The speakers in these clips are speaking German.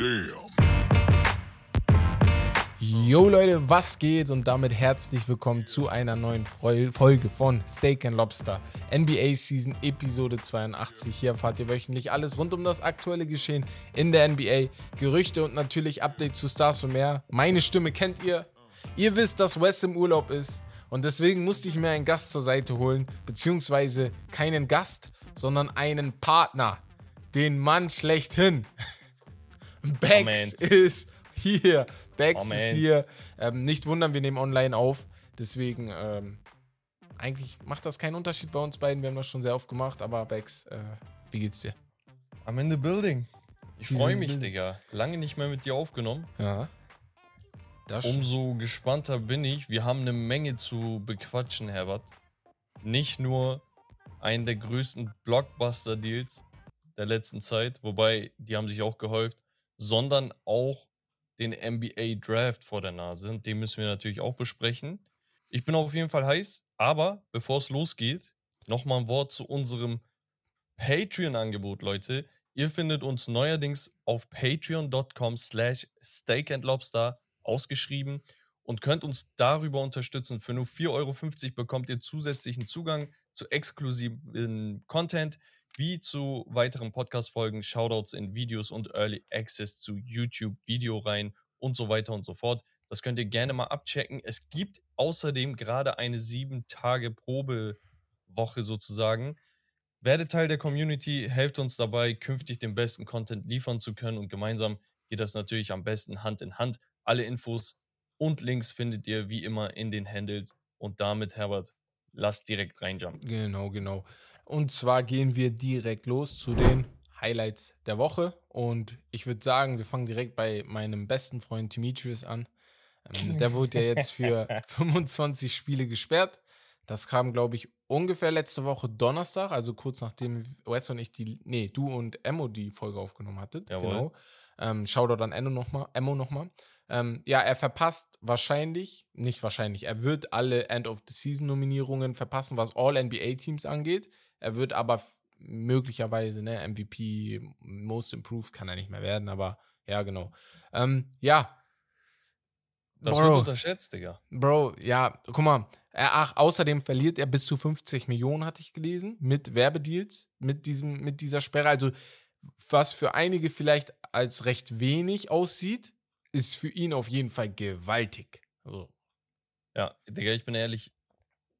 Damn. Yo Leute, was geht? Und damit herzlich willkommen zu einer neuen Folge von Steak and Lobster NBA Season Episode 82. Hier erfahrt ihr wöchentlich alles rund um das aktuelle Geschehen in der NBA, Gerüchte und natürlich Updates zu Stars und mehr. Meine Stimme kennt ihr. Ihr wisst, dass Wes im Urlaub ist und deswegen musste ich mir einen Gast zur Seite holen, beziehungsweise keinen Gast, sondern einen Partner, den Mann schlechthin. Bex Moment. ist hier. Bex ist Moment. hier. Ähm, nicht wundern, wir nehmen online auf. Deswegen, ähm, eigentlich macht das keinen Unterschied bei uns beiden. Wir haben das schon sehr oft gemacht. Aber Bex, äh, wie geht's dir? I'm in the building. Ich freue mich, Digga. Lange nicht mehr mit dir aufgenommen. Ja. Das Umso gespannter bin ich. Wir haben eine Menge zu bequatschen, Herbert. Nicht nur einen der größten Blockbuster-Deals der letzten Zeit, wobei die haben sich auch gehäuft, sondern auch den NBA Draft vor der Nase. Und den müssen wir natürlich auch besprechen. Ich bin auf jeden Fall heiß, aber bevor es losgeht, nochmal ein Wort zu unserem Patreon-Angebot, Leute. Ihr findet uns neuerdings auf patreon.com slash steakandlobster ausgeschrieben und könnt uns darüber unterstützen. Für nur 4,50 Euro bekommt ihr zusätzlichen Zugang zu exklusiven Content, wie zu weiteren Podcast-Folgen, Shoutouts in Videos und Early Access zu YouTube-Videoreihen und so weiter und so fort. Das könnt ihr gerne mal abchecken. Es gibt außerdem gerade eine 7-Tage-Probewoche sozusagen. Werdet Teil der Community, helft uns dabei, künftig den besten Content liefern zu können und gemeinsam geht das natürlich am besten Hand in Hand. Alle Infos und Links findet ihr wie immer in den Handles und damit, Herbert, lasst direkt reinjumpen. Genau, genau. Und zwar gehen wir direkt los zu den Highlights der Woche. Und ich würde sagen, wir fangen direkt bei meinem besten Freund Demetrius an. Ähm, der wurde ja jetzt für 25 Spiele gesperrt. Das kam, glaube ich, ungefähr letzte Woche Donnerstag, also kurz nachdem Wes und ich die, nee, du und Emmo die Folge aufgenommen hattet. Jawohl. Genau. Ähm, Shoutout an Enno noch mal, Emmo nochmal. Ähm, ja, er verpasst wahrscheinlich, nicht wahrscheinlich, er wird alle End-of-the-Season-Nominierungen verpassen, was All-NBA-Teams angeht. Er wird aber möglicherweise, ne, MVP, Most Improved kann er nicht mehr werden, aber ja, genau. Ähm, ja, Das Bro. wird unterschätzt, Digga. Bro, ja, guck mal. Er, ach, außerdem verliert er bis zu 50 Millionen, hatte ich gelesen, mit Werbedeals, mit, diesem, mit dieser Sperre. Also, was für einige vielleicht als recht wenig aussieht, ist für ihn auf jeden Fall gewaltig. Also, Ja, Digga, ich bin ehrlich,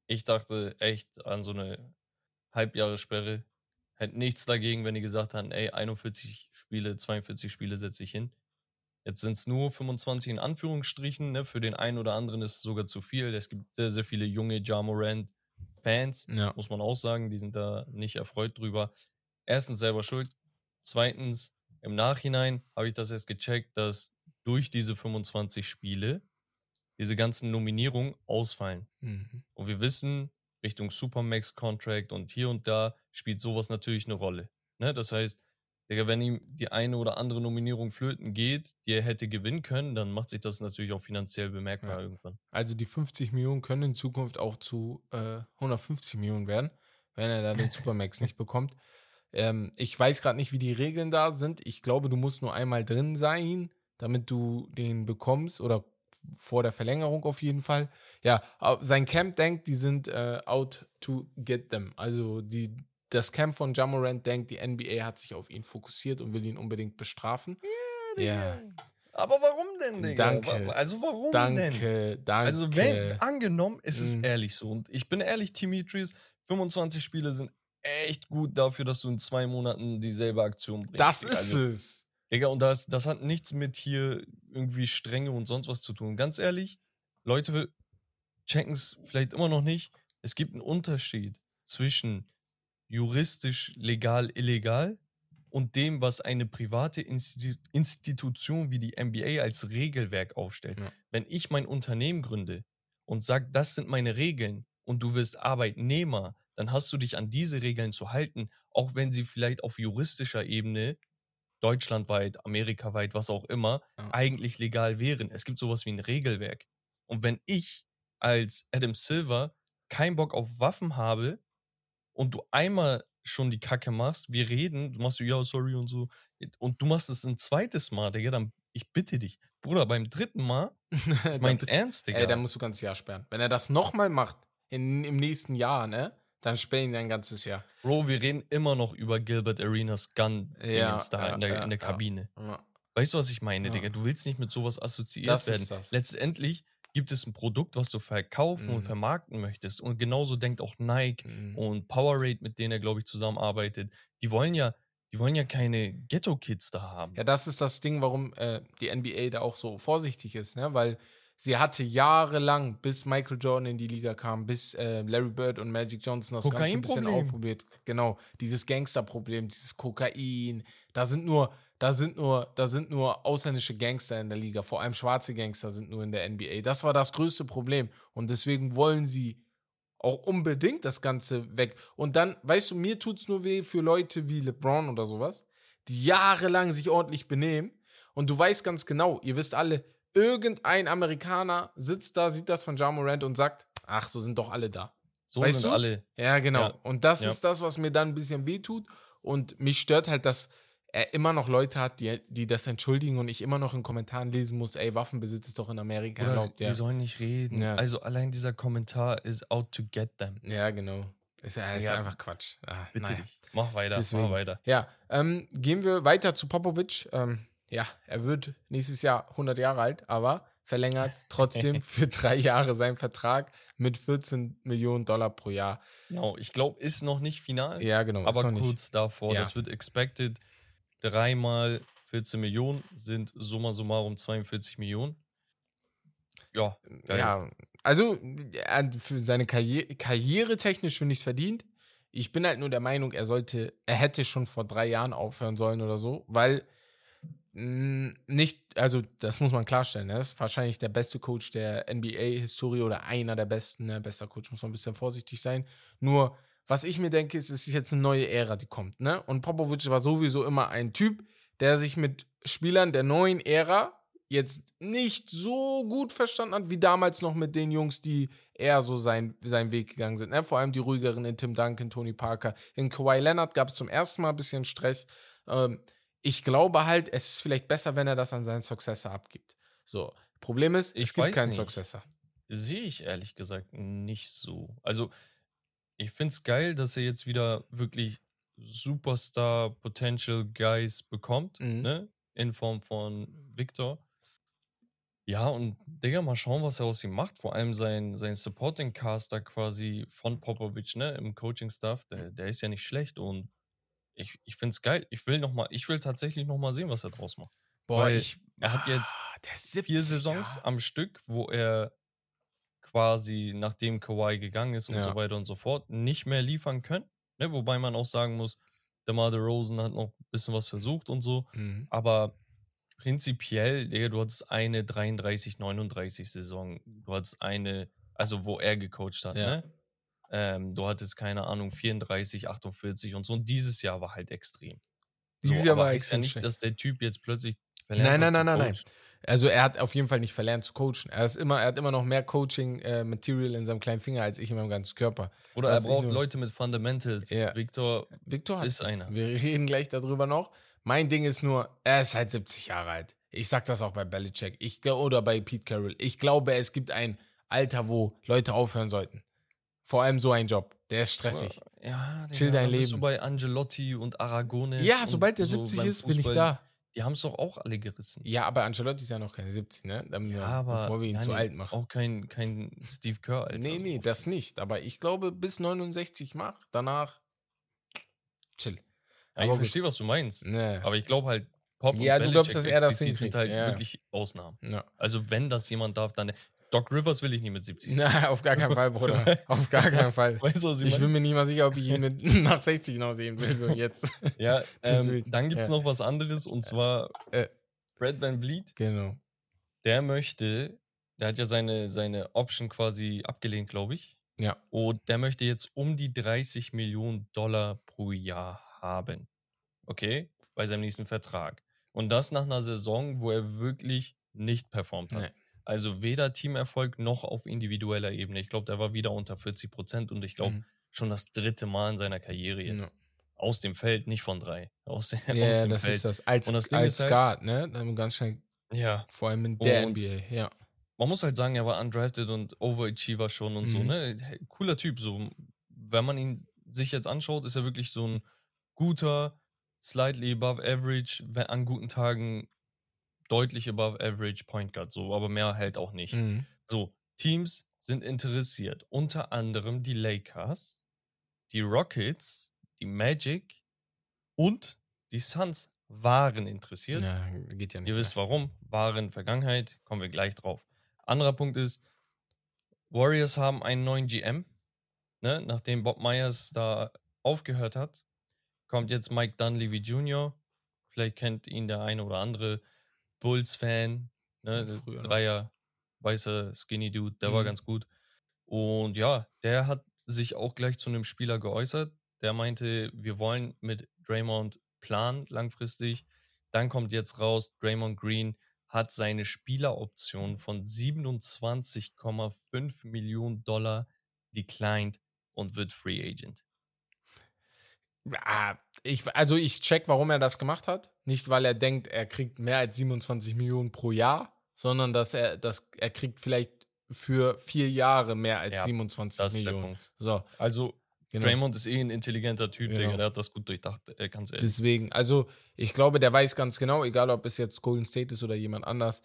ich dachte echt an so eine Halbjahressperre. Hätte nichts dagegen, wenn die gesagt hätten, ey, 41 Spiele, 42 Spiele setze ich hin. Jetzt sind es nur 25 in Anführungsstrichen. Ne? Für den einen oder anderen ist es sogar zu viel. Es gibt sehr, sehr viele junge Ja Morant-Fans, ja. muss man auch sagen. Die sind da nicht erfreut drüber. Erstens selber schuld. Zweitens, im Nachhinein habe ich das erst gecheckt, dass durch diese 25 Spiele diese ganzen Nominierungen ausfallen. Mhm. Und wir wissen, Richtung Supermax-Contract und hier und da spielt sowas natürlich eine Rolle. Ne? Das heißt, Digga, wenn ihm die eine oder andere Nominierung flöten geht, die er hätte gewinnen können, dann macht sich das natürlich auch finanziell bemerkbar Ja. irgendwann. Also, die 50 Millionen können in Zukunft auch zu äh, 150 Millionen werden, wenn er da den Supermax nicht bekommt. Ähm, ich weiß gerade nicht, wie die Regeln da sind. Ich glaube, du musst nur einmal drin sein, damit du den bekommst oder vor der Verlängerung auf jeden Fall. Ja, sein Camp denkt, die sind äh, out to get them. Also die, das Camp von Jamorant denkt, die NBA hat sich auf ihn fokussiert und will ihn unbedingt bestrafen. Ja, Aber warum denn, Digga? Danke. Also warum denn? danke, danke. Also wenn, angenommen, es ist Mhm. ehrlich so. Und ich bin ehrlich, Dimitris, 25 Spiele sind echt gut dafür, dass du in zwei Monaten dieselbe Aktion bringst. das Digga. ist also, es. Digga, und das, das hat nichts mit hier irgendwie Strenge und sonst was zu tun. Ganz ehrlich, Leute checken es vielleicht immer noch nicht. Es gibt einen Unterschied zwischen juristisch legal, illegal und dem, was eine private Institu Institution wie die NBA als Regelwerk aufstellt. Ja. Wenn ich mein Unternehmen gründe und sage, das sind meine Regeln und du wirst Arbeitnehmer, dann hast du dich an diese Regeln zu halten, auch wenn sie vielleicht auf juristischer Ebene deutschlandweit, amerikaweit, was auch immer, Ja. eigentlich legal wären. Es gibt sowas wie ein Regelwerk. Und wenn ich als Adam Silver keinen Bock auf Waffen habe und du einmal schon die Kacke machst, wir reden, du machst so, ja, sorry und so, und du machst es ein zweites Mal, Digga, dann, ich bitte dich. Bruder, beim dritten Mal, ich mein's ernst, Digga. Ey, dann musst du ganz Jahr sperren. Wenn er das nochmal macht, in, im nächsten Jahr, ne? Dann sperren ihn ein ganzes Jahr. Bro, wir reden immer noch über Gilbert Arenas Gun Ja, da ja, in, der, ja, in der. Kabine. Ja. Weißt du, was ich meine, Ja. Digga? Du willst nicht mit sowas assoziiert Das werden. Letztendlich gibt es ein Produkt, was du verkaufen Mhm. und vermarkten möchtest. Und genauso denkt auch Nike Mhm. und Powerade, mit denen er, glaube ich, zusammenarbeitet. Die wollen ja, die wollen ja keine Ghetto-Kids da haben. Ja, das ist das Ding, warum äh, die NBA da auch so vorsichtig ist, ne? Weil sie hatte jahrelang, bis Michael Jordan in die Liga kam, bis äh, Larry Bird und Magic Johnson das Ganze ein bisschen aufprobiert. Genau, dieses Gangsterproblem, dieses Kokain. Da sind nur, da sind nur, da sind nur ausländische Gangster in der Liga. Vor allem schwarze Gangster sind nur in der NBA. Das war das größte Problem. Und deswegen wollen sie auch unbedingt das Ganze weg. Und dann, weißt du, mir tut es nur weh für Leute wie LeBron oder sowas, die jahrelang sich ordentlich benehmen. Und du weißt ganz genau, ihr wisst alle, irgendein Amerikaner sitzt da, sieht das von Ja Morant und sagt, ach, so sind doch alle da. So Weißt sind du? alle. Ja, genau. Ja. Und das Ja. ist das, was mir dann ein bisschen wehtut. Und mich stört halt, dass er immer noch Leute hat, die, die das entschuldigen und ich immer noch in Kommentaren lesen muss, ey, Waffenbesitz ist doch in Amerika erlaubt. Ja. die sollen nicht reden. Ja. Also allein dieser Kommentar ist out to get them. ja, genau. Ist, ja, ist einfach Quatsch. Ah, Bitte naja. dich. Mach weiter, Deswegen. mach weiter. Ja, ähm, gehen wir weiter zu Popovic. Ähm, ja, er wird nächstes Jahr 100 Jahre alt, aber verlängert trotzdem für drei Jahre seinen Vertrag mit 14 Millionen Dollar pro Jahr. Genau, ich glaube, ist noch nicht final, Ja, genau. aber noch nicht. kurz davor. Ja. Das wird expected. Dreimal 14 Millionen sind summa summarum 42 Millionen. Ja, geil. Ja, also für seine Karriere, Karriere technisch finde ich es verdient. Ich bin halt nur der Meinung, er sollte, er hätte schon vor drei Jahren aufhören sollen oder so, weil nicht, also das muss man klarstellen, er ist wahrscheinlich der beste Coach der NBA-Historie oder einer der besten, ne? bester Coach, muss man ein bisschen vorsichtig sein. Nur, was ich mir denke, ist, es ist jetzt eine neue Ära, die kommt, ne? Und Popovic war sowieso immer ein Typ, der sich mit Spielern der neuen Ära jetzt nicht so gut verstanden hat, wie damals noch mit den Jungs, die eher so sein, seinen Weg gegangen sind. Ne? Vor allem die ruhigeren in Tim Duncan, Tony Parker. In Kawhi Leonard gab es zum ersten Mal ein bisschen Stress. Ähm, ich glaube halt, es ist vielleicht besser, wenn er das an seinen Successor abgibt. So, Problem ist, Ich es gibt keinen nicht. Successor. Sehe ich ehrlich gesagt nicht so. Also, ich finde es geil, dass er jetzt wieder wirklich Superstar Potential Guys bekommt, Mhm. ne? In Form von Victor. Ja, und Digga, mal schauen, was er aus ihm macht. Vor allem sein, sein Supporting Caster quasi von Popovic, ne? Im Coaching-Staff, der, der ist ja nicht schlecht und ich, ich finde es geil. Ich will noch mal, ich will tatsächlich noch mal sehen, was er draus macht. Boah, Weil ich. er hat jetzt Ah, der ist 70, vier Saisons ja. am Stück, wo er quasi, nachdem Kawhi gegangen ist und Ja. so weiter und so fort, nicht mehr liefern können. Ne? Wobei man auch sagen muss, DeMar DeRozan hat noch ein bisschen was versucht und so. Mhm. Aber prinzipiell, Digga, du hattest eine 33-39 Saison. Du hattest eine, also wo er gecoacht hat, Ja. ne? Ähm, du hattest, keine Ahnung, 34, 48 und so. Und dieses Jahr war halt extrem. So, Dieses Jahr aber war heißt ja extrem nicht, dass der Typ jetzt plötzlich Nein, hat nein, nein, nein, nein. coachen. Also er hat auf jeden Fall nicht verlernt zu coachen. Er, ist immer, er hat immer noch mehr Coaching-Material in seinem kleinen Finger als ich in meinem ganzen Körper. Oder er braucht Leute mit Fundamentals. Ja. Victor Victor ist einer. Wir reden gleich darüber noch. Mein Ding ist nur, er ist halt 70 Jahre alt. Ich sag das auch bei Belichick ich, oder bei Pete Carroll. Ich glaube, es gibt ein Alter, wo Leute aufhören sollten. Vor allem so ein Job. Der ist stressig. Ja, Chill Digga, dein dann bist Leben. Du bei Angelotti und Aragones. Ja, sobald der so 70 beim ist, bin ich da. Die haben es doch auch alle gerissen. Ja, aber Ancelotti ist ja noch keine 70, ne? Damit wir, Ja, aber bevor wir ihn ja, zu nee, alt machen. Auch kein, kein Steve Kerr, Alter. nee, nee, das nicht. Aber ich glaube, bis 69 mach, danach chill. Ja, ich verstehe, was du meinst. Nee. Aber ich glaube halt, Pop Ja, und du glaubst, dass er das sind halt ja. wirklich Ausnahmen. Ja. Also wenn das jemand darf, dann Doc Rivers will ich nicht mit 70 sehen. Na, auf gar keinen Fall, Bruder. Auf gar keinen Fall. Weißt du, was ich, Ich bin mir nicht mal sicher, ob ich ihn mit nach 60 noch sehen will, so jetzt. Ja, ähm, dann gibt es ja. noch was anderes und zwar Äh. Brad Van Vliet. Genau. Der möchte, der hat ja seine, seine Option quasi abgelehnt, glaube ich. Ja. Und der möchte jetzt um die 30 Millionen Dollar pro Jahr haben. Okay? Bei seinem nächsten Vertrag. Und das nach einer Saison, wo er wirklich nicht performt hat. Nee. Also weder Teamerfolg noch auf individueller Ebene. Ich glaube, der war wieder unter 40 Prozent und ich glaube Mhm. schon das dritte Mal in seiner Karriere jetzt. aus dem Feld, nicht von drei. Aus, Ja, aus ja, dem das Feld. ist das. Als, Und das Ding als halt- Guard, ne? Dann Ganz schnell, Ja. vor allem in der Und- NBA, ja. man muss halt sagen, er war undrafted und Overachiever schon und so, Mhm. ne? Hey, Cooler Typ, so. Wenn man ihn sich jetzt anschaut, ist er wirklich so ein guter, slightly above average, an guten Tagen deutlich above average Point Guard, so, aber mehr halt auch nicht. Mhm. So, Teams sind interessiert, unter anderem die Lakers, die Rockets, die Magic und die Suns waren interessiert. Ja, geht ja nicht. Ihr wisst warum. Waren Vergangenheit, kommen wir gleich drauf. Anderer Punkt ist, Warriors haben einen neuen GM. Ne? Nachdem Bob Myers da aufgehört hat, kommt jetzt Mike Dunleavy Jr. Vielleicht kennt ihn der eine oder andere Bulls-Fan. Ne? Noch. Dreier, weißer Skinny Dude, der war Mhm. ganz gut. Und ja, der hat sich auch gleich zu einem Spieler geäußert. Der meinte, wir wollen mit Draymond planen langfristig. Dann kommt jetzt raus, Draymond Green hat seine Spieleroption von 27,5 Millionen Dollar declined und wird Free Agent. Ah, ich, also ich check, warum er das gemacht hat. Nicht, weil er denkt, er kriegt mehr als 27 Millionen pro Jahr, sondern dass er, dass er kriegt vielleicht für vier Jahre mehr als Ja, 27 Das ist der Millionen. Punkt. So, Also, genau. Draymond ist eh ein intelligenter Typ, Genau. Digga. Der hat das gut durchdacht, äh, ganz ehrlich. Deswegen, also ich glaube, der weiß ganz genau, egal ob es jetzt Golden State ist oder jemand anders,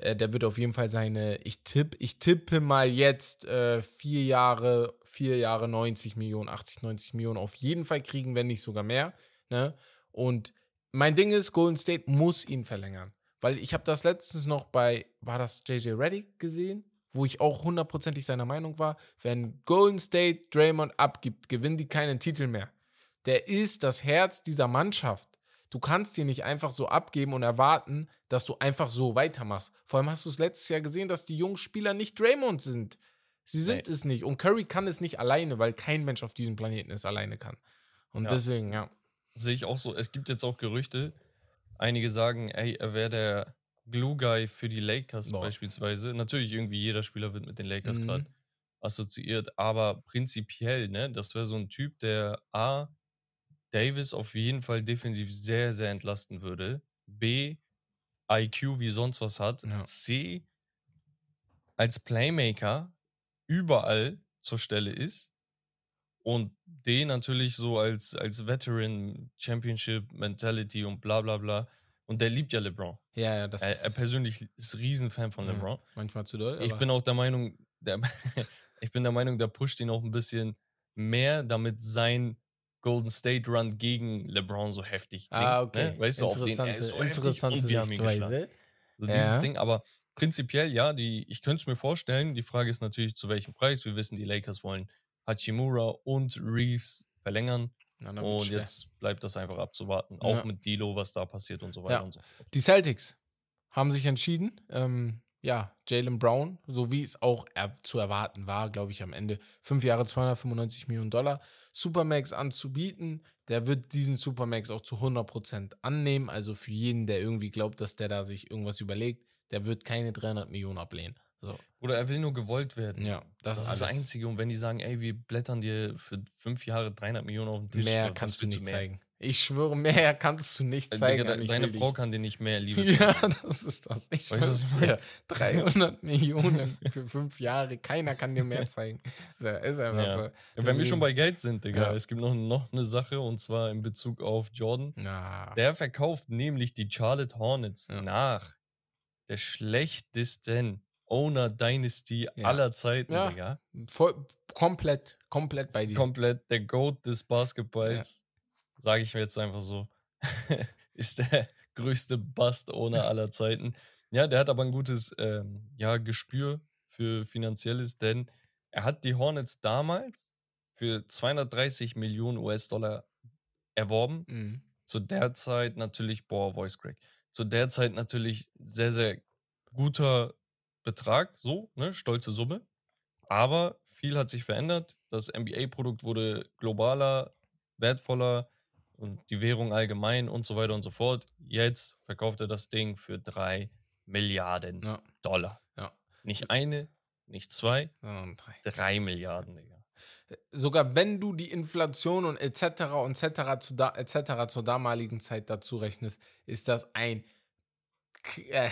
äh, der wird auf jeden Fall seine, ich tippe, ich tippe mal jetzt äh, vier Jahre, vier Jahre 90 Millionen, 80, 90 Millionen auf jeden Fall kriegen, wenn nicht sogar mehr. Ne? Und mein Ding ist, Golden State muss ihn verlängern. Weil ich habe das letztens noch bei, war das JJ Reddick gesehen? Wo ich auch hundertprozentig seiner Meinung war, wenn Golden State Draymond abgibt, gewinnen die keinen Titel mehr der ist das Herz dieser Mannschaft. Du kannst dir nicht einfach so abgeben und erwarten, dass du einfach so weitermachst. Vor allem hast du es letztes Jahr gesehen, dass die jungen Spieler nicht Draymond sind. Sie sind Nee. es nicht. Und Curry kann es nicht alleine, weil kein Mensch auf diesem Planeten es alleine kann. Und Ja. deswegen, ja. Sehe ich auch so. Es gibt jetzt auch Gerüchte. Einige sagen, ey, er wäre der Glue-Guy für die Lakers Boah. beispielsweise. Natürlich, irgendwie jeder Spieler wird mit den Lakers Mhm. gerade assoziiert, aber prinzipiell, ne, das wäre so ein Typ, der A, Davis auf jeden Fall defensiv sehr, sehr entlasten würde. B, IQ wie sonst was hat. Ja. C, als Playmaker überall zur Stelle ist. Und D natürlich so als, als Veteran Championship Mentality und bla bla bla. Und der liebt ja LeBron. Ja, ja, das Er, ist er persönlich ist Riesenfan von ja, LeBron. manchmal zu doll. Ich bin auch der Meinung, der, ich bin der Meinung, der pusht ihn auch ein bisschen mehr, damit sein Golden State Run gegen LeBron so heftig klingt. Ah, okay. Ne? Weißt du, auf den er ist so interessante und wir haben ihn. Sichtweise. So Ja. dieses Ding, aber prinzipiell ja, die, ich könnte es mir vorstellen. Die Frage ist natürlich, zu welchem Preis. Wir wissen, die Lakers wollen Hachimura und Reeves verlängern. Na, na, und schwer. jetzt bleibt das einfach abzuwarten. Auch Ja. mit Dilo, was da passiert und so weiter Ja. und so fort. Die Celtics haben sich entschieden, ähm, ja, Jalen Brown, so wie es auch er zu erwarten war, glaube ich, am Ende, fünf Jahre 295 Millionen Dollar, Supermax anzubieten. Der wird diesen Supermax auch zu 100% annehmen. Also für jeden, der irgendwie glaubt, dass der da sich irgendwas überlegt, der wird keine 300 Millionen ablehnen. So, Oder er will nur gewollt werden. ja, das, Das, ist das. Einzige. Und wenn die sagen, ey, wir blättern dir für fünf Jahre 300 Millionen auf den Tisch. Mehr kannst du nicht mehr? zeigen. Ich schwöre, mehr kannst du nicht Äh, zeigen. Digga, deine Frau dich. kann dir nicht mehr Liebe Ja, zeigen. das ist das. Ich Weißt was ich meine? dir. 300 Millionen für fünf Jahre. Keiner kann dir mehr zeigen. Ist einfach Ja. so. Ja, Wenn wir Deswegen- schon bei Geld sind, Digga, Ja. es gibt noch, noch eine Sache und zwar in Bezug auf Jordan. Na, Der verkauft nämlich die Charlotte Hornets Ja. nach der schlechtesten Owner Dynasty Ja. aller Zeiten, Ja. Digga. voll, komplett, komplett bei dir. Komplett der Goat des Basketballs, sage ich mir jetzt einfach so, ist der größte Bust-Owner aller Zeiten. Ja, der hat aber ein gutes ähm, ja, Gespür für Finanzielles, denn er hat die Hornets damals für 230 Millionen US-Dollar erworben. Mhm. Zu der Zeit natürlich, boah, Voice Crack. Zu der Zeit natürlich sehr, sehr guter Betrag, so, ne, stolze Summe. Aber viel hat sich verändert. Das NBA-Produkt wurde globaler, wertvoller und die Währung allgemein und so weiter und so fort. Jetzt verkauft er das Ding für drei Milliarden Ja, Dollar. Ja. Nicht eine, nicht zwei, sondern drei. drei Milliarden, Digga. sogar wenn du die Inflation und etc. und etc. Zu da, etc. zur damaligen Zeit dazu rechnest, ist das ein äh,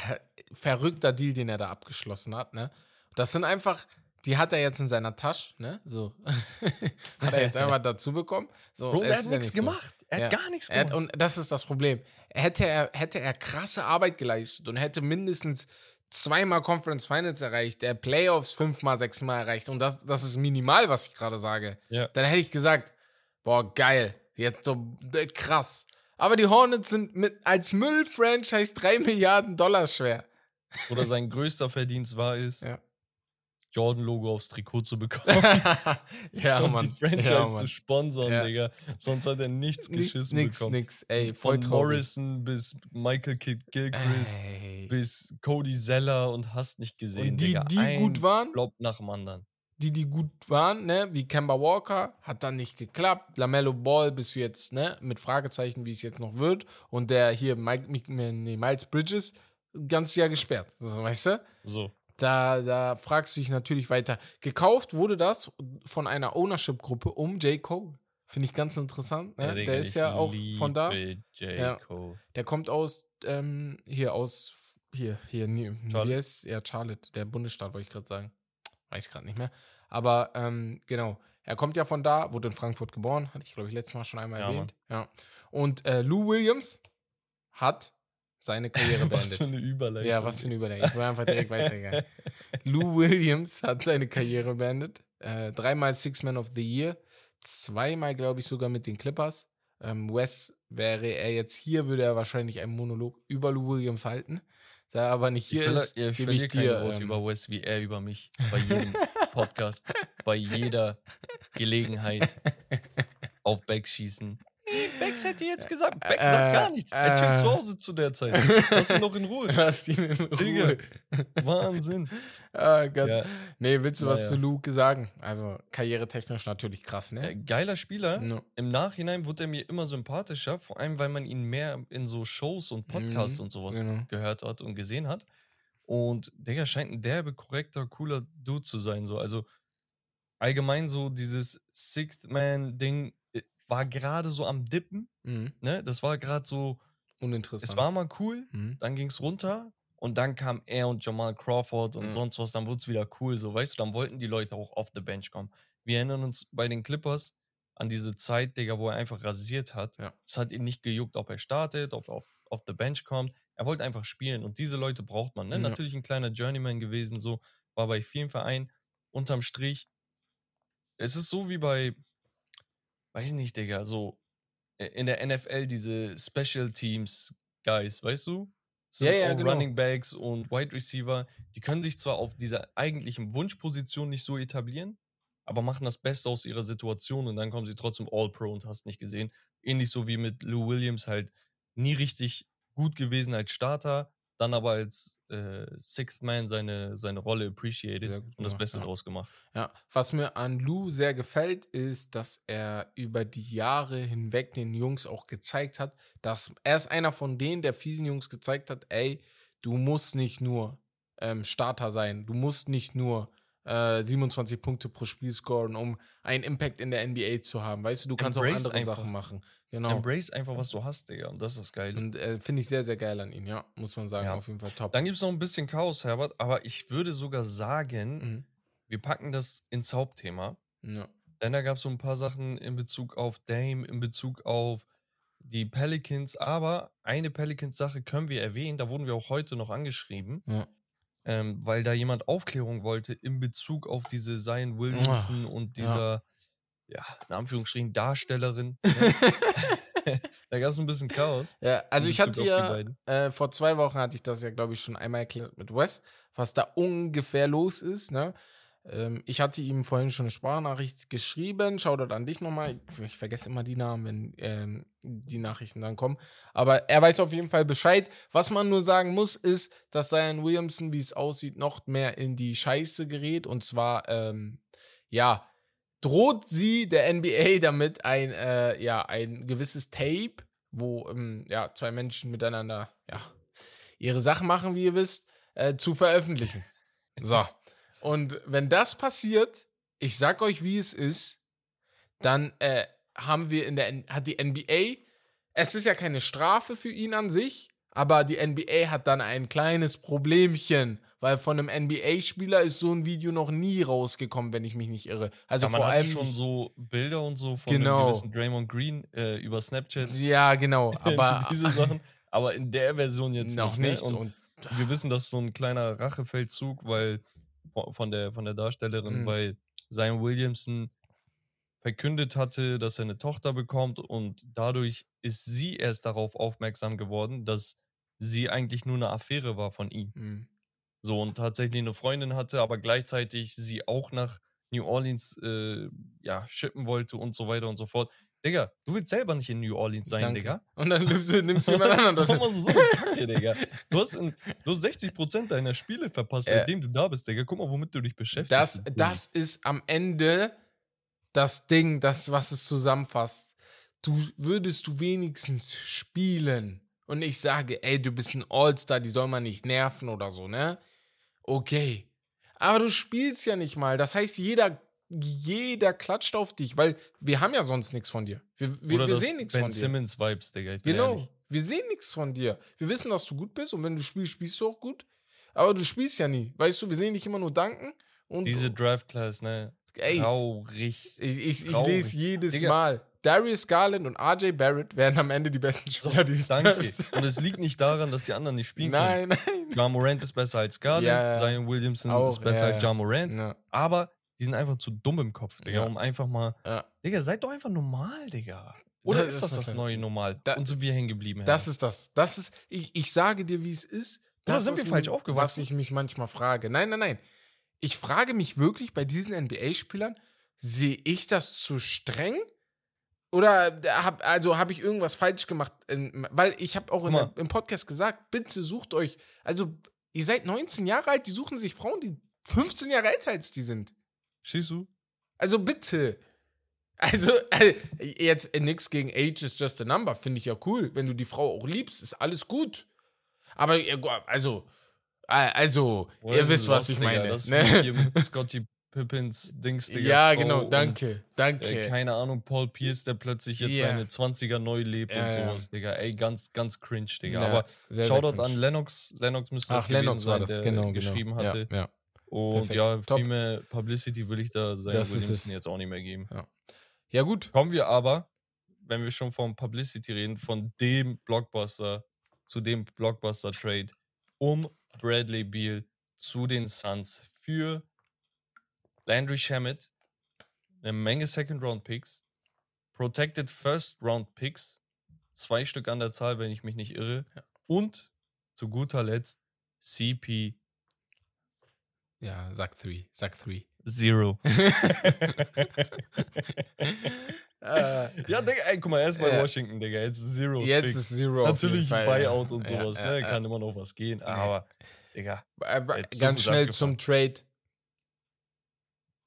verrückter Deal, den er da abgeschlossen hat. Ne? Das sind einfach, die hat er jetzt in seiner Tasche, ne? So. hat er jetzt einfach dazu bekommen. So, Bro, er hat nichts nicht so. gemacht. Er hat Ja. gar nichts Er hat, gemacht. und das ist das Problem. Hätte er, hätte er krasse Arbeit geleistet und hätte mindestens zweimal Conference Finals erreicht, der Playoffs fünfmal, sechsmal erreicht und das, das ist minimal, was ich gerade sage, Ja. dann hätte ich gesagt, boah, geil, jetzt so äh, krass. Aber die Hornets sind mit, als Müll-Franchise drei Milliarden Dollar schwer. Oder sein größter Verdienst war es, Ja. Jordan-Logo aufs Trikot zu bekommen ja, und Mann. die Franchise ja, zu sponsern, Ja. Digga. Sonst hat er nichts geschissen nix, bekommen. nix. Ey, voll Von traurig. Morrison bis Michael Kidd Gilchrist Ey. bis Cody Zeller und hast nicht gesehen, Und die, Digga. die Ein gut waren, Flop nach dem anderen. die, die gut waren, ne, wie Kemba Walker, hat dann nicht geklappt. Lamello Ball bist du jetzt, ne, mit Fragezeichen, wie es jetzt noch wird. Und der hier, Mike, nee, Miles Bridges, ganz Jahr gesperrt. So, weißt du? So. Da, da fragst du dich natürlich weiter. Gekauft wurde das von einer Ownership-Gruppe um J. Cole. Finde ich ganz interessant. Ne? Ja, der ist ja auch von da. Ja. Der kommt aus, ähm, hier aus, hier, hier, New, Charlotte? heißt, ja, Charlotte, der Bundesstaat, wollte ich gerade sagen. Weiß ich gerade nicht mehr. Aber, ähm, genau. Er kommt ja von da, wurde in Frankfurt geboren, hatte ich, glaube ich, letztes Mal schon einmal Ja, erwähnt. Ja. Und äh, Lou Williams hat seine Karriere Was für beendet. eine Überleitung. Ja, was für eine Überlegung. Ich will einfach direkt weitergegangen. Lou Williams hat seine Karriere beendet. Äh, dreimal Six Man of the Year. Zweimal, glaube ich, sogar mit den Clippers. Ähm, Wes wäre er jetzt hier, würde er wahrscheinlich einen Monolog über Lou Williams halten. Da er aber nicht Ich, hier verla- ist, ich gebe ich dir. Wort ähm, über Wes wie er über mich. Bei jedem Podcast, bei jeder Gelegenheit auf Back schießen. Bex hätte jetzt gesagt, Bex Äh, sagt gar nichts. Er chillt äh. zu Hause zu der Zeit. Lass ihn noch in Ruhe. Lass ihn in Digga. Ruhe. Wahnsinn. Ah, Gott. Ja, Nee, willst du was Naja. zu Luke sagen? Also, karrieretechnisch natürlich krass, äh, ne? geiler Spieler. No. Im Nachhinein wurde er mir immer sympathischer, vor allem weil man ihn mehr in so Shows und Podcasts Mhm, und sowas genau. gehört hat und gesehen hat. Und Digga scheint ein derbe, korrekter, cooler Dude zu sein. So. Also allgemein so dieses Sixth Man-Ding äh, war gerade so am Dippen. Mhm. Ne? Das war gerade so, Uninteressant. es war mal cool, Mhm. dann ging es runter und dann kam er und Jamal Crawford und Mhm. sonst was, dann wurde es wieder cool. So, weißt du, dann wollten die Leute auch off the bench kommen. Wir erinnern uns bei den Clippers an diese Zeit, Digga, wo er einfach rasiert hat. Ja. Es hat ihn nicht gejuckt, ob er startet, ob er auf, auf the bench kommt. Er wollte einfach spielen und diese Leute braucht man. Ne? Ja. Natürlich ein kleiner Journeyman gewesen, so war bei vielen Vereinen. Unterm Strich, es ist so wie bei, weiß nicht, Digga, so äh, in der NFL diese Special Teams Guys, weißt du? Es Ja, ja, genau. Running Backs und Wide Receiver, die können sich zwar auf dieser eigentlichen Wunschposition nicht so etablieren, aber machen das Beste aus ihrer Situation und dann kommen sie trotzdem All-Pro und hast nicht gesehen. Ähnlich so wie mit Lou Williams halt nie richtig gut gewesen als Starter, dann aber als äh, Sixth Man seine, seine Rolle appreciated gut und das Beste ja. draus gemacht. Ja, was mir an Lou sehr gefällt, ist, dass er über die Jahre hinweg den Jungs auch gezeigt hat, dass er ist einer von denen, der vielen Jungs gezeigt hat, ey, du musst nicht nur ähm, Starter sein, du musst nicht nur äh, 27 Punkte pro Spiel scoren, um einen Impact in der NBA zu haben. Weißt du, du kannst Embrace auch andere einfach. Sachen machen. Genau. Embrace einfach, was du hast, Digga. Und das ist das Geile. Und äh, finde ich sehr, sehr geil an ihm, ja, muss man sagen, Ja. auf jeden Fall top. Dann gibt es noch ein bisschen Chaos, Herbert, aber ich würde sogar sagen, Mhm. wir packen das ins Hauptthema. Ja. Denn da gab es so ein paar Sachen in Bezug auf Dame, in Bezug auf die Pelicans, aber eine Pelicans-Sache können wir erwähnen, da wurden wir auch heute noch angeschrieben, Ja. ähm, weil da jemand Aufklärung wollte in Bezug auf diese Zion Williamson und dieser, ja, in Anführungsstrichen Darstellerin. Ne? da gab es ein bisschen Chaos. Ja, also ich hatte ja, äh, vor zwei Wochen hatte ich das ja, glaube ich, schon einmal erklärt mit Wes, was da ungefähr los ist, ne? Ähm, ich hatte ihm vorhin schon eine Sprachnachricht geschrieben, schau dort an dich nochmal, ich, ich vergesse immer die Namen, wenn ähm, die Nachrichten dann kommen, aber er weiß auf jeden Fall Bescheid. Was man nur sagen muss, ist, dass Zion Williamson, wie es aussieht, noch mehr in die Scheiße gerät und zwar, ähm, ja, droht sie der NBA damit ein, äh, ja, ein gewisses Tape, wo ähm, ja, zwei Menschen miteinander ja, ihre Sachen machen, wie ihr wisst, äh, zu veröffentlichen. So. Und wenn das passiert, ich sag euch, wie es ist, dann äh, haben wir in der, N- hat die NBA, es ist ja keine Strafe für ihn an sich, aber die NBA hat dann ein kleines Problemchen, weil von einem NBA-Spieler ist so ein Video noch nie rausgekommen, wenn ich mich nicht irre. Also ja, man vor hatte allem schon nicht- so Bilder und so von Genau. einem gewissen Draymond Green äh, über Snapchat. Ja, genau, aber diese Sachen. Aber in der Version jetzt noch nicht. nicht. Ne? Und, Und, wir wissen, das ist so ein kleiner Rachefeldzug, weil von der, von der Darstellerin, Mhm. weil Zion Williamson verkündet hatte, dass er eine Tochter bekommt und dadurch ist sie erst darauf aufmerksam geworden, dass sie eigentlich nur eine Affäre war von ihm. Hm. So und tatsächlich eine Freundin hatte, aber gleichzeitig sie auch nach New Orleans äh, ja, schippen wollte und so weiter und so fort. Digga, du willst selber nicht in New Orleans sein, Danke. Digga. Und dann nimmst du, nimmst du jemand anderen Guck dorthin. mal, so Kacke, Digga. Du hast, in, du hast 60% deiner Spiele verpasst, Äh, seitdem du da bist, Digga. Guck mal, womit du dich beschäftigst. Das, du Bulli. das ist am Ende das Ding, das, was es zusammenfasst. Du würdest du wenigstens spielen. Und ich sage, ey, du bist ein All-Star, die soll man nicht nerven oder so, ne? Okay. Aber du spielst ja nicht mal. Das heißt, jeder, jeder klatscht auf dich, weil wir haben ja sonst nichts von dir. Wir, wir, wir sehen nichts Ben von dir. Simmons Vibes, Digga. Genau. ehrlich. Wir sehen nichts von dir. Wir wissen, dass du gut bist und wenn du spielst, spielst du auch gut. Aber du spielst ja nie. Weißt du, wir sehen dich immer nur danken. Und Diese Draft Class, ne? Ey, Traurig. ich, ich, ich lese jedes Digga. Mal. Darius Garland und RJ Barrett werden am Ende die besten Spieler dieses danke. Und es liegt nicht daran, dass die anderen nicht spielen können. Nein, nein. Ja Morant ist besser als Garland, Ja. Zion Williamson Auch, ist besser ja, als ja. Morant. Ja, Aber die sind einfach zu dumm im Kopf, Digga, Ja. um einfach mal. ja. Digga, seid doch einfach normal, Digga. Oder Das ist das das was- neue Normal? Da- und sind wir hängen geblieben? Das ist das. Das ist, ich, ich sage dir, wie es ist. Oder sind wir falsch Was aufgewachsen? ich mich manchmal frage. Nein, nein, nein. Ich frage mich wirklich bei diesen NBA-Spielern, sehe ich das zu streng? Oder hab, also habe ich irgendwas falsch gemacht? Weil ich habe auch der, im Podcast gesagt, bitte sucht euch, also ihr seid 19 Jahre alt, die suchen sich Frauen, die 15 Jahre älter als die sind. Schießt du? Also bitte. Also, äh, jetzt äh, nix gegen Age is just a number, finde ich ja cool. Wenn du die Frau auch liebst, ist alles gut. Aber, äh, also, äh, also, Oder ihr wisst, was ich meine. Ne? Scotty Pippins Dings, Digga. Ja, Frau genau, und, danke, danke. Äh, keine Ahnung, Paul Pierce, der plötzlich jetzt Ja. seine 20er neu lebt Ja, und ja. sowas, Digga. Ey, ganz, ganz cringe, Digga. Ja, Aber sehr, sehr Shoutout cringe. an Lennox. Lennox müsste das Ach, gewesen Lennox war sein, das, der genau, geschrieben genau. hatte. Ja, ja. Und Perfekt. ja, Top. viel mehr Publicity will ich da sein Das Williamson jetzt auch nicht mehr geben. ja, gut. Kommen wir aber, wenn wir schon von Publicity reden, von dem Blockbuster zu dem Blockbuster-Trade um Bradley Beal zu den Suns für Landry Shamet, eine Menge Second-Round-Picks, Protected First-Round-Picks, zwei Stück an der Zahl, wenn ich mich nicht irre, Ja. und zu guter Letzt CP Ja, sag 3, sag 3. Zero. äh, ja, Digga, ey, guck mal, er ist bei Ja. Washington, Digga. Jetzt ist Zero. jetzt fix. ist Zero. Natürlich Fall, Buyout ja. und sowas, ne? Kann immer noch was gehen. Aber, Digga. Aber Jetzt ganz schnell abgefahren. zum Trade.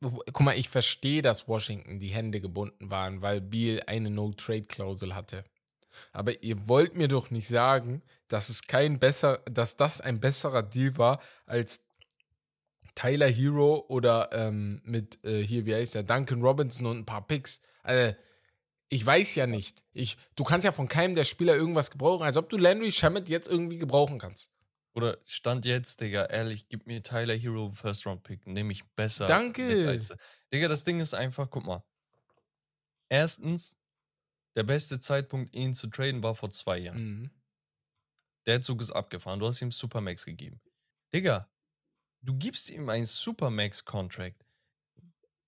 Guck mal, ich verstehe, dass Washington die Hände gebunden waren, weil Beal eine No-Trade-Klausel hatte. Aber ihr wollt mir doch nicht sagen, dass es kein besser, dass das ein besserer Deal war als Tyler Hero oder ähm, mit äh, hier, wie heißt der, Duncan Robinson und ein paar Picks. Also, ich weiß ja nicht. Ich, du kannst ja von keinem der Spieler irgendwas gebrauchen, als ob du Landry Shamet jetzt irgendwie gebrauchen kannst. Oder Stand jetzt, Digga, ehrlich, gib mir Tyler Hero First Round Pick, nehme ich besser. Danke. als- Digga, das Ding ist einfach, guck mal. Erstens, der beste Zeitpunkt, ihn zu traden, war vor zwei Jahren. Mhm. Der Zug ist abgefahren. Du hast ihm Supermax gegeben. Digga, du gibst ihm einen Supermax-Contract.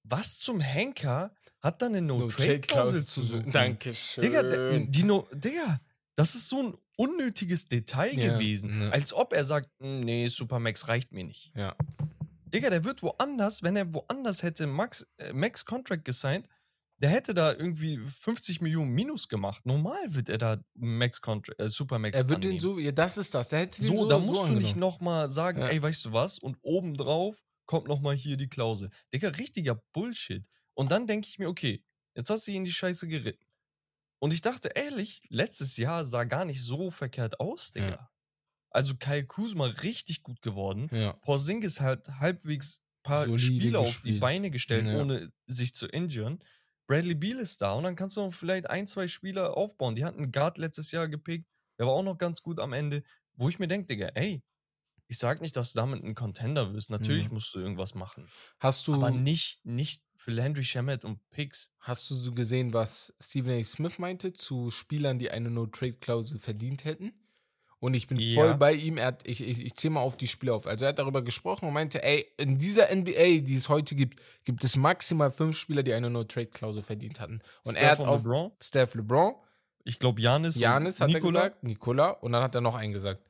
Was zum Henker hat dann eine No-Trade-Klausel zu suchen? Dankeschön. Digga, die no Digga, das ist so ein unnötiges Detail Ja, gewesen. ja. Als ob er sagt, "Mm, nee, Supermax reicht mir nicht. ja. Digga, der wird woanders, wenn er woanders hätte Max, äh, Max Contract gesigned, der hätte da irgendwie 50 Millionen Minus gemacht. Normal wird er da Max Contract, äh, Supermax Er wird den annehmen. so, ja, das ist das. Der hätte den So, so, da so musst du nicht nochmal sagen, Ja. ey, weißt du was? Und obendrauf kommt nochmal hier die Klausel. Digga, richtiger Bullshit. Und dann denke ich mir, okay, jetzt hast du ihn in die Scheiße geritten. Und ich dachte, ehrlich, letztes Jahr sah gar nicht so verkehrt aus, Digga. Ja. Also Kyle Kuzma richtig gut geworden. Ja. Porzingis halt halbwegs paar Solide Spiele auf die gespielt. Beine gestellt, Ja. ohne sich zu injuren. Bradley Beal ist da und dann kannst du noch vielleicht ein, zwei Spieler aufbauen. Die hatten einen Guard letztes Jahr gepickt, der war auch noch ganz gut am Ende, wo ich mir denke, Digga, ey, ich sag nicht, dass du damit ein Contender wirst. Natürlich Mhm. musst du irgendwas machen. Hast du, Aber nicht, nicht für Landry Shamet und Picks. hast du so gesehen, was Stephen A. Smith meinte zu Spielern, die eine No-Trade-Klausel verdient hätten? Und ich bin Ja. voll bei ihm. Er hat, ich, ich, ich zähle mal auf die Spiele auf. Also er hat darüber gesprochen und meinte, ey, in dieser NBA, die es heute gibt, gibt es maximal fünf Spieler, die eine No-Trade-Klausel verdient hatten. Und er hat Steph auf LeBron, Steph LeBron, ich glaube Janis, Janis hat Nikola, er gesagt, Nikola und dann hat er noch einen gesagt.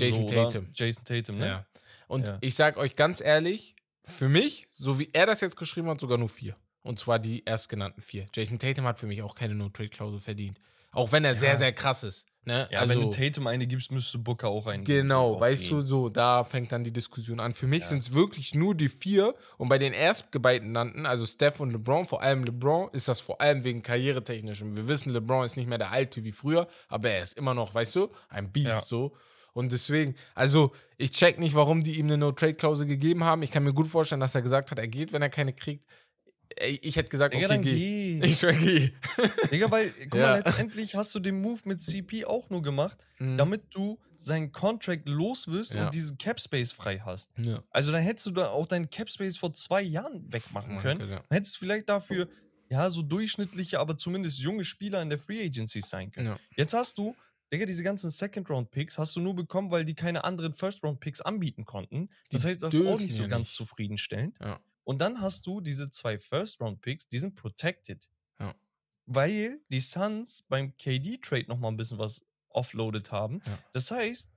Jason so, oder? Tatum. Jason Tatum, ne? Ja. Und Ja. ich sag euch ganz ehrlich, für mich, so wie er das jetzt geschrieben hat, sogar nur vier. Und zwar die erstgenannten vier. Jason Tatum hat für mich auch keine No-Trade-Klausel verdient. Auch wenn er sehr, Ja. sehr krass ist. Ne? Ja, also, wenn du Tatum eine gibst, müsste Booker auch eine geben, Genau, auf weißt du, so, da fängt dann die Diskussion an. Für mich Ja. sind es wirklich nur die vier. Und bei den erstgebeitenannten, also Steph und LeBron, vor allem LeBron, ist das vor allem wegen karrieretechnischem. Wir wissen, LeBron ist nicht mehr der Alte wie früher, aber er ist immer noch, weißt du, ein Beast Ja. so. Und deswegen, also ich check nicht, warum die ihm eine No-Trade-Klausel gegeben haben. Ich kann mir gut vorstellen, dass er gesagt hat, er geht, wenn er keine kriegt. Ich hätte gesagt, Digga, okay, dann geh. geh. Ich schwör, geh. Digga, weil, guck Ja. mal, letztendlich hast du den Move mit CP auch nur gemacht, Mhm. damit du seinen Contract los wirst Ja. und diesen Cap Space frei hast. Ja. Also dann hättest du da auch deinen Cap Space vor zwei Jahren wegmachen Machen können. Dann hättest du vielleicht dafür, ja, so durchschnittliche, aber zumindest junge Spieler in der Free Agency sein können. Jetzt hast du, Digga, diese ganzen Second-Round-Picks hast du nur bekommen, weil die keine anderen First-Round-Picks anbieten konnten. Das Die heißt, das ist auch nicht so ja ganz nicht. zufriedenstellend. Ja. Und dann hast du diese zwei First-Round-Picks, die sind protected. Ja. Weil die Suns beim KD-Trade nochmal ein bisschen was offloaded haben. Das heißt,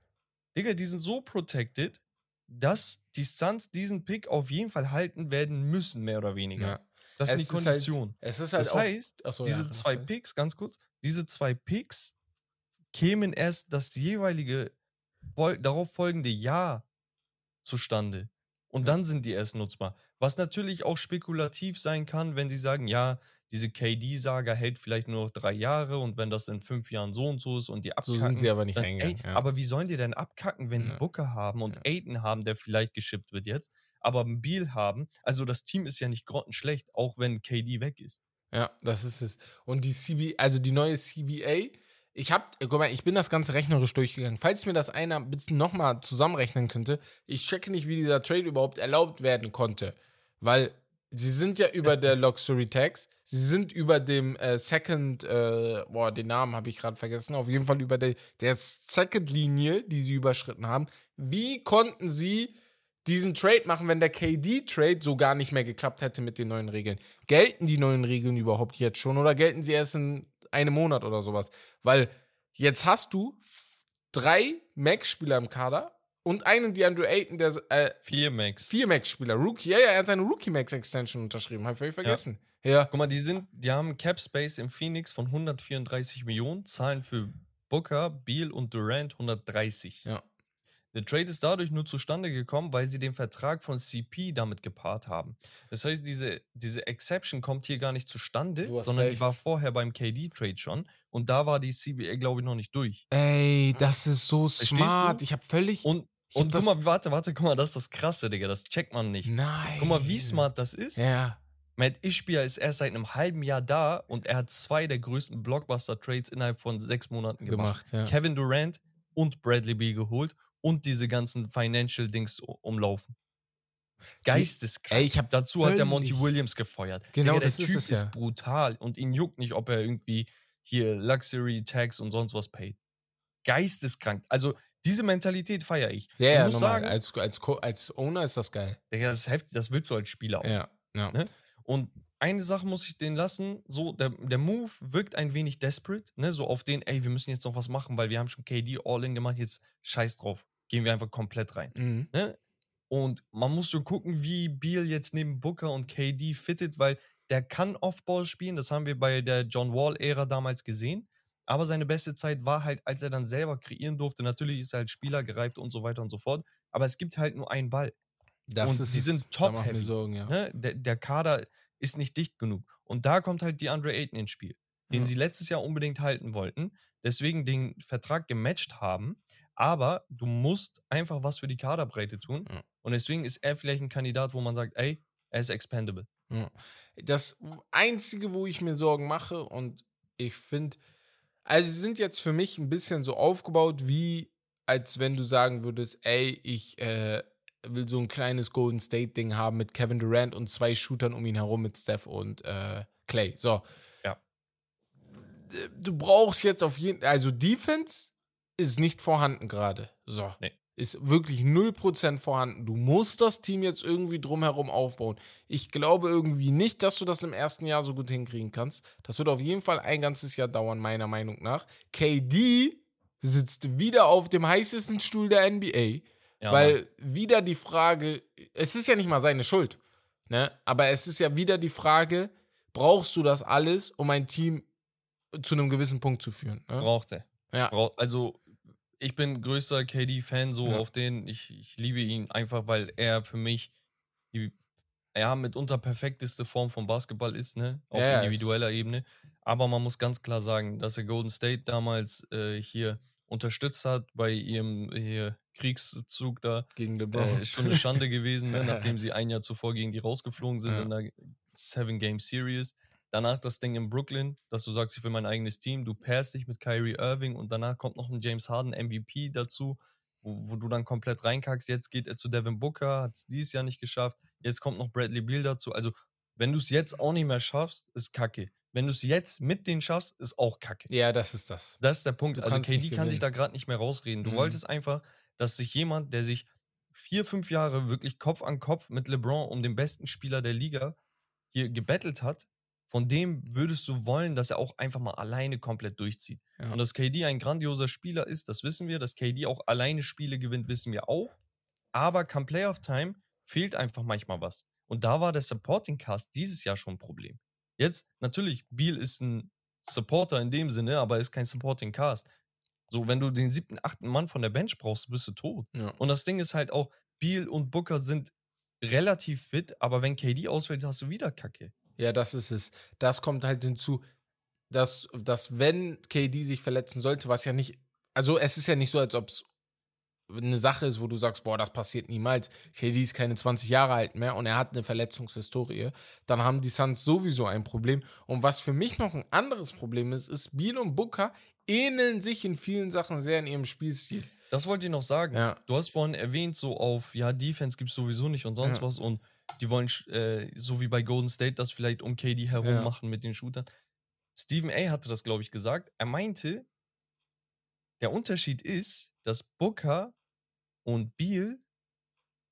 Digga, die sind so protected, dass die Suns diesen Pick auf jeden Fall halten werden müssen, mehr oder weniger. Das ist Es die ist halt- Kondition. Es ist halt das auch, heißt, Achso, diese zwei. Picks, ganz kurz, diese zwei Picks kämen erst das jeweilige darauf folgende Jahr zustande. Und dann sind die erst nutzbar. Was natürlich auch spekulativ sein kann, wenn sie sagen, ja, diese KD-Saga hält vielleicht nur noch drei Jahre und wenn das in fünf Jahren so und so ist und die So abkacken, sind sie aber nicht dann, ey, ja. Aber wie sollen die denn abkacken, wenn Ja. die Booker haben und Ja. Aiden haben, der vielleicht geschippt wird jetzt, aber einen Beal haben? Also das Team ist ja nicht grottenschlecht, auch wenn KD weg ist. Ja, das ist es. Und die CB, also die neue CBA, ich hab, guck mal, ich bin das Ganze rechnerisch durchgegangen. Falls mir das einer bitte nochmal zusammenrechnen könnte, ich checke nicht, wie dieser Trade überhaupt erlaubt werden konnte. Weil sie sind ja über der Luxury Tax, sie sind über dem äh, Second, äh, boah, den Namen habe ich gerade vergessen, auf jeden Fall über der, der Second-Linie, die sie überschritten haben. Wie konnten sie diesen Trade machen, wenn der KD-Trade so gar nicht mehr geklappt hätte mit den neuen Regeln. Gelten die neuen Regeln überhaupt jetzt schon oder gelten sie erst in einem Monat oder sowas? Weil jetzt hast du drei Max-Spieler im Kader und einen DeAndre Ayton, der äh, Vier Max. vier Max-Spieler, Rookie, ja, ja, er hat seine Rookie-Max-Extension unterschrieben, hab ich vergessen. Ja. Guck mal, die sind, die haben Cap Space im Phoenix von 134 Millionen, zahlen für Booker, Beal und Durant 130. Ja. Der Trade ist dadurch nur zustande gekommen, weil sie den Vertrag von CP damit gepaart haben. Das heißt, diese, diese Exception kommt hier gar nicht zustande, sondern recht. die war vorher beim KD-Trade schon. Und da war die CBA, glaube ich, noch nicht durch. Ey, das ist so Verstehst smart. du? Ich hab völlig. Und, Ich hab und das- guck mal, warte, warte, guck mal, das ist das Krasse, Digga. Das checkt man nicht. Nein. Guck mal, wie smart das ist. Ja. Matt Ishbia ist erst seit einem halben Jahr da und er hat zwei der größten Blockbuster-Trades innerhalb von sechs Monaten gemacht. Gemacht, ja. Kevin Durant und Bradley Beal geholt und diese ganzen Financial-Dings umlaufen. Geisteskrank. ey, ich hab Dazu hat der Monty Williams gefeuert. Genau, Digga, das der ist Typ es ja. brutal und ihn juckt nicht, ob er irgendwie hier Luxury Tax und sonst was paid. Geisteskrank. Also diese Mentalität feiere ich. Ja, ich ja, muss normal. sagen, als, als, Co- als Owner ist das geil. Digga, das ist heftig, das willst du als Spieler auch. Ja. ja. Ne? Und eine Sache muss ich denen lassen, so, der, der Move wirkt ein wenig desperate, ne? So auf den, ey, wir müssen jetzt noch was machen, weil wir haben schon KD All-In gemacht, jetzt scheiß drauf. Gehen wir einfach komplett rein. Mhm. Ne? Und man muss so gucken, wie Beal jetzt neben Booker und KD fittet, weil der kann Offball spielen, das haben wir bei der John Wall-Ära damals gesehen. Aber seine beste Zeit war halt, als er dann selber kreieren durfte. Natürlich ist er als Spieler gereift und so weiter und so fort. Aber es gibt halt nur einen Ball. Das Und ist die sind mir top-heavy, Sorgen, ja. Ne? Der, der Kader ist nicht dicht genug. Und da kommt halt die Andre Ayton ins Spiel, den Ja. sie letztes Jahr unbedingt halten wollten, deswegen den Vertrag gematcht haben. Aber du musst einfach was für die Kaderbreite tun. Ja. Und deswegen ist er vielleicht ein Kandidat, wo man sagt, ey, er ist expendable. Ja. Das Einzige, wo ich mir Sorgen mache, und ich finde, also sie sind jetzt für mich ein bisschen so aufgebaut, wie als wenn du sagen würdest, ey, ich äh, will so ein kleines Golden State-Ding haben mit Kevin Durant und zwei Shootern um ihn herum mit Steph und äh, Clay. So. Ja. Du brauchst jetzt auf jeden also Defense ist nicht vorhanden gerade. So. Nee. Ist wirklich 0% vorhanden. Du musst das Team jetzt irgendwie drumherum aufbauen. Ich glaube irgendwie nicht, dass du das im ersten Jahr so gut hinkriegen kannst. Das wird auf jeden Fall ein ganzes Jahr dauern, meiner Meinung nach. KD sitzt wieder auf dem heißesten Stuhl der NBA, Ja, weil wieder die Frage, es ist ja nicht mal seine Schuld, ne? Aber es ist ja wieder die Frage, brauchst du das alles, um ein Team zu einem gewissen Punkt zu führen? Ne? braucht er. Ja. Also, ich bin größter KD-Fan, so Ja. auf den. Ich, ich liebe ihn einfach, weil er für mich die ja, mitunter perfekteste Form von Basketball ist, ne? Auf Ja, ja, es- individueller Ebene. Aber man muss ganz klar sagen, dass er Golden State damals äh, hier unterstützt hat bei ihrem hier Kriegszug da. Gegen LeBron. Äh, ist schon eine Schande gewesen, ne? nachdem sie ein Jahr zuvor gegen die rausgeflogen sind Ja. in der Seven-Game-Series. Danach das Ding in Brooklyn, dass du sagst, ich will mein eigenes Team. Du pairst dich mit Kyrie Irving und danach kommt noch ein James Harden MVP dazu, wo, wo du dann komplett reinkackst. Jetzt geht er zu Devin Booker, hat es dieses Jahr nicht geschafft. Jetzt kommt noch Bradley Beal dazu. Also, wenn du es jetzt auch nicht mehr schaffst, ist kacke. Wenn du es jetzt mit denen schaffst, ist auch kacke. ja, das ist das. Das ist der Punkt. Du also KD kann sich da gerade nicht mehr rausreden. Du Mhm. wolltest einfach, dass sich jemand, der sich vier, fünf Jahre wirklich Kopf an Kopf mit LeBron um den besten Spieler der Liga hier gebettelt hat, von dem würdest du wollen, dass er auch einfach mal alleine komplett durchzieht. Ja. Und dass KD ein grandioser Spieler ist, das wissen wir. Dass KD auch alleine Spiele gewinnt, wissen wir auch. Aber come Playoff Time fehlt einfach manchmal was. Und da war der Supporting Cast dieses Jahr schon ein Problem. Jetzt, natürlich, Beal ist ein Supporter in dem Sinne, aber ist kein Supporting Cast. So, wenn du den siebten, achten Mann von der Bench brauchst, bist du tot. Ja. Und das Ding ist halt auch, Beal und Booker sind relativ fit, aber wenn KD ausfällt, hast du wieder Kacke. Ja, das ist es. Das kommt halt hinzu, dass, dass wenn KD sich verletzen sollte, was ja nicht, also es ist ja nicht so, als ob es eine Sache ist, wo du sagst, boah, das passiert niemals. KD ist keine 20 Jahre alt mehr und er hat eine Verletzungshistorie. Dann haben die Suns sowieso ein Problem. Und was für mich noch ein anderes Problem ist, ist, Beal und Booker ähneln sich in vielen Sachen sehr in ihrem Spielstil. Das wollte ich noch sagen. Ja. Du hast vorhin erwähnt, so auf, ja, Defense gibt es sowieso nicht und sonst Ja. was und die wollen, äh, so wie bei Golden State, das vielleicht um KD herum Ja. machen mit den Shootern. Stephen A. hatte das, glaube ich, gesagt. Er meinte, der Unterschied ist, dass Booker und Beal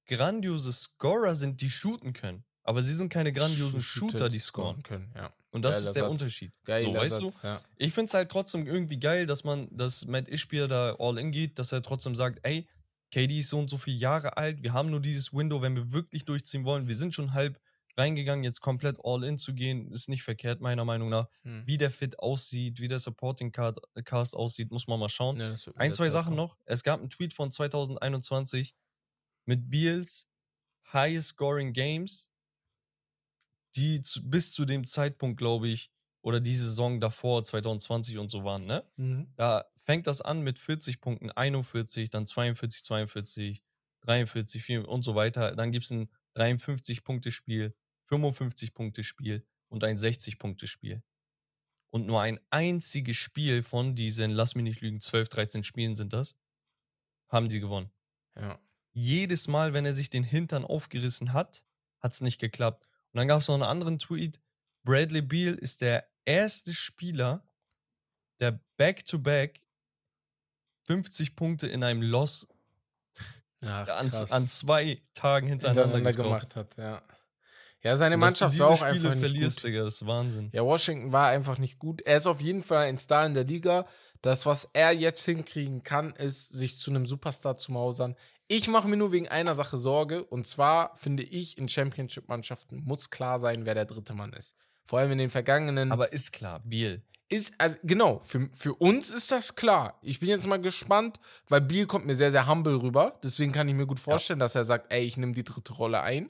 grandiose Scorer sind, die shooten können. Aber sie sind keine grandiosen Shooter, die scoren. können. Ja. Und das Geiler ist der Satz. Unterschied. Geiler so, weißt Satz, du? Ja. Ich finde es halt trotzdem irgendwie geil, dass man, dass Matt Ishbier da all in geht, dass er trotzdem sagt, ey, KD ist so und so viele Jahre alt, wir haben nur dieses Window, wenn wir wirklich durchziehen wollen, wir sind schon halb reingegangen, jetzt komplett all in zu gehen, ist nicht verkehrt, meiner Meinung nach. Hm. Wie der Fit aussieht, wie der Supporting Card, Cast aussieht, muss man mal schauen. Ja, Ein, zwei Sachen noch. Es gab einen Tweet von 2021 mit Beals Highest Scoring Games, die zu, bis zu dem Zeitpunkt, glaube ich, oder die Saison davor, 2020 und so waren, ne? Mhm. Da fängt das an mit 40 Punkten, 41, dann 42, 42, 43, 4 und so weiter. Dann gibt es ein 53-Punkte-Spiel, 55-Punkte-Spiel und ein 60-Punkte-Spiel. Und nur ein einziges Spiel von diesen, lass mich nicht lügen, 12, 13 Spielen sind das, haben die gewonnen. Ja. Jedes Mal, wenn er sich den Hintern aufgerissen hat, hat es nicht geklappt. Und dann gab es noch einen anderen Tweet. Bradley Beal ist der erste Spieler, der back-to-back 50 Punkte in einem Loss Ach, an, an zwei Tagen hintereinander, hintereinander gemacht hat, ja. Ja, seine Und Mannschaft war auch Spiele einfach nicht verlierst, gut. Digga, das ist Wahnsinn. Ja, Washington war einfach nicht gut. Er ist auf jeden Fall ein Star in der Liga. Das, was er jetzt hinkriegen kann, ist, sich zu einem Superstar zu mausern. Ich mache mir nur wegen einer Sache Sorge. Und zwar finde ich, in Championship-Mannschaften muss klar sein, wer der dritte Mann ist. Vor allem in den vergangenen. Aber ist klar, Beal. ist, also genau, für, für uns ist das klar. Ich bin jetzt mal gespannt, weil Biel kommt mir sehr, sehr humble rüber. Deswegen kann ich mir gut vorstellen, dass er sagt, ey, ich nehme die dritte Rolle ein.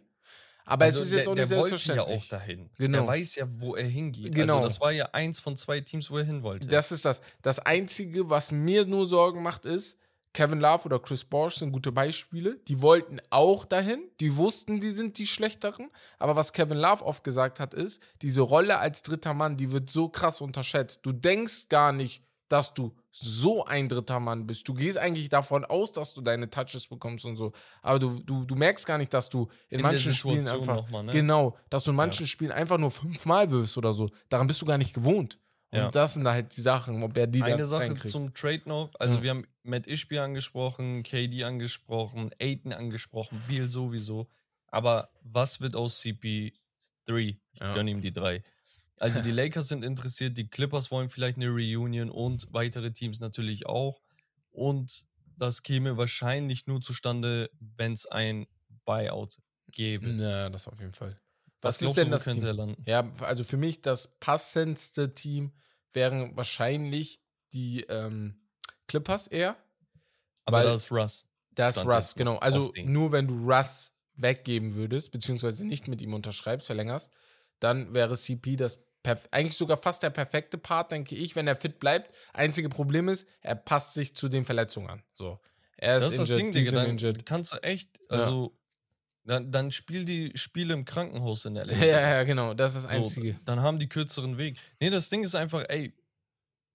Aber es ist jetzt Also der, auch nicht der wollte ja selbstverständlich. auch dahin. Genau. Er weiß ja, wo er hingeht. Genau. Also das war ja eins von zwei Teams, wo er hin wollte. Das ist das. Das Einzige, was mir nur Sorgen macht, ist, Kevin Love oder Chris Bosh sind gute Beispiele. Die wollten auch dahin. Die wussten, die sind die Schlechteren. Aber was Kevin Love oft gesagt hat, ist, diese Rolle als dritter Mann, die wird so krass unterschätzt. Du denkst gar nicht, dass du so ein dritter Mann bist. Du gehst eigentlich davon aus, dass du deine Touches bekommst und so. Aber du, du, du merkst gar nicht, dass du in, in manchen Spielen einfach. Mal, ne? Genau, dass du in manchen ja. Spielen einfach nur fünfmal wirfst oder so. Daran bist du gar nicht gewohnt. Und ja. das sind halt die Sachen, ob er die Eine Sache reinkriegt. zum Trade noch. Also, ja. wir haben Matt Ishby angesprochen, KD angesprochen, Aiden angesprochen, Beal sowieso. Aber was wird aus CP3? Ich ja. gönne ihm die drei. Also die Lakers sind interessiert, die Clippers wollen vielleicht eine Reunion und weitere Teams natürlich auch. Und das käme wahrscheinlich nur zustande, wenn es ein Buyout gäbe. Ja, das auf jeden Fall. Was, Was ist denn das Team? Ja, also für mich das passendste Team wären wahrscheinlich die ähm, Clippers eher. Aber das ist Russ. Das ist Russ, genau. Also nur wenn du Russ weggeben würdest, beziehungsweise nicht mit ihm unterschreibst, verlängerst, dann wäre CP das eigentlich sogar fast der perfekte Part, denke ich, wenn er fit bleibt. Einzige Problem ist, er passt sich zu den Verletzungen an. So. Er ist, das ist injured, das Ding, Digga. Dann injured. kannst du echt, also, ja. Dann, dann spiel die Spiele im Krankenhaus in der LA. Ja, ja, genau. Das ist das Einzige. So, dann haben die kürzeren Weg. Nee, das Ding ist einfach, ey,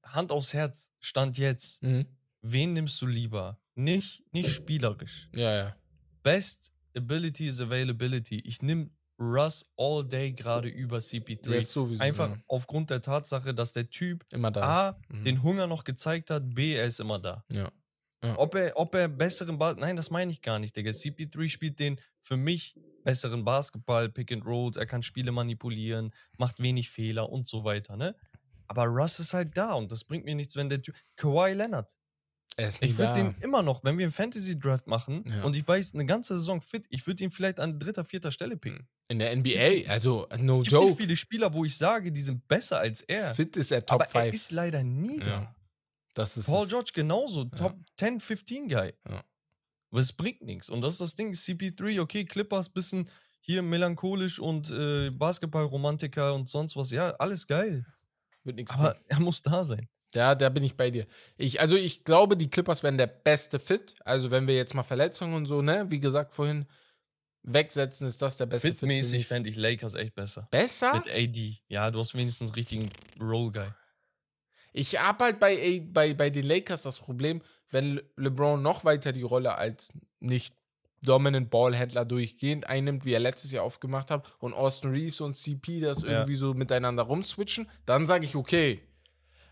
Hand aufs Herz, Stand jetzt. Mhm. Wen nimmst du lieber? Nicht, nicht spielerisch. Ja, ja. Best Ability is Availability. Ich nehme Russ all day gerade über CP3. Ja, sowieso, Einfach ja. aufgrund der Tatsache, dass der Typ A, mhm. den Hunger noch gezeigt hat, B, er ist immer da. Ja. Ja. Ob, er, ob er besseren Ball. Nein, das meine ich gar nicht, Digga. CP3 spielt den für mich besseren Basketball, Pick and Rolls, er kann Spiele manipulieren, macht wenig Fehler und so weiter, ne? Aber Russ ist halt da und das bringt mir nichts, wenn der Typ. Kawhi Leonard, ich würde den immer noch, wenn wir einen Fantasy Draft machen ja. und ich weiß, eine ganze Saison fit, ich würde ihn vielleicht an dritter, vierter Stelle picken. Hm. In der NBA, also no es gibt joke. Nicht viele Spieler, wo ich sage, die sind besser als er. Fit ist er Top 5. Aber er ist leider nie da. Ja. Das ist Paul. George genauso, Top 10, 15 Guy. Aber es bringt nichts. Und das ist das Ding, CP3, okay, Clippers, bisschen hier melancholisch und äh, Basketball-Romantiker und sonst was. Ja, alles geil. Wird nichts Aber bringen. er muss da sein. Ja, da bin ich bei dir. Ich, also ich glaube, die Clippers werden der beste Fit. Also wenn wir jetzt mal Verletzungen und so, ne, wie gesagt vorhin, wegsetzen, ist das der beste Fit. Fitmäßig fände ich Lakers echt besser. Besser? Mit AD. Ja, du hast wenigstens richtigen Roll-Guy. Ich habe halt bei, bei, bei den Lakers das Problem, wenn LeBron noch weiter die Rolle als nicht Dominant Ballhändler durchgehend einnimmt, wie er letztes Jahr aufgemacht hat, und Austin Reeves und CP das ja. irgendwie so miteinander rumswitchen, dann sage ich, okay,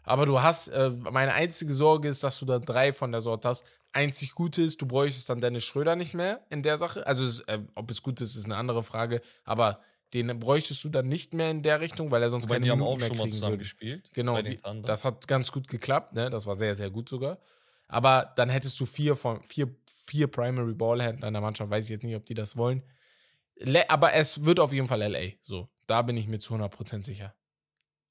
aber du hast, äh, meine einzige Sorge ist, dass du da drei von der Sorte hast. Einzig Gute ist, du bräuchtest dann Dennis Schröder nicht mehr in der Sache. Also, äh, ob es gut ist, ist eine andere Frage. Aber den bräuchtest du dann nicht mehr in der Richtung, weil er sonst Wobei keine die Minuten haben auch schon mal zusammen würde. gespielt. Genau, die, das hat ganz gut geklappt. Ne? Das war sehr, sehr gut sogar. Aber dann hättest du vier von vier, vier Primary Ballhändler in der Mannschaft. Weiß ich jetzt nicht, ob die das wollen. Le aber es wird auf jeden Fall LA. So, da bin ich mir zu 100% sicher.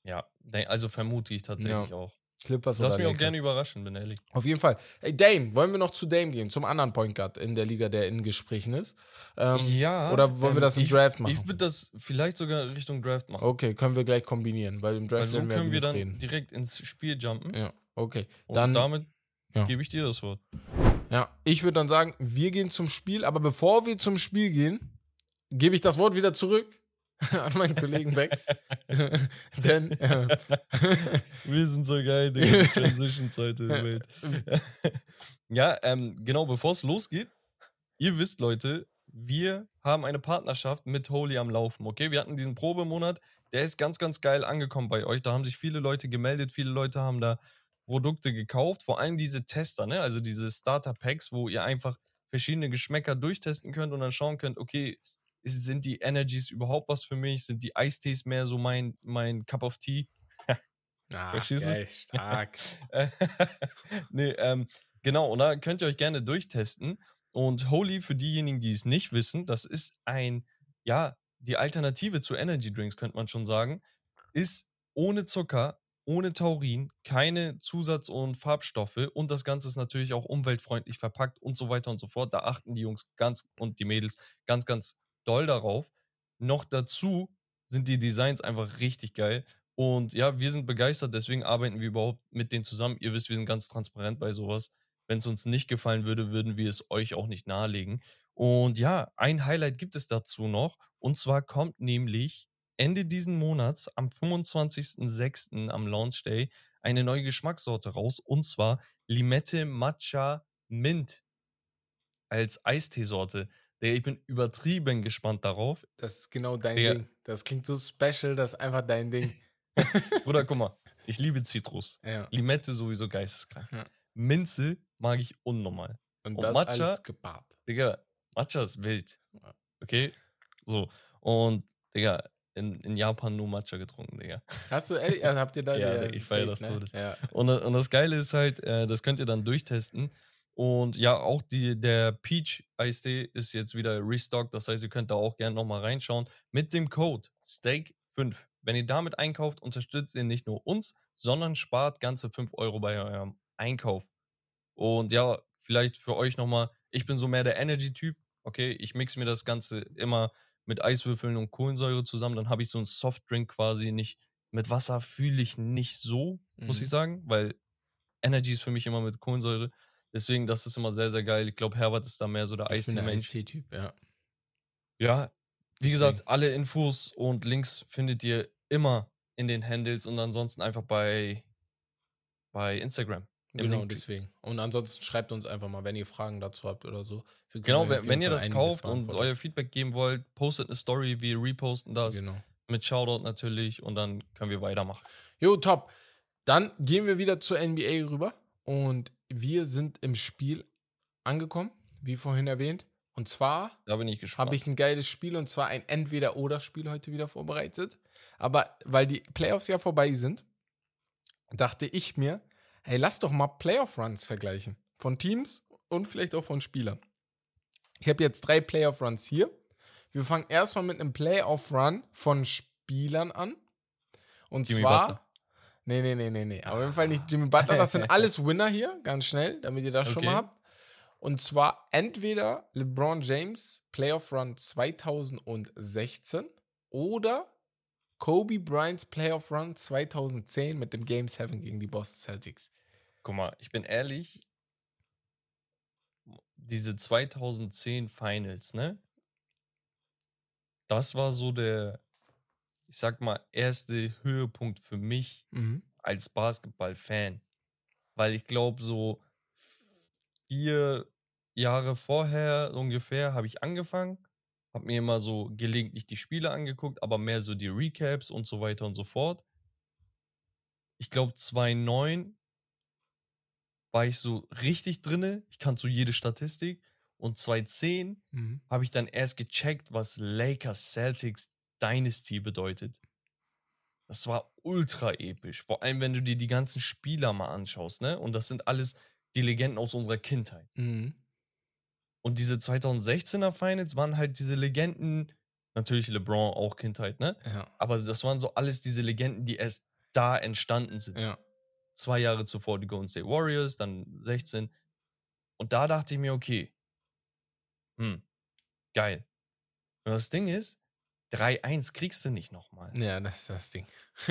Ja, also vermute ich tatsächlich ja. auch. Clippers Lass mich auch gerne überraschen, bin ehrlich. Auf jeden Fall. Ey, Dame, wollen wir noch zu Dame gehen, zum anderen Point Guard in der Liga, der in Gesprächen ist? Ähm, ja. Oder wollen ähm, wir das im ich, Draft machen? Ich würde das vielleicht sogar Richtung Draft machen. Okay, können wir gleich kombinieren, weil im Draft also können wir dann reden. direkt ins Spiel jumpen. Ja, okay. Und dann, damit ja. gebe ich dir das Wort. Ja, ich würde dann sagen, wir gehen zum Spiel, aber bevor wir zum Spiel gehen, gebe ich das Wort wieder zurück an meinen Kollegen Bex. Denn äh, wir sind so geil, die Transitions heute in der Welt. ja, ähm, genau, bevor es losgeht, ihr wisst, Leute, wir haben eine Partnerschaft mit Holy am Laufen, okay? Wir hatten diesen Probemonat, der ist ganz, ganz geil angekommen bei euch. Da haben sich viele Leute gemeldet, viele Leute haben da Produkte gekauft, vor allem diese Tester, ne? Also diese Starter-Packs, wo ihr einfach verschiedene Geschmäcker durchtesten könnt und dann schauen könnt, okay, sind die Energies überhaupt was für mich? Sind die Eistees mehr so mein, mein Cup of Tea? ah, geil, stark. nee, ähm, genau, und da könnt ihr euch gerne durchtesten. Und Holy, für diejenigen, die es nicht wissen, das ist ein, ja, die Alternative zu Energy Drinks, könnte man schon sagen, ist ohne Zucker, ohne Taurin, keine Zusatz- und Farbstoffe und das Ganze ist natürlich auch umweltfreundlich verpackt und so weiter und so fort. Da achten die Jungs ganz und die Mädels ganz, ganz doll darauf. Noch dazu sind die Designs einfach richtig geil. Und ja, wir sind begeistert, deswegen arbeiten wir überhaupt mit denen zusammen. Ihr wisst, wir sind ganz transparent bei sowas. Wenn es uns nicht gefallen würde, würden wir es euch auch nicht nahelegen. Und ja, ein Highlight gibt es dazu noch. Und zwar kommt nämlich Ende diesen Monats, am 25.06. am Launch Day, eine neue Geschmackssorte raus. Und zwar Limette Matcha Mint als Eisteesorte. Digga, ich bin übertrieben gespannt darauf. Das ist genau dein Digga. Ding. Das klingt so special, das ist einfach dein Ding. Bruder, guck mal, ich liebe Zitrus. ja. Limette sowieso geisteskrank. Ja. Minze mag ich unnormal. Und, Und das Matcha? alles gepaart. Digga, Matcha ist wild. Okay? So. Und, Digga, in, in Japan nur Matcha getrunken, Digga. Hast du ehrlich, also habt ihr da Ja, der ich feier safe, das ne? Todes. Ja. Und, äh, und das Geile ist halt, äh, das könnt ihr dann durchtesten. Und ja, auch die, der Peach Eistee ist jetzt wieder restockt. Das heißt, ihr könnt da auch gerne nochmal reinschauen. Mit dem Code STEAK5. Wenn ihr damit einkauft, unterstützt ihr nicht nur uns, sondern spart ganze 5 Euro bei eurem Einkauf. Und ja, vielleicht für euch nochmal, ich bin so mehr der Energy-Typ. Okay, ich mix mir das Ganze immer mit Eiswürfeln und Kohlensäure zusammen. Dann habe ich so einen Softdrink quasi nicht. Mit Wasser fühle ich nicht so, muss Mhm. ich sagen, weil Energy ist für mich immer mit Kohlensäure. Deswegen, das ist immer sehr, sehr geil. Ich glaube, Herbert ist da mehr so der Eistee-Mensch. Eistee-Typ, ja. Ja, wie Deswegen. gesagt, alle Infos und Links findet ihr immer in den Handles und ansonsten einfach bei, bei Instagram. Genau, Linktree. deswegen. Und ansonsten schreibt uns einfach mal, wenn ihr Fragen dazu habt oder so. Genau, wenn, wenn ihr das kauft und euer Feedback geben wollt, postet eine Story, wir reposten das Genau. mit Shoutout natürlich und dann können wir weitermachen. Jo, top. Dann gehen wir wieder zur NBA rüber und wir sind im Spiel angekommen, wie vorhin erwähnt. Und zwar habe ich ein geiles Spiel und zwar ein Entweder-Oder-Spiel heute wieder vorbereitet. Aber weil die Playoffs ja vorbei sind, dachte ich mir, hey, lass doch mal Playoff-Runs vergleichen. Von Teams und vielleicht auch von Spielern. Ich habe jetzt drei Playoff-Runs hier. Wir fangen erstmal mit einem Playoff-Run von Spielern an. Und Jimmy zwar. Butler. Nee, nee, nee, nee, nee. Auf jeden Fall nicht Jimmy Butler. Das sind alles Winner hier, ganz schnell, damit ihr das schon Okay. mal habt. Und zwar entweder LeBron James Playoff Run 2016 oder Kobe Bryants Playoff Run 2010 mit dem Game 7 gegen die Boston Celtics. Guck mal, ich bin ehrlich, diese 2010 Finals, ne? Das war so der, ich sag mal, erste Höhepunkt für mich Mhm. als Basketball-Fan. Weil ich glaube, so vier Jahre vorher ungefähr habe ich angefangen, habe mir immer so gelegentlich die Spiele angeguckt, aber mehr so die Recaps und so weiter und so fort. Ich glaube, 2009 war ich so richtig drinne. Ich kannte so jede Statistik. Und 2010 Mhm. habe ich dann erst gecheckt, was Lakers Celtics Dynasty bedeutet. Das war ultra episch. Vor allem, wenn du dir die ganzen Spieler mal anschaust, ne? Und das sind alles die Legenden aus unserer Kindheit. Mhm. Und diese 2016er Finals waren halt diese Legenden, natürlich LeBron auch Kindheit, ne? Ja. Aber das waren so alles diese Legenden, die erst da entstanden sind. Ja. Zwei Jahre zuvor die Golden State Warriors, dann 16. Und da dachte ich mir, okay, hm, geil. Und das Ding ist, 3-1 kriegst du nicht nochmal. ja, das ist das Ding.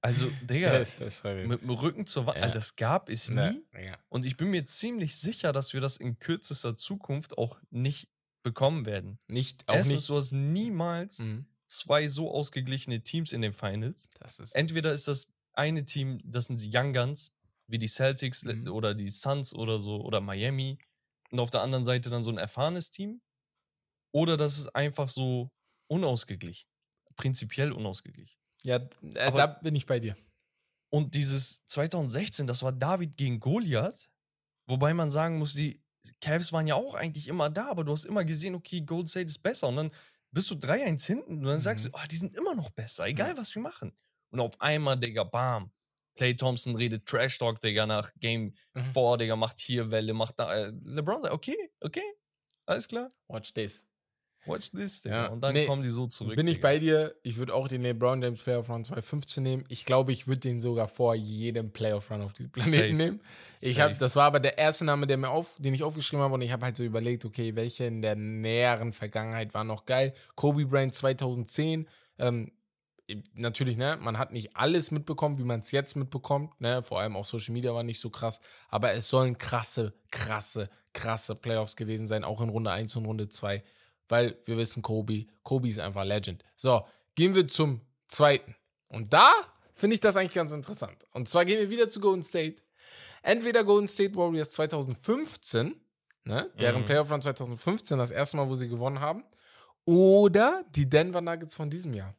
Also, Digga, Ja, das ist mit dem Rücken zur Wand, Ja. Das gab es nie. ja. Und ich bin mir ziemlich sicher, dass wir das in kürzester Zukunft auch nicht bekommen werden. Nicht, auch Erstens, nicht. du hast niemals Mhm. zwei so ausgeglichene Teams in den Finals. Ist Entweder ist das eine Team, das sind die Young Guns, wie die Celtics Mhm. oder die Suns oder so, oder Miami. Und auf der anderen Seite dann so ein erfahrenes Team. Oder das ist einfach so unausgeglichen. Prinzipiell unausgeglichen. ja, äh, Aber- da bin ich bei dir. Und dieses 2016, das war David gegen Goliath. Wobei man sagen muss, die Cavs waren ja auch eigentlich immer da, aber du hast immer gesehen, okay, Golden State ist besser. Und dann bist du 3-1 hinten und dann sagst Mhm. du, ah, die sind immer noch besser, egal was wir machen. Und auf einmal, Digga, bam. Clay Thompson redet Trash Talk, Digga, nach Game Mhm. 4, Digga, macht hier Welle, macht da. Äh, LeBron sagt, okay, okay, alles klar. Watch this. Watch this. Ja, Und dann nee, kommen die so zurück. Bin ich Digga. bei dir. Ich würde auch den LeBron James Playoff Run 2015 nehmen. Ich glaube, ich würde den sogar vor jedem Playoff Run auf diesem Planeten Safe. nehmen. Ich hab, das war aber der erste Name, der mir auf, den ich aufgeschrieben habe und ich habe halt so überlegt, okay, welche in der näheren Vergangenheit war noch geil. Kobe Bryant 2010. Ähm, natürlich, ne, man hat nicht alles mitbekommen, wie man es jetzt mitbekommt, ne, vor allem auch Social Media war nicht so krass, aber es sollen krasse, krasse, krasse Playoffs gewesen sein, auch in Runde 1 und Runde 2, weil wir wissen, Kobe, Kobe ist einfach Legend. So, gehen wir zum zweiten. Und da finde ich das eigentlich ganz interessant. Und zwar gehen wir wieder zu Golden State. Entweder Golden State Warriors 2015, ne, deren Mhm. Playoff Run 2015, das erste Mal, wo sie gewonnen haben, oder die Denver Nuggets von diesem Jahr.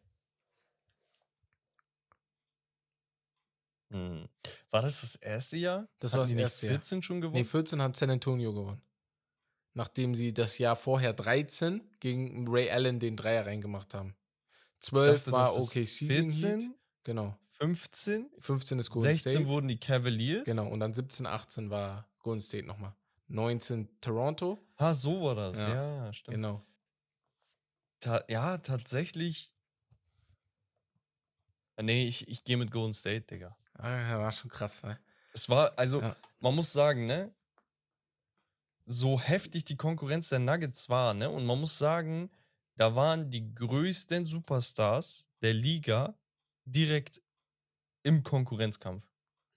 Hm. War das das erste Jahr? Das Hatten war das erste Jahr. 14 schon gewonnen? Nee, 14 hat San Antonio gewonnen. Nachdem sie das Jahr vorher 13 gegen Ray Allen den Dreier reingemacht haben. 12 dachte, war OKC gegen 14? Heat. Genau. 15? 15 ist Golden 16 State. wurden die Cavaliers? Genau. Und dann 17, 18 war Golden State nochmal. 19 Toronto. Ah, so war das. Ja, Ja, stimmt. Genau. Ta ja, tatsächlich. Ah, Nee, ich, ich gehe mit Golden State, Digga. Ah, war schon krass, ne? Es war, also, Ja. man muss sagen, ne? So heftig die Konkurrenz der Nuggets war, ne? Und man muss sagen, da waren die größten Superstars der Liga direkt im Konkurrenzkampf.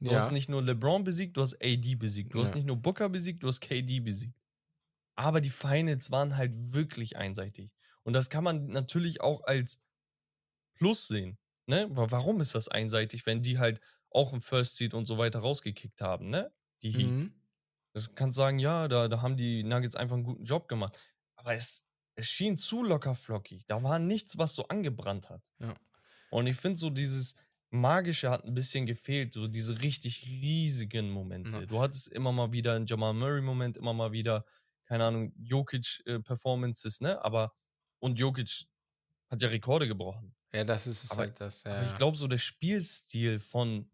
Du ja. hast nicht nur LeBron besiegt, du hast AD besiegt. Du hast Ja. nicht nur Booker besiegt, du hast KD besiegt. Aber die Finals waren halt wirklich einseitig. Und das kann man natürlich auch als Plus sehen. Ne? Wa- Warum ist das einseitig, wenn die halt auch im First Seed und so weiter rausgekickt haben, ne? Die Heat. Mhm. Das kannst sagen, ja, da, da haben die Nuggets einfach einen guten Job gemacht. Aber es, es schien zu locker flockig. Da war nichts, was so angebrannt hat. Ja. Und ich finde so dieses Magische hat ein bisschen gefehlt, so diese richtig riesigen Momente. Ja. Du hattest immer mal wieder einen Jamal Murray-Moment, immer mal wieder, keine Ahnung, Jokic-Performances, ne? Aber, und Jokic hat ja Rekorde gebrochen. Ja, das ist es Aber- halt das. Ja. Aber ich glaube, so der Spielstil von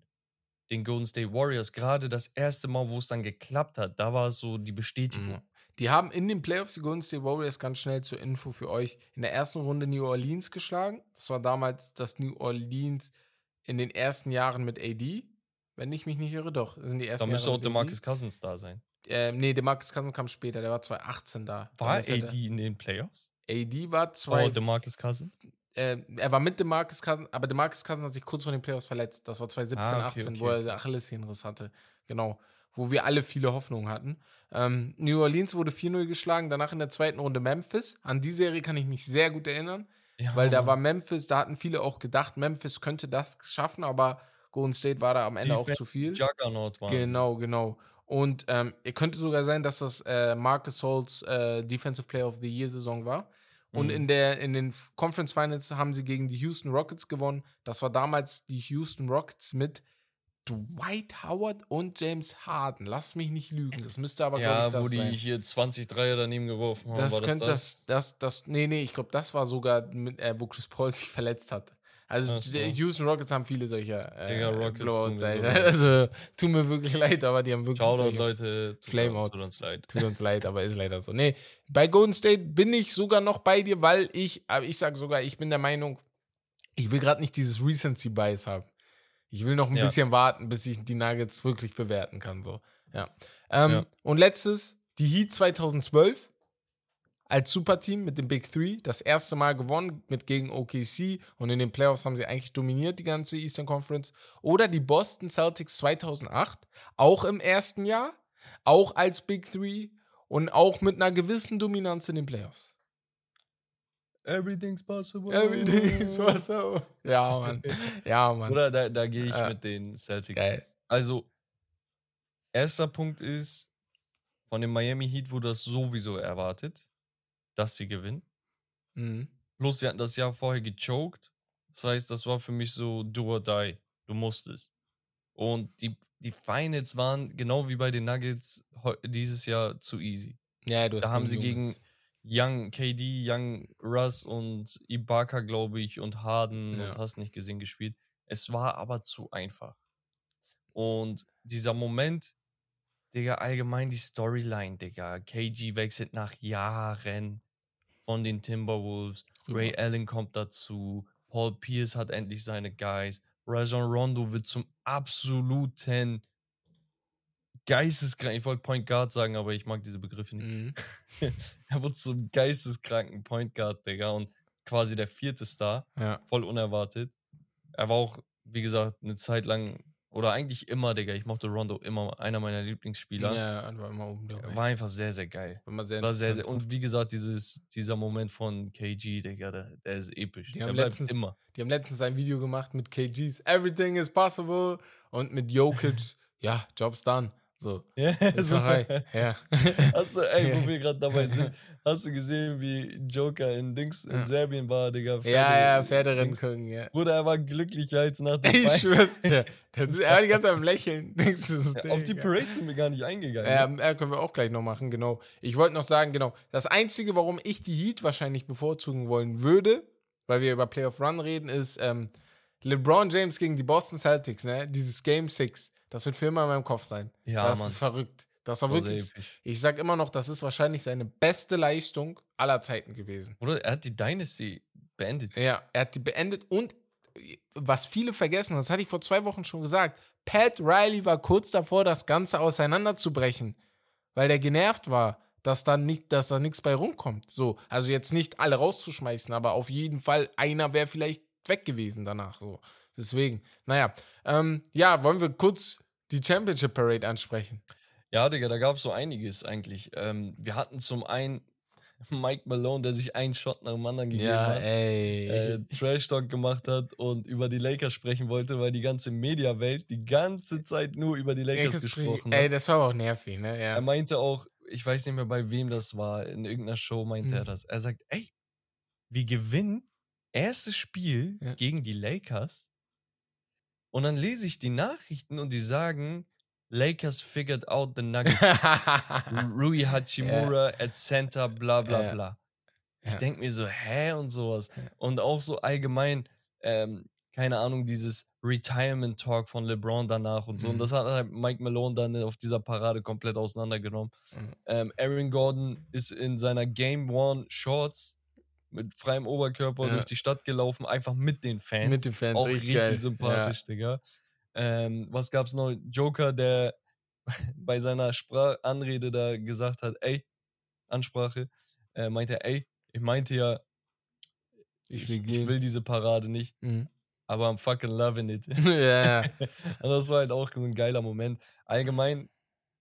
den Golden State Warriors, gerade das erste Mal, wo es dann geklappt hat, da war es so die Bestätigung. Mhm. Die haben in den Playoffs die Golden State Warriors ganz schnell zur Info für euch in der ersten Runde New Orleans geschlagen. Das war damals das New Orleans in den ersten Jahren mit AD. Wenn ich mich nicht irre, doch. Das sind die Da ersten müsste auch Jahre der mit Marcus Cousins da sein. AD. Ähm, nee, der Marcus Cousins kam später. Der war 2018 da. War AD in den Playoffs? Da. AD war zwei. Oh, der Marcus Cousins? Äh, er war mit dem Marcus Cousins, aber der Marcus Cousins hat sich kurz vor den Playoffs verletzt. Das war 2017, Ah, okay, 18, okay, wo er Achillessehnenriss hatte. Genau. Wo wir alle viele Hoffnungen hatten. Ähm, New Orleans wurde 4-0 geschlagen, danach in der zweiten Runde Memphis. An die Serie kann ich mich sehr gut erinnern, Ja, weil da war Memphis, da hatten viele auch gedacht, Memphis könnte das schaffen, aber Golden State war da am Ende auch Defense zu viel. Juggernaut waren. Genau, genau. Und ähm, es könnte sogar sein, dass das äh, Marcus Souls äh, Defensive Player of the Year Saison war. Und Mhm. in, der, in den Conference Finals haben sie gegen die Houston Rockets gewonnen. Das war damals die Houston Rockets mit Dwight Howard und James Harden. Lass mich nicht lügen. Das müsste aber, glaube Ja, ich, das wo die sein. hier 20 Dreier daneben geworfen haben. Das könnte das, das, das, nee, nee, ich glaube, das war sogar, mit, äh, wo Chris Paul sich verletzt hat. Also Houston Rockets haben viele solcher äh, Rockets Blowouts. Also tut mir wirklich leid, aber die haben wirklich Shoutout, Leute. Tut, Flameouts. Tut uns leid. Tut uns leid, aber ist leider so. Nee, bei Golden State bin ich sogar noch bei dir, weil ich, aber ich sage sogar, ich bin der Meinung, ich will gerade nicht dieses Recency Bias haben. Ich will noch ein Ja. bisschen warten, bis ich die Nuggets wirklich bewerten kann. So. Ja. Ähm, Ja. Und letztes, die Heat 2012 als Superteam mit dem Big Three, das erste Mal gewonnen mit gegen OKC und in den Playoffs haben sie eigentlich dominiert, die ganze Eastern Conference. Oder die Boston Celtics 2008, auch im ersten Jahr, auch als Big Three und auch mit einer gewissen Dominanz in den Playoffs. Everything's possible. Everything's possible. Ja, Mann. Ja, Mann. Oder da, da gehe ich Ja. mit den Celtics. Geil. Also, erster Punkt ist, von dem Miami Heat wurde das sowieso erwartet, dass sie gewinnen. Mhm. Plus, sie hatten das Jahr vorher gechoked. Das heißt, das war für mich so do or die. Du musstest. Und die, die Finals waren genau wie bei den Nuggets dieses Jahr zu easy. Ja, du hast Da haben sie gegen Young KD, Young Russ und Ibaka, glaube ich, und Harden Ja. und hast nicht gesehen gespielt. Es war aber zu einfach. Und dieser Moment, Digga, allgemein die Storyline, Digga. KG wechselt nach Jahren von den Timberwolves. Rüber. Ray Allen kommt dazu. Paul Pierce hat endlich seine Guys. Rajon Rondo wird zum absoluten Geisteskranken. Ich wollte Point Guard sagen, aber ich mag diese Begriffe nicht. Mhm. Er wird zum geisteskranken Point Guard, Digga. Und quasi der vierte Star. Ja. Voll unerwartet. er war auch, wie gesagt, eine Zeit lang oder eigentlich immer, Digga. Ich mochte Rondo immer, einer meiner Lieblingsspieler. Ja, war immer oben. War einfach sehr, sehr geil. War, sehr War sehr, sehr, und wie gesagt, dieses, dieser Moment von KG, Digga, der, der ist episch. Die der haben letztens- immer. Die haben letztens ein Video gemacht mit KGs Everything is possible und mit Jokic, ja, Job's done. So. Ja, Ist so. Ja. Hast du, ey, wo wir gerade dabei sind, hast du gesehen, wie Joker in Dings in Ja. Serbien war, Digga? ja, Pferde- ja, Pferderennen Dings. gucken, ja. Bruder, er war glücklicher als nach dem Ich schwör's dir. Ist- Er war die ganze Zeit am Lächeln. Ja, Auf die. Parade sind wir gar nicht eingegangen. Ja, ja, können wir auch gleich noch machen, genau. Ich wollte noch sagen, genau, das Einzige, warum ich die Heat wahrscheinlich bevorzugen wollen würde, weil wir über Playoff Run reden, ist ähm, LeBron James gegen die Boston Celtics, ne? Dieses Game 6. Das wird für immer in meinem Kopf sein. Ja, das Mann. ist verrückt. Das war wirklich. Ich sag immer noch, das ist wahrscheinlich seine beste Leistung aller Zeiten gewesen. Bruder, er hat die Dynasty beendet. Ja, er hat die beendet und was viele vergessen, das hatte ich vor zwei Wochen schon gesagt, Pat Riley war kurz davor, das Ganze auseinanderzubrechen, weil der genervt war, dass da nicht, dass da nichts bei rumkommt. So, also jetzt nicht alle rauszuschmeißen, aber auf jeden Fall einer wäre vielleicht weg gewesen danach. So, deswegen, naja, ähm, ja, wollen wir kurz die Championship Parade ansprechen? Ja, Digga, da gab es so einiges eigentlich. Ähm, wir hatten zum einen Mike Malone, der sich einen Shot nach dem anderen gegeben hat. ey. äh, Trash Talk gemacht hat und über die Lakers sprechen wollte, weil die ganze Mediawelt die ganze Zeit nur über die Lakers gesprochen ey, hat. das war aber auch nervig, ne? Ja. Er meinte auch, ich weiß nicht mehr bei wem das war, in irgendeiner Show meinte Hm. er das. Er sagt, ey, wir gewinnen erstes Spiel Ja. gegen die Lakers und dann lese ich die Nachrichten und die sagen, Lakers figured out the Nuggets. Rui Hachimura at center, bla bla Ja. bla. Ich Ja. denke mir so, hä und sowas. Ja. Und auch so allgemein, ähm, keine Ahnung, dieses Retirement Talk von LeBron danach und so. Und Mhm. das hat halt Mike Malone dann auf dieser Parade komplett auseinandergenommen. Mhm. Ähm, Aaron Gordon ist in seiner Game One Shorts mit freiem Oberkörper Ja. durch die Stadt gelaufen, einfach mit den Fans. Mit den Fans, Auch richtig geil. sympathisch, Digga. Ähm, was gab's noch? Joker, der bei seiner Sprach Anrede da gesagt hat, ey, Ansprache, äh, meinte, ey, ich meinte ja, ich will ich will diese Parade nicht, Mhm. aber I'm fucking loving it. ja. Und das war halt auch so ein geiler Moment. Allgemein,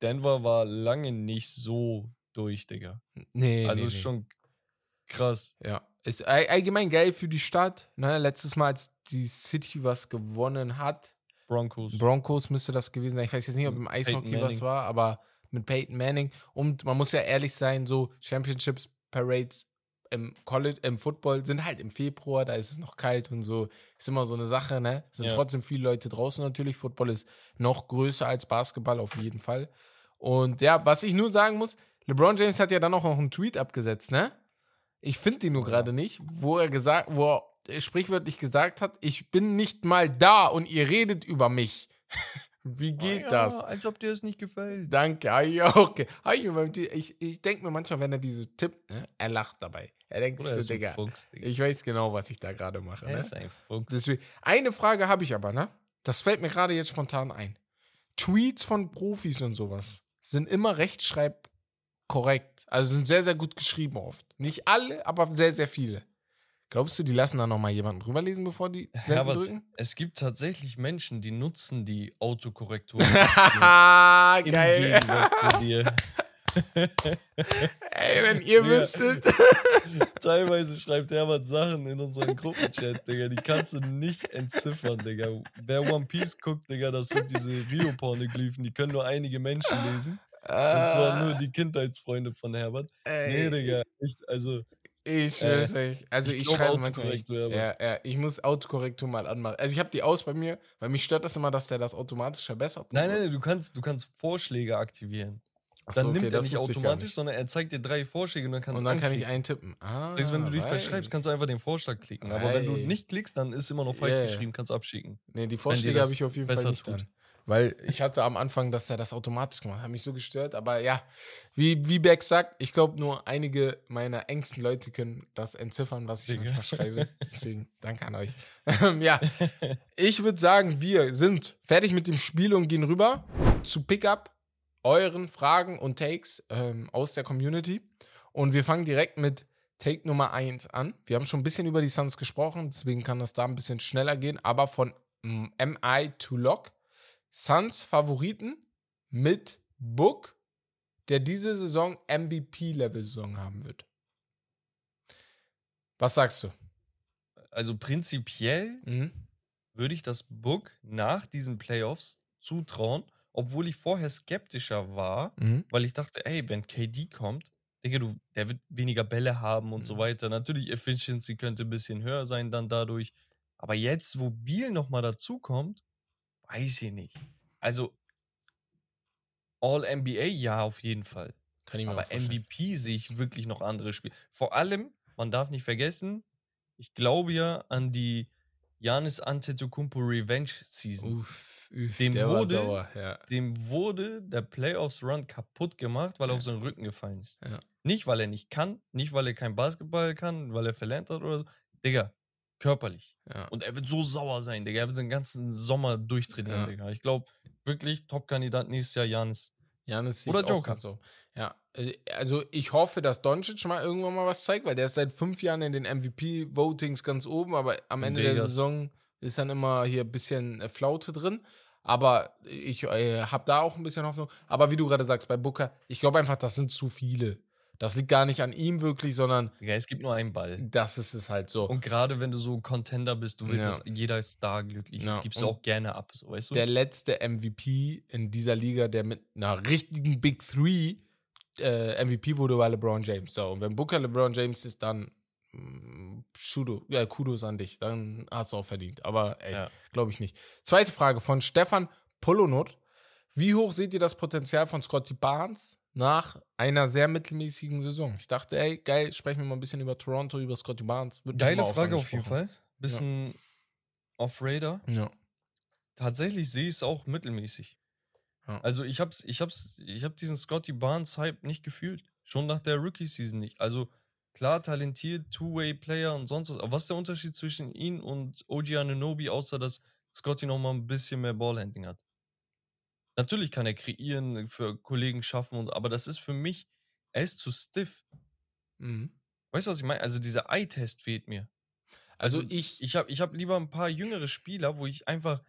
Denver war lange nicht so durch, Digga. Nee, also nee, nee. schon krass. Ja, ist all- allgemein geil für die Stadt. Ne? Letztes Mal, als die City was gewonnen hat, Broncos. Broncos müsste das gewesen sein. Ich weiß jetzt nicht, ob im Eishockey was Manning. war, aber mit Peyton Manning. Und man muss ja ehrlich sein, so Championships, Parades im College, im Football sind halt im Februar, da ist es noch kalt und so. Ist immer so eine Sache, ne? Es sind Ja. trotzdem viele Leute draußen natürlich. Football ist noch größer als Basketball auf jeden Fall. Und ja, was ich nur sagen muss, LeBron James hat ja dann auch noch einen Tweet abgesetzt, ne? Ich finde den nur gerade nicht, wo er gesagt, wo er sprichwörtlich gesagt hat, ich bin nicht mal da und ihr redet über mich. Wie geht das? Als ob dir es nicht gefällt. Danke, ah, ja, okay. Ah, ja, Ich, ich denke mir manchmal, wenn er diese tippt, ne, er lacht dabei. Er denkt Oder er so, ist ein Digga, Fuchs, Digga. ich weiß genau, was ich da gerade mache. er Ne? ist ein Fuchs. Deswegen, eine Frage habe ich aber, ne? Das fällt mir gerade jetzt spontan ein. Tweets von Profis und sowas sind immer rechtschreibkorrekt. Also sind sehr, sehr gut geschrieben oft. Nicht alle, aber sehr, sehr viele. Glaubst du, die lassen da nochmal jemanden drüber lesen, bevor die senden Herbert, drücken? es gibt tatsächlich Menschen, die nutzen die Autokorrektur. Haha, Im geil. Gegensatz zu dir. Ey, wenn ihr Ja. wüsstet. Teilweise schreibt Herbert Sachen in unseren Gruppenchat, Digga. Die kannst du nicht entziffern, Digga. Wer One Piece guckt, Digga, das sind diese Rio-Pornoglyphen. Die können nur einige Menschen lesen. Und zwar nur die Kindheitsfreunde von Herbert. Nee, Ah. Ey, Digga. Echt, also, Ich schwör's euch. Also ich ich, schreibe manchmal. Ja, ja, ich muss Autokorrektur mal anmachen. Also ich habe die aus bei mir, weil mich stört das immer, dass der das automatisch verbessert. und nein, so. nein, nein, du kannst, du kannst Vorschläge aktivieren. Ach so, Dann okay, nimmt er das nicht automatisch, sondern er zeigt dir drei Vorschläge und dann kannst Und du dann kann ich anklicken. eintippen. Ah, Das heißt, wenn du dich verschreibst, kannst du einfach den Vorschlag klicken. Aber wenn du nicht klickst, dann ist immer noch falsch ja. geschrieben, kannst abschicken. Nee, die Vorschläge habe ich auf jeden Fall nicht tut. dann. Weil ich hatte am Anfang, dass er das automatisch gemacht hat. Hat mich so gestört. Aber ja, wie, wie Beck sagt, ich glaube, nur einige meiner engsten Leute können das entziffern, was ich manchmal schreibe. Deswegen, danke an euch. ja, ich würde sagen, wir sind fertig mit dem Spiel und gehen rüber zu Pickup, euren Fragen und Takes ähm, aus der Community. Und wir fangen direkt mit Take Nummer 1 an. Wir haben schon ein bisschen über die Suns gesprochen, deswegen kann das da ein bisschen schneller gehen, aber von mm, MI to Lock. Suns Favoriten mit Book, der diese Saison MVP-Level-Saison haben wird. Was sagst du? Also prinzipiell Mhm. würde ich das Book nach diesen Playoffs zutrauen, obwohl ich vorher skeptischer war, Mhm. weil ich dachte, ey, wenn KD kommt, denke du, der wird weniger Bälle haben und so Mhm. weiter. Natürlich, Efficiency könnte ein bisschen höher sein dann dadurch. Aber jetzt, wo Beal nochmal dazukommt, weiß ich nicht. Also, All-NBA, ja, auf jeden Fall. Kann ich mir Aber. MVP sehe ich wirklich noch andere Spiele. Vor allem, man darf nicht vergessen, ich glaube ja an die Janis Antetokounmpo Revenge Season. Uff, uff, Dem wurde- sauer, ja. Dem wurde der Playoffs Run kaputt gemacht, weil er Ja. auf seinen Rücken gefallen ist. Ja. Nicht, weil er nicht kann, nicht, weil er kein Basketball kann, weil er verlernt hat oder so. Digga, körperlich. ja. Und er wird so sauer sein, Digga. Er wird den ganzen Sommer durchtrainieren, Ja. Digga. Ich glaube, wirklich Top-Kandidat nächstes Jahr Janis. Janis Oder Joker. So. Ja, äh, also ich hoffe, dass Doncic mal irgendwann mal was zeigt, weil der ist seit fünf Jahren in den MVP-Votings ganz oben, aber am Ende der Vegas. Saison ist dann immer hier ein bisschen äh, Flaute drin. Aber ich äh, habe da auch ein bisschen Hoffnung. Aber wie du gerade sagst, bei Booker, ich glaube einfach, das sind zu viele. Das liegt gar nicht an ihm wirklich, sondern Digga, es gibt nur einen Ball. das ist es halt so. Und gerade wenn du so Contender bist, du willst, Ja. dass jeder Star glücklich Ja, ist, gibst du auch gerne ab, so weißt du? der letzte MVP in dieser Liga, der mit einer richtigen Big Three äh, MVP wurde, war LeBron James. So, und wenn Booker LeBron James ist, dann mm, Schudo, ja, Kudos an dich. Dann hast du auch verdient. Aber ey, Ja. glaube ich nicht. Zweite Frage von Stefan Polonot. Wie hoch seht ihr das Potenzial von Scotty Barnes nach einer sehr mittelmäßigen Saison? Ich dachte, ey, geil, sprechen wir mal ein bisschen über Toronto, über Scotty Barnes. Wird Geile Frage auf jeden. Fall. Bisschen off-Radar. Ja. Tatsächlich sehe ich es auch mittelmäßig. Ja. Also ich hab's, ich hab's, ich hab diesen Scotty Barnes Hype nicht gefühlt. Schon nach der Rookie-Season nicht. Also klar, talentiert, Two-Way-Player und sonst was. Aber was ist der Unterschied zwischen ihm und OG Anunobi, außer dass Scotty noch mal ein bisschen mehr Ballhandling hat? Natürlich kann er kreieren, für Kollegen schaffen, und, aber das ist für mich, er ist zu stiff. Mhm. Weißt du, was ich meine? Also dieser Eye-Test fehlt mir. Also, Also ich, Ich habe ich hab lieber ein paar jüngere Spieler, wo ich einfach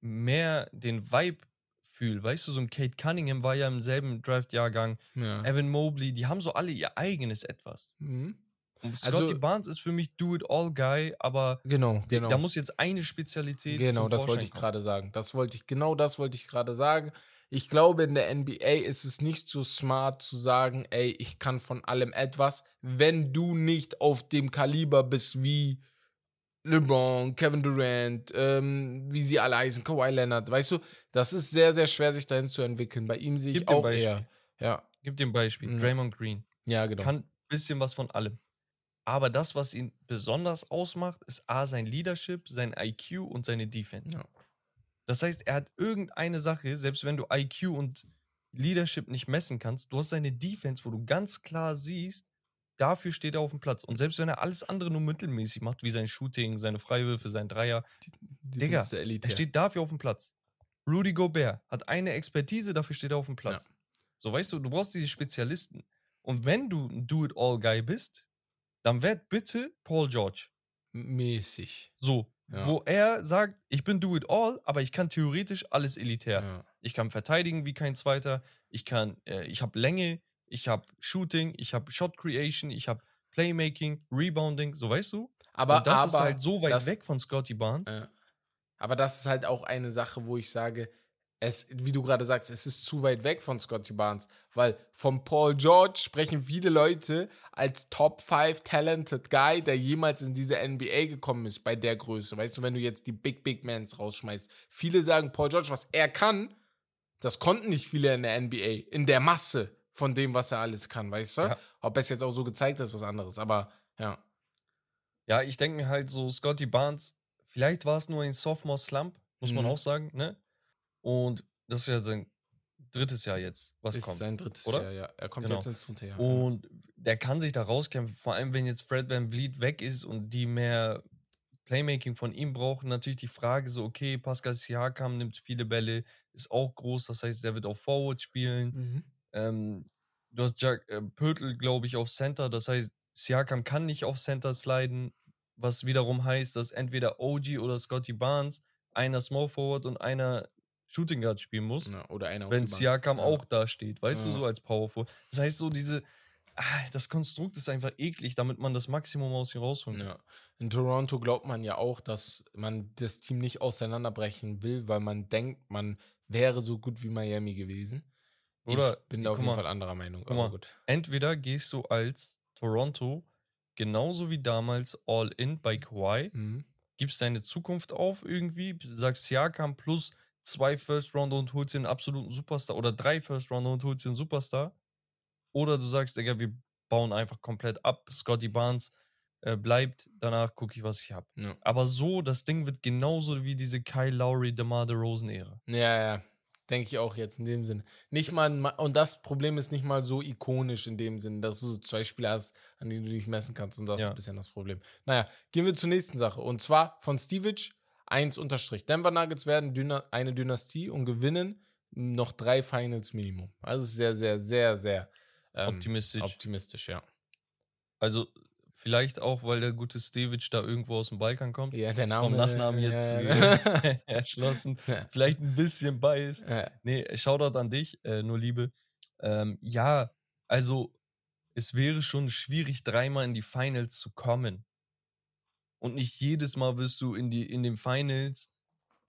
mehr den Vibe fühle. Weißt du, so ein Kate Cunningham war ja im selben Draft-Jahrgang. ja. Evan Mobley, die haben so alle ihr eigenes etwas. Mhm. Und Also- Scotty Barnes ist für mich Do-It-All-Guy, aber Genau, genau. da muss jetzt eine Spezialität Genau, das Vorschein wollte ich gerade sagen. Das wollte ich, genau das wollte ich gerade sagen. Ich glaube, in der NBA ist es nicht so smart zu sagen, ey, ich kann von allem etwas, wenn du nicht auf dem Kaliber bist wie LeBron, Kevin Durant, ähm, wie sie alle heißen, Kawhi Leonard, weißt du, das ist sehr, sehr schwer, sich dahin zu entwickeln. Bei ihm sehe ich Gib auch eher. Ja, Gib ein Beispiel. Mhm. Draymond Green ja, genau. kann ein bisschen was von allem. Aber das, was ihn besonders ausmacht, ist A, sein Leadership, sein IQ und seine Defense. Ja. Das heißt, er hat irgendeine Sache, selbst wenn du IQ und Leadership nicht messen kannst, du hast seine Defense, wo du ganz klar siehst, dafür steht er auf dem Platz. Und selbst wenn er alles andere nur mittelmäßig macht, wie sein Shooting, seine Freiwürfe, sein Dreier, Die Digga, du elitär. er steht dafür auf dem Platz. Rudy Gobert hat eine Expertise, dafür steht er auf dem Platz. So, weißt du, du brauchst diese Spezialisten. Und wenn du ein Do-It-All-Guy bist, dann werd bitte Paul George. mäßig. So, Ja. wo er sagt, ich bin Do-It-All, aber ich kann theoretisch alles elitär. Ja. Ich kann verteidigen wie kein Zweiter. Ich kann, äh, ich habe Länge, ich habe Shooting, ich habe Shot Creation, ich habe Playmaking, Rebounding, so weißt du? Aber, Und das aber ist halt so weit das- weg von Scotty Barnes. Ja. Aber das ist halt auch eine Sache, wo ich sage, es, wie du gerade sagst, es ist zu weit weg von Scotty Barnes, weil von Paul George sprechen viele Leute als Top 5 Talented Guy, der jemals in diese NBA gekommen ist, bei der Größe. Weißt du, wenn du jetzt die Big, Big Mans rausschmeißt. Viele sagen, Paul George, was er kann, das konnten nicht viele in der NBA, in der Masse von dem, was er alles kann, weißt du? Ja. Ob er es jetzt auch so gezeigt hat, ist was anderes, aber ja. Ja, ich denke mir halt so, Scotty Barnes, vielleicht war es nur ein Sophomore-Slump, muss man Mhm. auch sagen, ne? Und das ist ja sein drittes Jahr jetzt, was ist kommt. sein drittes oder? Jahr, ja. Er kommt Genau. jetzt ins dritte Jahr. Und der kann sich da rauskämpfen, vor allem wenn jetzt Fred Van Vliet weg ist und die mehr Playmaking von ihm brauchen. Natürlich die Frage so, okay, Pascal Siakam nimmt viele Bälle, ist auch groß, das heißt, der wird auch Forward spielen. Mhm. Ähm, du hast Jack äh, Pötl, glaube ich, auf Center, das heißt, Siakam kann nicht auf Center sliden, was wiederum heißt, dass entweder OG oder Scotty Barnes einer Small Forward und einer Shooting Guard spielen muss, Ja, oder einer wenn. Siakam Ja. auch da steht, weißt du, Ja. so als Power Forward. Das heißt, so diese, ah, das Konstrukt ist einfach eklig, damit man das Maximum aus ihm rausholen kann. Ja. In Toronto glaubt man ja auch, dass man das Team nicht auseinanderbrechen will, weil man denkt, man wäre so gut wie Miami gewesen. Oder, ich bin die- da auf jeden mal, Fall anderer Meinung. mal, gut. Entweder gehst du als Toronto genauso wie damals all in bei Kawhi, Mhm. gibst deine Zukunft auf irgendwie, sagst Siakam plus zwei First Rounder und holst dir einen absoluten Superstar oder drei First Rounder und holst dir einen Superstar. Oder du sagst, Digga, wir bauen einfach komplett ab. Scotty Barnes äh, bleibt, danach gucke ich, was ich habe. Ja. Aber so, das Ding wird genauso wie diese Kyle Lowry, DeMar DeRozan-Ära. Ja, ja. Denke ich auch jetzt in dem Sinn. Nicht mal, ma- und das Problem ist nicht mal so ikonisch in dem Sinn, dass du so zwei Spieler hast, an denen du dich messen kannst. Und das ist Ja. ein bisschen das Problem. Naja, gehen wir zur nächsten Sache. Und zwar von Stevic 1 unterstrich. Denver Nuggets werden Dyna eine Dynastie und gewinnen noch drei Finals Minimum. Also sehr, sehr, sehr, sehr ähm, Optimistisch. optimistisch, ja. Also vielleicht auch, weil der gute Stevic da irgendwo aus dem Balkan kommt. Ja, der Name. Vom Nachnamen jetzt äh, erschlossen. Ja. Vielleicht ein bisschen biased. Ja. Nee, Shoutout an dich, äh, nur Liebe. Ähm, ja, also es wäre schon schwierig, dreimal in die Finals zu kommen. Und nicht jedes Mal wirst du in, die, in den Finals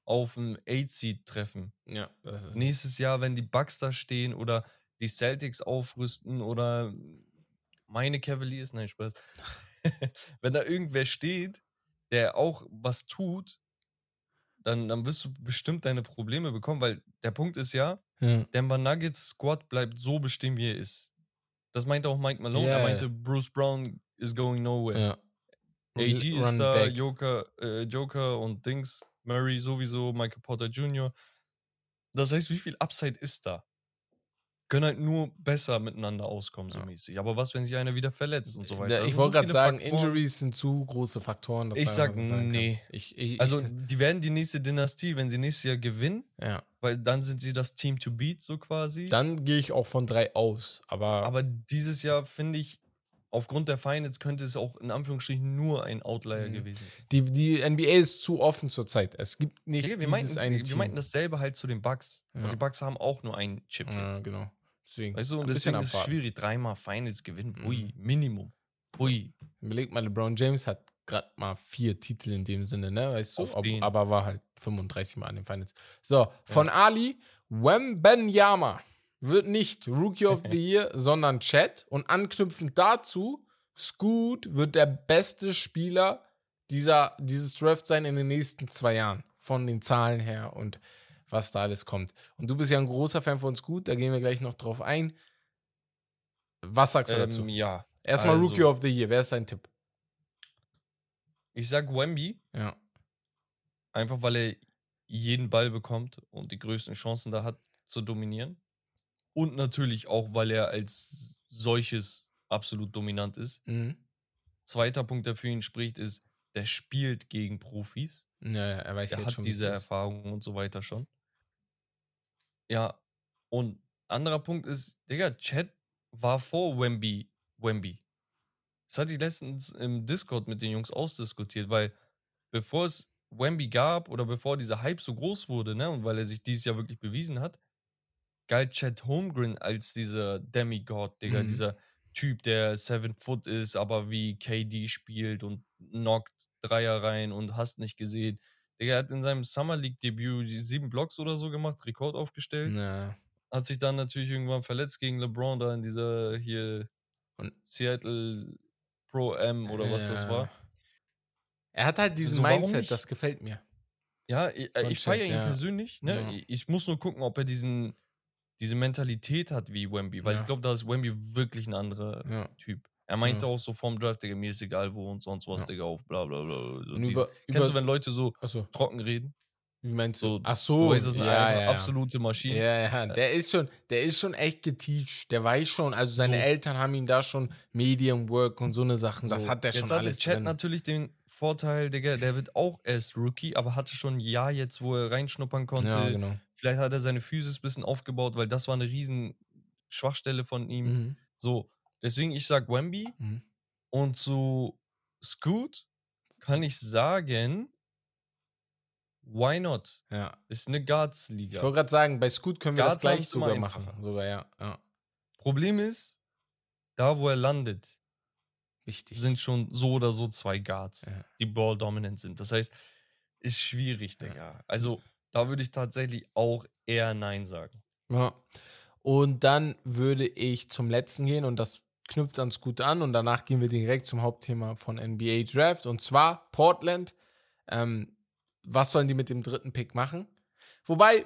auf ein 8-Seed treffen. ja, das ist. Nächstes Jahr, wenn die Bucks da stehen oder die Celtics aufrüsten oder meine Cavaliers, nein, Spaß. wenn da irgendwer steht, der auch was tut, dann, dann wirst du bestimmt deine Probleme bekommen, weil der Punkt ist ja, Ja. Denver Nuggets Squad bleibt so bestimmt, wie er ist. Das meinte auch Mike Malone. Ja, er meinte, Bruce Brown is going nowhere. ja. AG ist Run da, back. Joker, äh, Joker und Dings, Murray sowieso, Michael Porter Jr. Das heißt, wie viel Upside ist da? Können halt nur besser miteinander auskommen, so Ja. mäßig. Aber was, wenn sich einer wieder verletzt und so weiter? Da- Das Ich sind wollte so gerade sagen, Faktoren. Injuries sind zu große Faktoren. Ich sag, nee. Ich, ich, Also, ich, die werden die nächste Dynastie, wenn sie nächstes Jahr gewinnen, ja. weil dann sind sie das Team to beat, so quasi. Dann gehe ich auch von drei aus. Aber, Aber dieses Jahr finde ich, aufgrund der Finals könnte es auch in Anführungsstrichen nur ein Outlier Mhm. gewesen sein. die, die NBA ist zu offen zurzeit. Es gibt nicht Digga, wir, meinten, eine wir Team. meinten dasselbe halt zu den Bucks. Ja. Und die Bucks haben auch nur einen Chip ja, jetzt. genau. Deswegen. Weißt du, und ein bisschen deswegen ist es schwierig. Dreimal Finals gewinnen. Mhm. Ui, Minimum. Ui. Überleg mal, LeBron James hat gerade mal vier Titel in dem Sinne, ne? Weißt du? Auf Ob, den. aber war halt 35 Mal an den Finals. So, von Ali, Wembenyama wird nicht Rookie of the Year, sondern Chat. Und anknüpfend dazu, Scoot wird der beste Spieler dieser, dieses Draft sein in den nächsten zwei Jahren. Von den Zahlen her und was da alles kommt. Und du bist ja ein großer Fan von Scoot, da gehen wir gleich noch drauf ein. Was sagst du dazu? Ähm, ja. Erstmal also- Rookie of the Year, wer ist dein Tipp? Ich sag Wemby, Ja. einfach weil er jeden Ball bekommt und die größten Chancen da hat zu dominieren. Und natürlich auch, weil er als solches absolut dominant ist. Mhm. Zweiter Punkt, der für ihn spricht, ist, der spielt gegen Profis. Ja, ja, er weiß Er jetzt hat schon, diese. Erfahrung und so weiter schon. Ja, und anderer Punkt ist, Digga, Chat war vor Wemby, Wemby. Das hatte ich letztens im Discord mit den Jungs ausdiskutiert, weil bevor es Wemby gab oder bevor dieser Hype so groß wurde, ne, und weil er sich dieses Jahr wirklich bewiesen hat, galt Chad Holmgren als dieser Demigod, Digga, Mhm. dieser Typ, der seven foot ist, aber wie KD spielt und knockt Dreier rein und hast nicht gesehen. Digga, er hat in seinem Summer League Debüt die sieben Blocks oder so gemacht, Rekord aufgestellt. Ja. Hat sich dann natürlich irgendwann verletzt gegen LeBron da in dieser hier Und- Seattle Pro M oder was das Ja. war. Er hat halt diesen Also Mindset, das gefällt mir. Ja, ich, äh, Von ich feiere ihn ja. persönlich. Ne? Ja. Ich- Ich muss nur gucken, ob er diesen, diese Mentalität hat wie Wemby, weil Ja. ich glaube, da ist Wemby wirklich ein anderer Ja. Typ. Er meinte Ja. auch so vorm Draft, Digga, mir ist egal wo und sonst was, Ja. Digga, auf bla bla bla. So über, Kennst über, du, wenn Leute so achso, trocken reden? wie meinst du? So, Ach Du so, weißt, das ja. absolute Maschinen. Ja, ja, der ist schon, der ist schon echt geteacht. Der weiß schon, also seine So. Eltern haben ihn da schon Medium Work und so eine Sachen. Das So, hat der jetzt schon hatte alles Chat drin. natürlich den Vorteil, Digga, der wird auch erst Rookie, aber hatte schon ein Jahr jetzt, wo er reinschnuppern konnte. Ja, genau. Vielleicht hat er seine Physis ein bisschen aufgebaut, weil das war eine riesen Schwachstelle von ihm. Mhm. So, deswegen ich sag Wemby Mhm. Und zu Scoot kann ich sagen, why not? Ja. Ist eine Ich Guards-Liga. wollte gerade sagen, bei Scoot können wir das Guards gleich sogar machen. Sogar, ja. ja. Problem ist, da wo er landet, Wichtig. sind schon so oder so zwei Guards, Ja. die ball dominant sind. Das heißt, ist schwierig, Digga. Also, da würde ich tatsächlich auch eher Nein sagen. Ja. Und dann würde ich zum letzten gehen und das knüpft ans gut an und danach gehen wir direkt zum Hauptthema von NBA Draft und zwar Portland. Ähm, was sollen die mit dem dritten Pick machen? Wobei,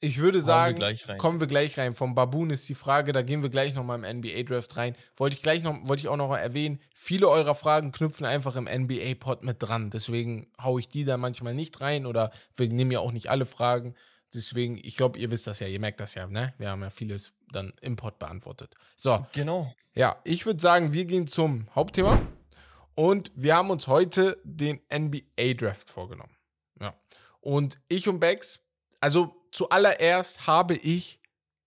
ich würde wir sagen, rein. kommen wir gleich rein. Vom Baboon ist die Frage, da gehen wir gleich nochmal im NBA Draft rein. Wollte ich gleich noch, wollte ich auch noch erwähnen, viele eurer Fragen knüpfen einfach im NBA Pod mit dran. Deswegen haue ich die da manchmal nicht rein oder wir nehmen ja auch nicht alle Fragen. Deswegen, ich glaube, ihr wisst das ja, ihr merkt das ja, ne? Wir haben ja vieles dann im Pod beantwortet. So, Genau. ja, ich würde sagen, wir gehen zum Hauptthema. Und wir haben uns heute den NBA Draft vorgenommen. Ja. Und ich und Bex, also zuallererst habe ich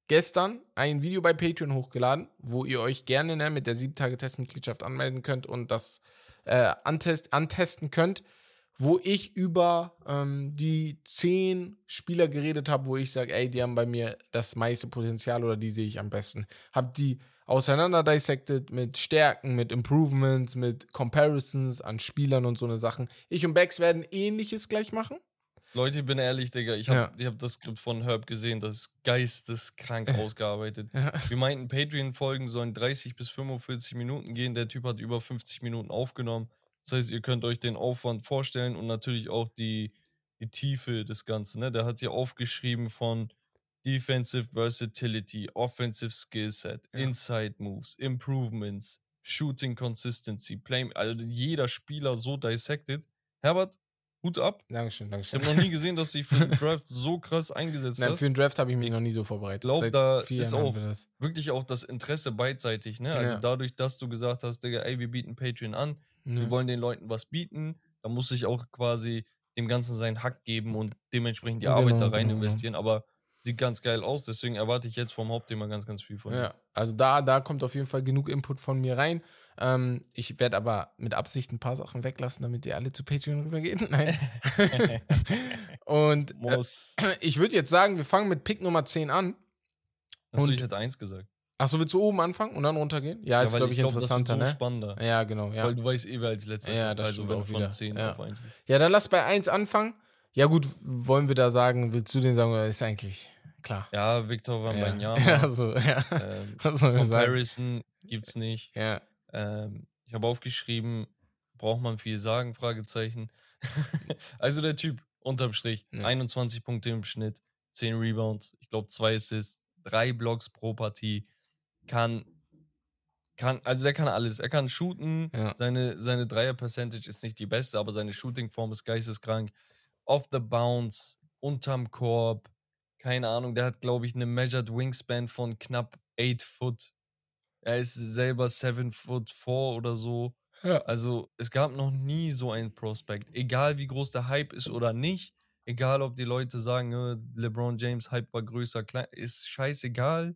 gestern ein Video bei Patreon hochgeladen, wo ihr euch gerne ne, mit der 7-Tage-Testmitgliedschaft anmelden könnt und das äh, antest, antesten könnt, wo ich über ähm, die 10 Spieler geredet habe, wo ich sage, ey, die haben bei mir das meiste Potenzial oder die sehe ich am besten. Hab die auseinander dissected mit Stärken, mit Improvements, mit Comparisons an Spielern und so eine Sachen. Ich und Bex werden ähnliches gleich machen. Leute, ich bin ehrlich, Digga. Ich Ja. habe ich hab das Skript von Herb gesehen, das ist geisteskrank ausgearbeitet. Ja. Wir meinten, Patreon-Folgen sollen 30 bis 45 Minuten gehen. Der Typ hat über 50 Minuten aufgenommen. Das heißt, ihr könnt euch den Aufwand vorstellen und natürlich auch die, die Tiefe des Ganzen. Ne? Der hat hier aufgeschrieben von Defensive Versatility, Offensive Skillset, Ja. Inside Moves, Improvements, Shooting Consistency, Play. Also jeder Spieler so dissected. Herbert, Hut ab. Dankeschön, Ich Dankeschön. habe noch nie gesehen, dass dich für den Draft so krass eingesetzt Nein, hast. für den Draft habe ich mich noch nie so vorbereitet. glaub, Seit da ist auch. Wirklich auch das Interesse beidseitig, ne? Also Ja. dadurch, dass du gesagt hast, Digga, ey, wir bieten Patreon an, Ja. wir wollen den Leuten was bieten, da muss ich auch quasi dem Ganzen seinen Hack geben und dementsprechend die Ja, Arbeit genau, da rein genau, genau. investieren. Aber sieht ganz geil aus, deswegen erwarte ich jetzt vom Hauptthema ganz, ganz viel von dir. Ja, also da, da kommt auf jeden Fall genug Input von mir rein. Ähm, ich werde aber mit Absicht ein paar Sachen weglassen, damit ihr alle zu Patreon rübergehen. Nein. Und äh, ich würde jetzt sagen, wir fangen mit Pick Nummer 10 an. Achso, ich hätte eins gesagt. Achso, willst du oben anfangen und dann runtergehen? Ja, ist, weil glaube ich, glaub, das wird interessanter, so ne? spannender. Ja, genau, ja. Weil du weißt eh, wer als letzter Ja, das Also stimmt auch wieder. von 10 Ja. auf 1 gehst. Ja, dann lass bei 1 anfangen. Ja, gut, wollen wir da sagen, willst du den sagen, oder ist eigentlich klar? Ja, Victor Ja, Wembanyama. ja so, ja. ähm, Was soll man sagen? Comparison gibt's nicht. Ja, Ähm, ich habe aufgeschrieben, braucht man viel sagen? Fragezeichen. also der Typ, unterm Strich, Ja. 21 Punkte im Schnitt, 10 Rebounds, ich glaube 2 Assists, 3 Blocks pro Partie, kann, kann, also der kann alles. Er kann shooten, Ja. seine, seine Dreier-Percentage ist nicht die beste, aber seine Shooting-Form ist geisteskrank. Off the bounce, unterm Korb, keine Ahnung, der hat, glaube ich, eine Measured Wingspan von knapp 8 Foot. Er ist selber 7 Foot 4 oder so. Ja. Also es gab noch nie so einen Prospect. Egal wie groß der Hype ist oder nicht, egal ob die Leute sagen, äh, LeBron James Hype war größer, klein, ist scheißegal.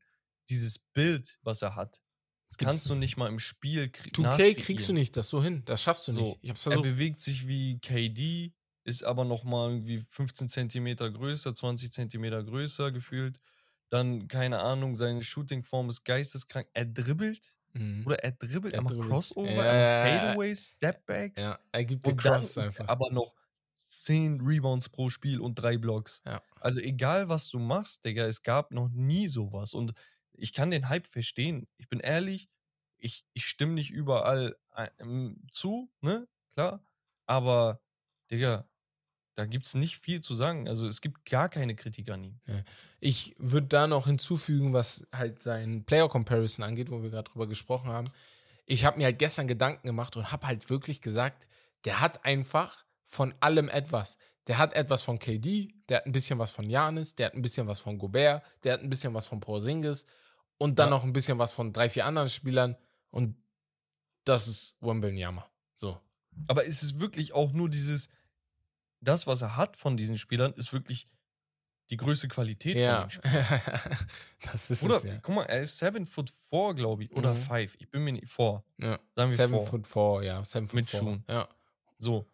Dieses Bild, was er hat, das kannst du nicht mal im Spiel kriegen. 2K kriegst du nicht das so hin. Das schaffst du So, nicht. Ich hab's Er versucht. bewegt sich wie KD, ist aber noch mal irgendwie 15 Zentimeter größer, 20 Zentimeter größer gefühlt. Dann, keine Ahnung, seine Shootingform ist geisteskrank. Er dribbelt Mhm. oder er dribbelt, Er er macht dribbelt. Crossover, Ja, er macht. Fadeaways, Stepbacks. Ja, er gibt den Und dann Cross einfach. aber noch 10 Rebounds pro Spiel und drei Blocks. Ja. Also egal, was du machst, Digga, es gab noch nie sowas. Und ich kann den Hype verstehen. Ich bin ehrlich, ich, ich stimme nicht überall ähm, zu, ne? Klar. Aber, Digga, da gibt es nicht viel zu sagen. Also es gibt gar keine Kritik an ihm. Ich würde da noch hinzufügen, was halt sein Player Comparison angeht, wo wir gerade drüber gesprochen haben. Ich habe mir halt gestern Gedanken gemacht und habe halt wirklich gesagt, der hat einfach von allem etwas. Der hat etwas von KD, der hat ein bisschen was von Janis, der hat ein bisschen was von Gobert, der hat ein bisschen was von Porzingis und dann Ja. noch ein bisschen was von drei, vier anderen Spielern und das ist Wembanyama. So. Aber ist es wirklich auch nur dieses, das, was er hat von diesen Spielern, ist wirklich die größte Qualität von Ja. ihm spricht. das ist Oder, es ja. guck mal, er ist 7 foot 4, glaube ich. Oder Mhm. 5. Ich bin mir nicht vor. ja. Sagen wir Seven four. foot four, ja. Seven foot Mit four. Schuhen. Ja. So.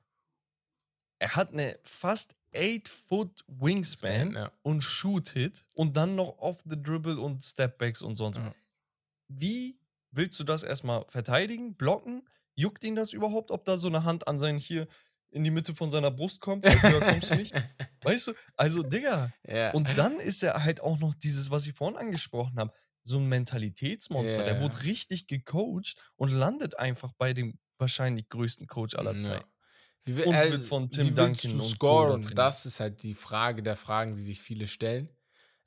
Er hat eine fast 8 foot Wingspan Ja. und Shoot-Hit und dann noch off the dribble und Stepbacks und sonst. Ja. Wie willst du das erstmal verteidigen, blocken? Juckt ihn das überhaupt, ob da so eine Hand an seinen hier in die Mitte von seiner Brust kommt? Höher kommst du nicht. Weißt du, also Digga. ja. Und dann ist er halt auch noch dieses, was ich vorhin angesprochen habe, so ein Mentalitätsmonster. Der Ja. wurde richtig gecoacht und landet einfach bei dem wahrscheinlich größten Coach aller Ja. Zeiten. Wie, will- Und äh, wird von wie Tim willst Duncan du und scoren? trainiert. Das ist halt die Frage der Fragen, die sich viele stellen.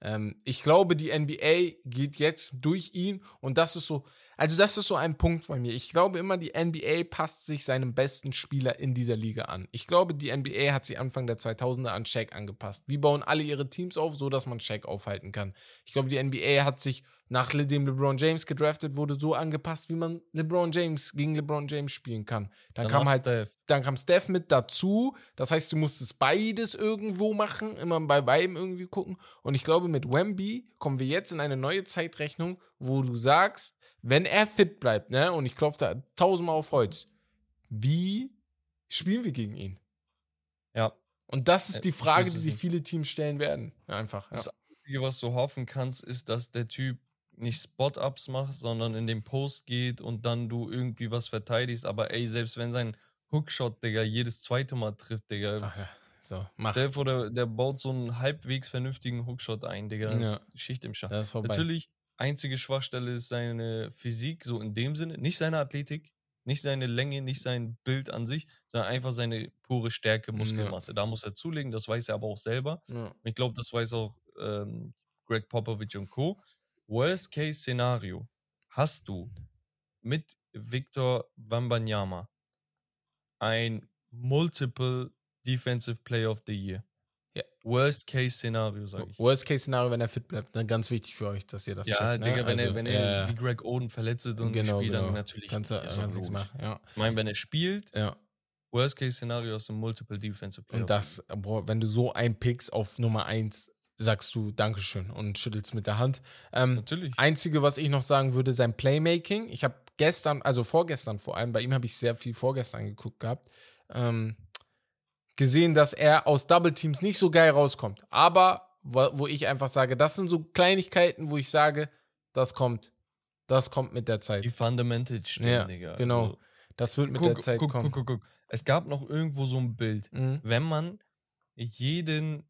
Ähm, ich glaube, die NBA geht jetzt durch ihn und das ist so, also das ist so ein Punkt bei mir. Ich glaube immer, die NBA passt sich seinem besten Spieler in dieser Liga an. Ich glaube, die NBA hat sich Anfang der 2000er an Shaq angepasst. Wie bauen alle ihre Teams auf, so dass man Shaq aufhalten kann? Ich glaube, die NBA hat sich nachdem LeBron James gedraftet wurde, so angepasst, wie man LeBron James gegen LeBron James spielen kann. Dann Danach kam halt Steph. dann kam Steph mit dazu. Das heißt, du musstest beides irgendwo machen, immer bei beidem irgendwie gucken. Und ich glaube, mit Wemby kommen wir jetzt in eine neue Zeitrechnung, wo du sagst, wenn er fit bleibt, ne, und ich klopfe da tausendmal auf Holz, wie spielen wir gegen ihn? Ja. Und das ist die Frage, die sich viele Teams stellen werden. Einfach. Ja. Das Einzige, was du hoffen kannst, ist, dass der Typ nicht Spot-Ups macht, sondern in den Post geht und dann du irgendwie was verteidigst. Aber ey, selbst wenn sein Hookshot, Digga, jedes zweite Mal trifft, Digga. Ach ja. So, mach. Der, der, der baut so einen halbwegs vernünftigen Hookshot ein, Digga. Das Ja. ist Schicht im Schacht. Das ist vorbei. Natürlich, einzige Schwachstelle ist seine Physik, so in dem Sinne. Nicht seine Athletik, nicht seine Länge, nicht sein Bild an sich, sondern einfach seine pure Stärke, Ja. Muskelmasse. Da muss er zulegen, das weiß er aber auch selber. Ja. Ich glaube, das weiß auch ähm, Greg Popovich und Co. Worst-Case-Szenario hast du mit Victor Wembanyama ein Multiple Defensive Player of the Year. Ja. Worst-Case-Szenario, sage ich. Worst-Case-Szenario, wenn er fit bleibt. Dann ganz wichtig für euch, dass ihr das Ja, checkt, ne? Digga, wenn, Also, er, wenn ja, er ja. wie Greg Oden verletzt wird und genau, spielt, genau. dann natürlich Kannst du ist kannst nichts machen. Ja. Ich meine, wenn er spielt, ja. Worst-Case-Szenario ist ein Multiple Defensive Player. Und das, boah, wenn du so ein Picks auf Nummer 1 sagst du Dankeschön und schüttelst mit der Hand. Ähm, Natürlich. Einzige, was ich noch sagen würde, sein Playmaking. Ich habe gestern, also vorgestern vor allem, bei ihm habe ich sehr viel vorgestern geguckt gehabt, ähm, gesehen, dass er aus Double Teams nicht so geil rauskommt. Aber wo, wo ich einfach sage, das sind so Kleinigkeiten, wo ich sage, das kommt, das kommt mit der Zeit. Die Fundamentals stimmen, Ja, Digga. genau. Also, Das wird mit guck, der Zeit guck, kommen. guck, guck, guck. Es gab noch irgendwo so ein Bild. Mhm. Wenn man jeden,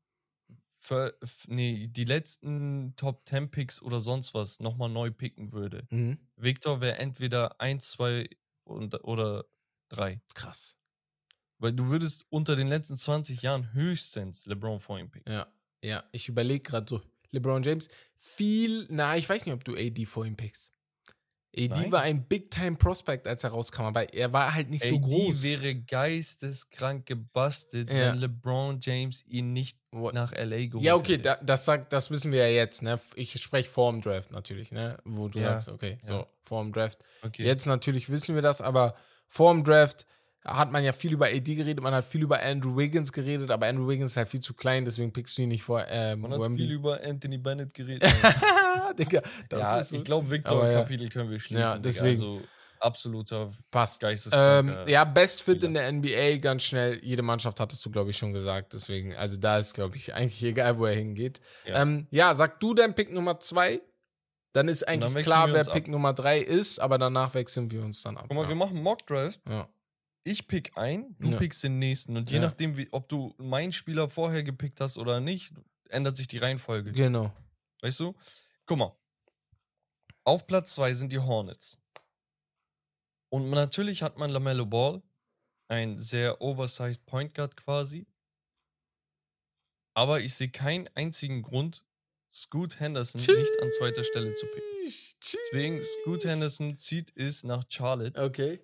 ver, nee, die letzten Top 10 Picks oder sonst was nochmal neu picken würde, Mhm. Victor wäre entweder 1, 2 und, oder 3. Krass. Weil du würdest unter den letzten 20 Jahren höchstens LeBron vor ihm picken. Ja, ja. Ich überlege gerade so, LeBron James, viel, na, ich weiß nicht, ob du AD vor ihm pickst. AD Nein. war ein Big-Time-Prospect, als er rauskam, aber er war halt nicht so AD groß. wäre geisteskrank gebastelt, Ja. wenn LeBron James ihn nicht Wo- nach LA geholt ja, okay, hätte. da, das, sagt, das wissen wir ja jetzt, ne? Ich spreche vor dem Draft natürlich, ne? Wo du Ja, sagst, okay, so, ja. vor dem Draft. okay. Jetzt natürlich wissen wir das, aber vor dem Draft hat man ja viel über AD geredet, man hat viel über Andrew Wiggins geredet, aber Andrew Wiggins ist halt viel zu klein, deswegen pickst du ihn nicht vor ähm, Man hat Wemby. viel über Anthony Bennett geredet. Digga, das ja, ist so- ich glaube, Victor ja. Kapitel können wir schließen. Ja, Digga. deswegen. Also absoluter Passt. Ähm, ja, Best Fit in der NBA, ganz schnell. Jede Mannschaft hattest du, glaube ich, schon gesagt. Deswegen, also da ist, glaube ich, eigentlich egal, wo er hingeht. Ja. Ähm, ja sag du dein Pick Nummer zwei. Dann ist eigentlich dann klar, wer Pick ab. Nummer drei ist, aber danach wechseln wir uns dann ab. Guck mal, ja. wir machen Mock Draft. ja. Ich pick ein, du Ja. pickst den nächsten. Und je Ja. nachdem, wie, ob du meinen Spieler vorher gepickt hast oder nicht, ändert sich die Reihenfolge. Genau. Weißt du? Guck mal. Auf Platz 2 sind die Hornets. Und natürlich hat man LaMelo Ball, ein sehr oversized Point Guard quasi. Aber ich sehe keinen einzigen Grund, Scoot Henderson nicht an zweiter Stelle zu picken. Deswegen, Scoot Henderson zieht es nach Charlotte. Okay.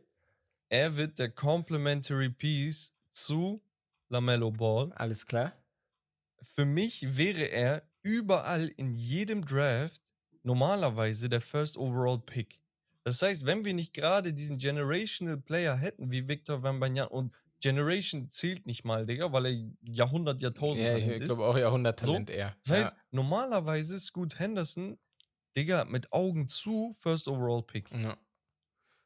Er wird der Complementary Piece zu LaMelo Ball. Alles klar. Für mich wäre er überall in jedem Draft normalerweise der First Overall Pick. Das heißt, wenn wir nicht gerade diesen Generational Player hätten wie Victor Wembanyama und Generation zählt nicht mal, Digga, weil er Jahrhundert, Jahrtausend Ja, ich ist. glaube auch Jahrhunderttalent eher. Das heißt, normalerweise Scoot Henderson, Digga, mit Augen zu, First Overall Pick. ja.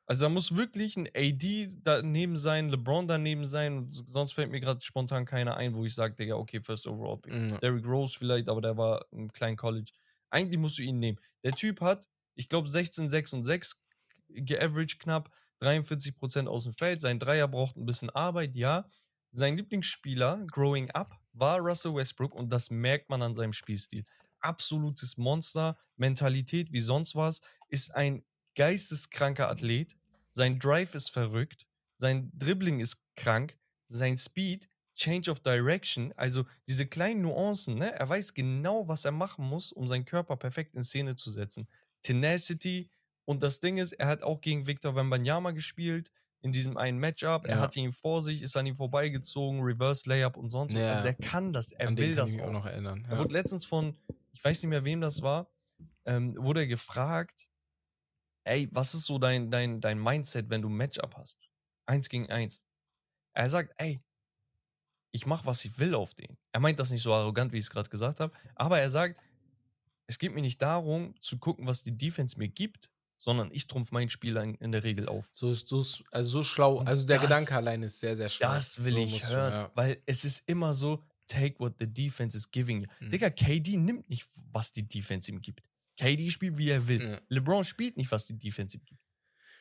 Also da muss wirklich ein AD daneben sein, LeBron daneben sein, sonst fällt mir gerade spontan keiner ein, wo ich sage, Digga, okay, First Overall Pick. Ja. Derrick Rose vielleicht, aber der war im kleinen College. Eigentlich musst du ihn nehmen. Der Typ hat, ich glaube, 16, 6 und 6 geaveraged knapp, 43% aus dem Feld. Sein Dreier braucht ein bisschen Arbeit, ja. Sein Lieblingsspieler, growing up, war Russell Westbrook und das merkt man an seinem Spielstil. Absolutes Monster, Mentalität wie sonst was, ist ein geisteskranker Athlet. Sein Drive ist verrückt, sein Dribbling ist krank, sein Speed, Change of Direction, also diese kleinen Nuancen, ne? Er weiß genau, was er machen muss, um seinen Körper perfekt in Szene zu setzen. Tenacity und das Ding ist, er hat auch gegen Victor Wembanyama gespielt in diesem einen Matchup. Er Ja. hatte ihn vor sich, ist an ihm vorbeigezogen, Reverse Layup und sonst was. Ja. Also der kann das, er An will das auch. auch noch erinnern. Er Ja. wurde letztens von, ich weiß nicht mehr, wem das war, ähm, wurde er gefragt, ey, was ist so dein, dein, dein Mindset, wenn du ein Matchup hast? Eins gegen eins. Er sagt, ey, ich mach, was ich will auf den. Er meint das nicht so arrogant, wie ich es gerade gesagt habe, aber er sagt, es geht mir nicht darum, zu gucken, was die Defense mir gibt, sondern ich trumpf meinen Spieler in, der Regel auf. So, so, also so schlau. Und Also der das- Gedanke allein ist sehr, sehr schlau. Das will So ich musst du, hören, ja. weil es ist immer so, take what the defense is giving you. Mhm. Digga, KD nimmt nicht, was die Defense ihm gibt. KD spielt, wie er will. Ja. LeBron spielt nicht, was die Defense ihm gibt.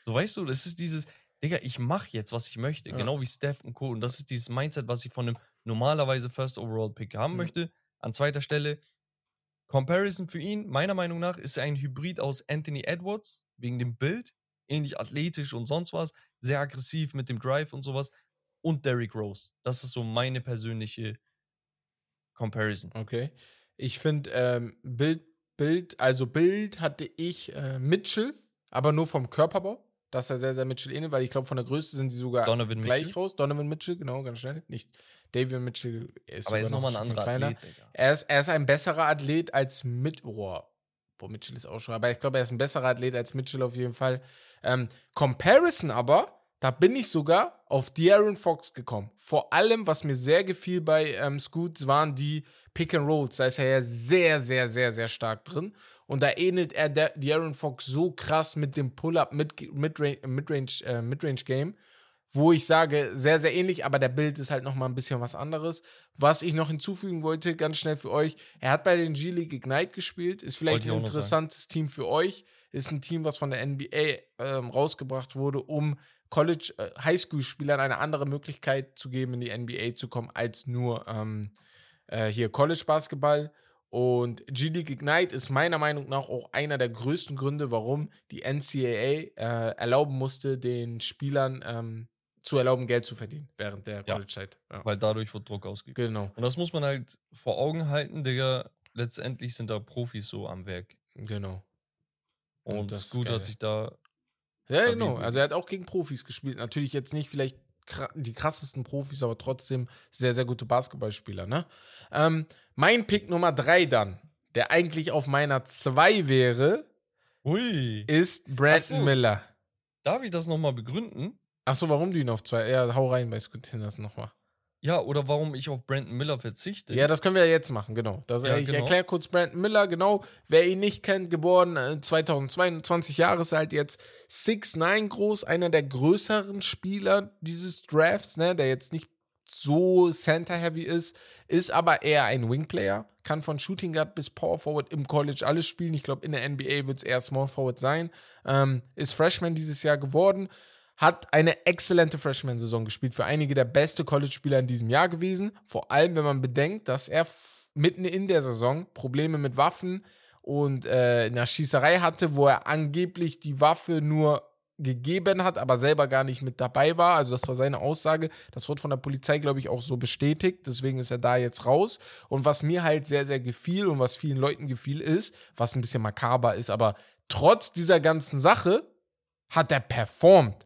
So, weißt du, das ist dieses, Digga, ich mache jetzt, was ich möchte. Ja. Genau wie Steph und Co. Und das ist dieses Mindset, was ich von einem normalerweise First Overall Pick haben Mhm. möchte. An zweiter Stelle, Comparison für ihn, meiner Meinung nach, ist er ein Hybrid aus Anthony Edwards, wegen dem Bild, ähnlich athletisch und sonst was, sehr aggressiv mit dem Drive und sowas, und Derrick Rose. Das ist so meine persönliche Comparison. Okay. Ich finde, ähm, Bild, Bild, also Bild hatte ich äh, Mitchell, aber nur vom Körperbau. Das ist ja sehr, sehr Mitchell ähnelt, weil ich glaube, von der Größe sind die sogar Donovan gleich Mitchell. raus. Donovan Mitchell, genau, ganz schnell. Nicht David Mitchell. Er ist Aber er ist nochmal ein Stückchen anderer kleiner. Athlet, Digga. Er ist, er ist ein besserer Athlet als mit. Boah, boah, Mitchell ist auch schon. Aber ich glaube, er ist ein besserer Athlet als Mitchell auf jeden Fall. Ähm, Comparison aber, da bin ich sogar auf De'Aaron Fox gekommen. Vor allem, was mir sehr gefiel bei ähm, Scoots, waren die Pick and Rolls. Da ist er ja sehr, sehr, sehr, sehr stark drin. Und da ähnelt er der, De'Aaron Fox so krass mit dem Pull-Up, Mid- Midrange, Midrange, äh, Midrange Game wo ich sage, sehr, sehr ähnlich, aber der Bild ist halt nochmal ein bisschen was anderes. Was ich noch hinzufügen wollte, ganz schnell für euch, er hat bei den G-League Ignite gespielt, ist vielleicht ein interessantes Team für euch, ist ein Team, was von der NBA ähm, rausgebracht wurde, um College, äh, Highschool-Spielern eine andere Möglichkeit zu geben, in die NBA zu kommen, als nur ähm, äh, hier College-Basketball. Und G-League Ignite ist meiner Meinung nach auch einer der größten Gründe, warum die NCAA äh, erlauben musste, den Spielern ähm, zu erlauben, Geld zu verdienen während der. College-Zeit. Ja. Weil dadurch wird Druck ausgeübt. Genau, Und das muss man halt vor Augen halten, Digga. Letztendlich sind da Profis so am Werk. genau. Und Und das geil. hat sich da. Ja, genau. Also er hat auch gegen Profis gespielt. Natürlich jetzt nicht vielleicht die krassesten Profis, aber trotzdem sehr, sehr gute Basketballspieler. Ne? Ähm, mein Pick Nummer drei dann, der eigentlich auf meiner zwei wäre, Ui. ist Brandon so. Miller. Darf ich das nochmal begründen? Achso, warum du ihn auf zwei? Ja, hau rein bei Scoot Henderson nochmal. Ja, oder warum ich auf Brandon Miller verzichte? Ja, das können wir ja jetzt machen, genau. Das, Ja, ich genau. erkläre kurz Brandon Miller, genau. Wer ihn nicht kennt, geboren äh, 2022 Jahre alt, jetzt 6'9 groß, einer der größeren Spieler dieses Drafts, ne, der jetzt nicht so Center-heavy ist, ist aber eher ein Wing-Player, kann von Shooting Guard bis Power Forward im College alles spielen. Ich glaube, in der NBA wird es eher Small Forward sein. Ähm, ist Freshman dieses Jahr geworden, hat eine exzellente Freshman-Saison gespielt. Für einige der beste College-Spieler in diesem Jahr gewesen. Vor allem, wenn man bedenkt, dass er mitten in der Saison Probleme mit Waffen und äh, einer Schießerei hatte, wo er angeblich die Waffe nur gegeben hat, aber selber gar nicht mit dabei war. Also das war seine Aussage. Das wird von der Polizei, glaube ich, auch so bestätigt. Deswegen ist er da jetzt raus. Und was mir halt sehr, sehr gefiel und was vielen Leuten gefiel, ist, was ein bisschen makaber ist, aber trotz dieser ganzen Sache hat er performt.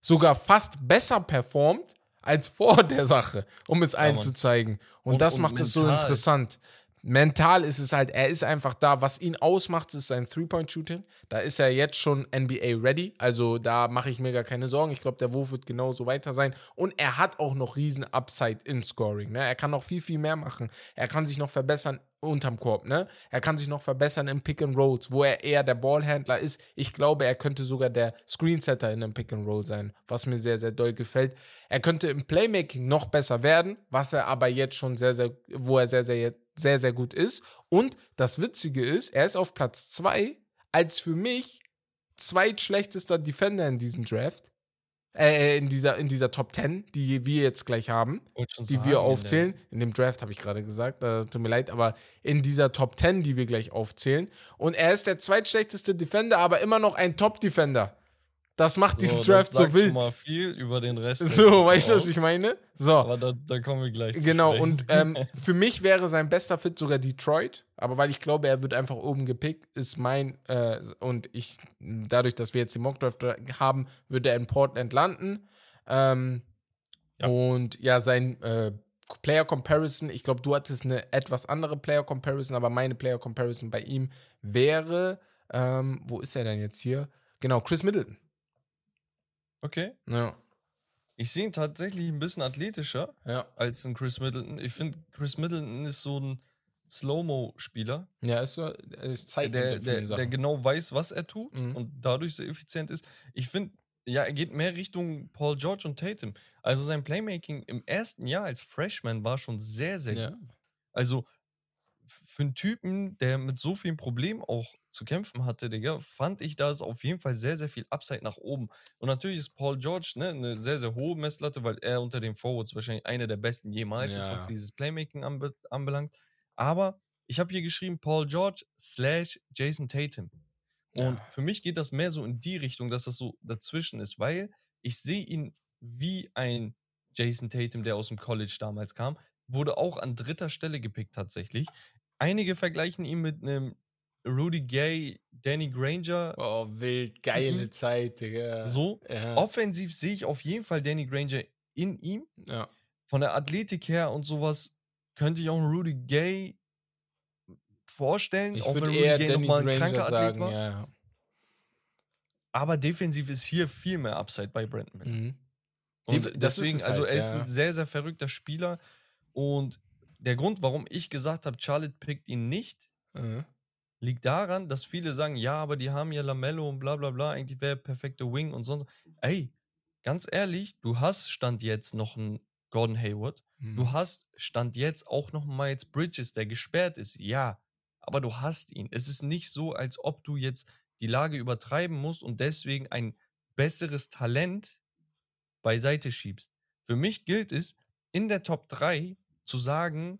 Sogar fast besser performt als vor der Sache, um es allen Mann. zu zeigen. Und, Und- das und macht es so mental. interessant. mental ist es halt, er ist einfach da. Was ihn ausmacht, ist sein Three-Point-Shooting. Da ist er jetzt schon NBA-ready. Also da mache ich mir gar keine Sorgen. Ich glaube, der Wurf wird genauso weiter sein. Und er hat auch noch riesen Upside in Scoring. Ne? Er kann noch viel, viel mehr machen. Er kann sich noch verbessern unterm Korb. Ne? Er kann sich noch verbessern im Pick and Rolls, wo er eher der Ballhändler ist. Ich glaube, er könnte sogar der Screensetter in einem Pick and Roll sein, was mir sehr, sehr doll gefällt. Er könnte im Playmaking noch besser werden, was er aber jetzt schon sehr, sehr, wo er sehr, sehr sehr, sehr gut ist. Und das Witzige ist, er ist auf Platz 2 als für mich zweitschlechtester Defender in diesem Draft. Äh, in dieser, in dieser Top 10, die wir jetzt gleich haben, die sagen, wir aufzählen. In dem Draft habe ich gerade gesagt, äh, tut mir leid, aber in dieser Top 10, die wir gleich aufzählen. Und er ist der zweitschlechteste Defender, aber immer noch ein Top-Defender. Das macht diesen so, Draft so wild. Schon mal viel über den Rest. So, weißt du, was ich meine? So. Aber da, da kommen wir gleich Genau, und ähm, für mich wäre sein bester Fit sogar Detroit. Aber weil ich glaube, er wird einfach oben gepickt, ist mein, äh, und ich, dadurch, dass wir jetzt den Mock Draft haben, würde er in Portland landen. Ähm, ja. Und ja, sein äh, Player Comparison, ich glaube, du hattest eine etwas andere Player Comparison, aber meine Player Comparison bei ihm wäre, ähm, wo ist er denn jetzt hier? Genau, Chris Middleton. Okay. Ja. Ich sehe ihn tatsächlich ein bisschen athletischer ja. als ein Chris Middleton. Ich finde, Chris Middleton ist so ein Slow-Mo-Spieler. Ja, ist so, ist Zeit der, der, der, genau weiß, was er tut mhm. und dadurch sehr effizient ist. Ich finde, ja, er geht mehr Richtung Paul George und Tatum. Also sein Playmaking im ersten Jahr als Freshman war schon sehr, sehr ja. gut. Also für einen Typen, der mit so vielen Problemen auch zu kämpfen hatte, Digga, fand ich da ist auf jeden Fall sehr, sehr viel Upside nach oben. Und natürlich ist Paul George ne, eine sehr, sehr hohe Messlatte, weil er unter den Forwards wahrscheinlich einer der besten jemals ja. ist, was dieses Playmaking anbe anbelangt. Aber ich habe hier geschrieben Paul George slash Jason Tatum. Und ja. für mich geht das mehr so in die Richtung, dass das so dazwischen ist, weil ich sehe ihn wie ein Jason Tatum, der aus dem College damals kam, wurde auch an dritter Stelle gepickt tatsächlich. Einige vergleichen ihn mit einem Rudy Gay, Danny Granger. Oh, wild, geile mhm. Zeit, Digga. So. Ja. Offensiv sehe ich auf jeden Fall Danny Granger in ihm. Ja. Von der Athletik her und sowas könnte ich auch einen Rudy Gay vorstellen. Ich auch wenn Rudy Gay nochmal ein kranker sagen, Athlet war. Ja. Aber defensiv ist hier viel mehr Upside bei Brandon Miller. Mhm. Und deswegen, also halt, er ist ein sehr, sehr verrückter Spieler. Und der Grund, warum ich gesagt habe, Charlotte pickt ihn nicht, mhm. liegt daran, dass viele sagen, ja, aber die haben ja Lamello und bla bla bla, eigentlich wäre perfekte Wing und sonst. Ey, ganz ehrlich, du hast Stand jetzt noch einen Gordon Hayward. Mhm. Du hast Stand jetzt auch noch Miles Bridges, der gesperrt ist. Ja, aber du hast ihn. Es ist nicht so, als ob du jetzt die Lage übertreiben musst und deswegen ein besseres Talent beiseite schiebst. Für mich gilt es, in der Top 3 zu sagen,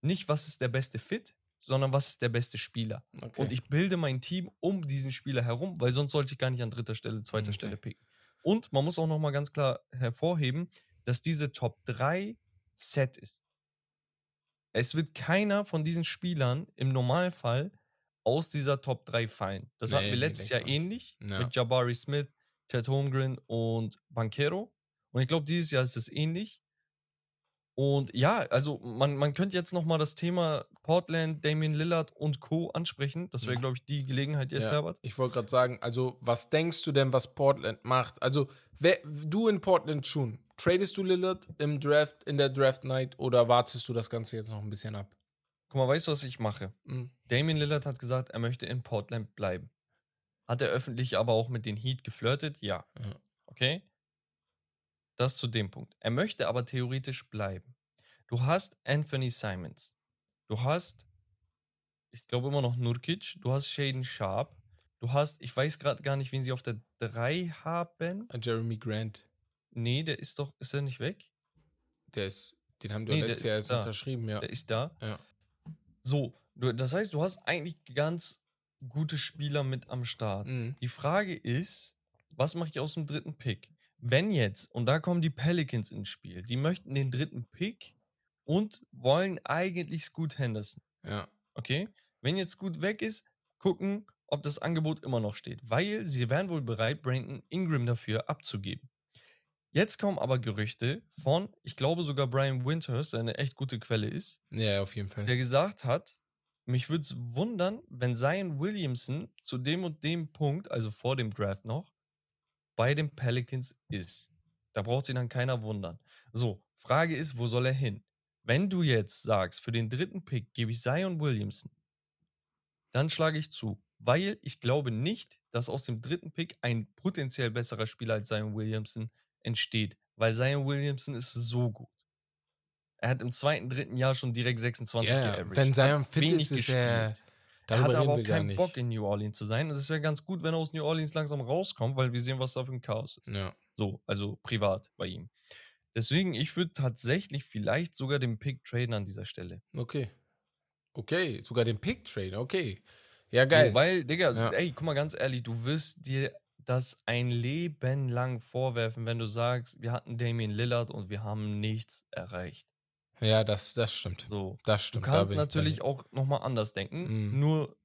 nicht was ist der beste Fit, sondern was ist der beste Spieler. Okay. Und ich bilde mein Team um diesen Spieler herum, weil sonst sollte ich gar nicht an dritter Stelle, zweiter okay. Stelle picken. Und man muss auch nochmal ganz klar hervorheben, dass diese Top 3 Set ist. Es wird keiner von diesen Spielern im Normalfall aus dieser Top 3 fallen. Das nee, hatten wir letztes Jahr ähnlich ja. mit Jabari Smith, Chad Holmgren und Banquero. Und ich glaube, dieses Jahr ist es ähnlich. Und ja, also man, man könnte jetzt nochmal das Thema Portland, Damian Lillard und Co. ansprechen. Das wäre, glaube ich, die Gelegenheit jetzt, ja, Herbert. Ich wollte gerade sagen, also was denkst du denn, was Portland macht? Also wer, du in Portland schon, tradest du Lillard im Draft, in der Draft Night oder wartest du das Ganze jetzt noch ein bisschen ab? Guck mal, weißt du, was ich mache? Mhm. Damian Lillard hat gesagt, er möchte in Portland bleiben. Hat er öffentlich aber auch mit den Heat geflirtet? Ja. ja. Okay? Das zu dem Punkt. Er möchte aber theoretisch bleiben. Du hast Anthony Simons. Du hast, ich glaube immer noch Nurkic. Du hast Shaden Sharp. Du hast, ich weiß gerade gar nicht, wen sie auf der 3 haben. Uh, Jeremy Grant. Nee, der ist doch, ist er nicht weg? Der ist, den haben wir nee, letztes Jahr erst unterschrieben, ja. Der ist da. Ja. So, du, das heißt, du hast eigentlich ganz gute Spieler mit am Start. Mhm. Die Frage ist, was mache ich aus dem dritten Pick? Wenn jetzt, und da kommen die Pelicans ins Spiel, die möchten den dritten Pick und wollen eigentlich Scoot Henderson. Ja. Okay? Wenn jetzt Scoot weg ist, gucken, ob das Angebot immer noch steht. Weil sie wären wohl bereit, Brandon Ingram dafür abzugeben. Jetzt kommen aber Gerüchte von, ich glaube sogar Brian Winters, der eine echt gute Quelle ist, Ja, auf jeden Fall. der gesagt hat, mich würde es wundern, wenn Zion Williamson zu dem und dem Punkt, also vor dem Draft noch, bei den Pelicans ist. Da braucht sich dann keiner wundern. So, Frage ist, wo soll er hin? Wenn du jetzt sagst, für den dritten Pick gebe ich Zion Williamson, dann schlage ich zu, weil ich glaube nicht, dass aus dem dritten Pick ein potenziell besserer Spieler als Zion Williamson entsteht, weil Zion Williamson ist so gut. Er hat im zweiten, dritten Jahr schon direkt 26 Ja, ja. geaveraged. Wenn Zion fit ist, ist gespielt. Er Darüber hat aber auch keinen. Bock in New Orleans zu sein. Und es wäre ganz gut, wenn er aus New Orleans langsam rauskommt, weil wir sehen, was da für ein Chaos ist. Ja. So, also privat bei ihm. Deswegen, ich würde tatsächlich vielleicht sogar den Pick traden an dieser Stelle. Okay. Okay, sogar den Pick Trade, okay. Ja, geil. So, weil, Digga, Ja. ey, guck mal ganz ehrlich, du wirst dir das ein Leben lang vorwerfen, wenn du sagst, wir hatten Damian Lillard und wir haben nichts erreicht. Ja, das, das stimmt. So. Das Du stimmt. da kannst ich natürlich auch nochmal anders denken. Mhm. Nur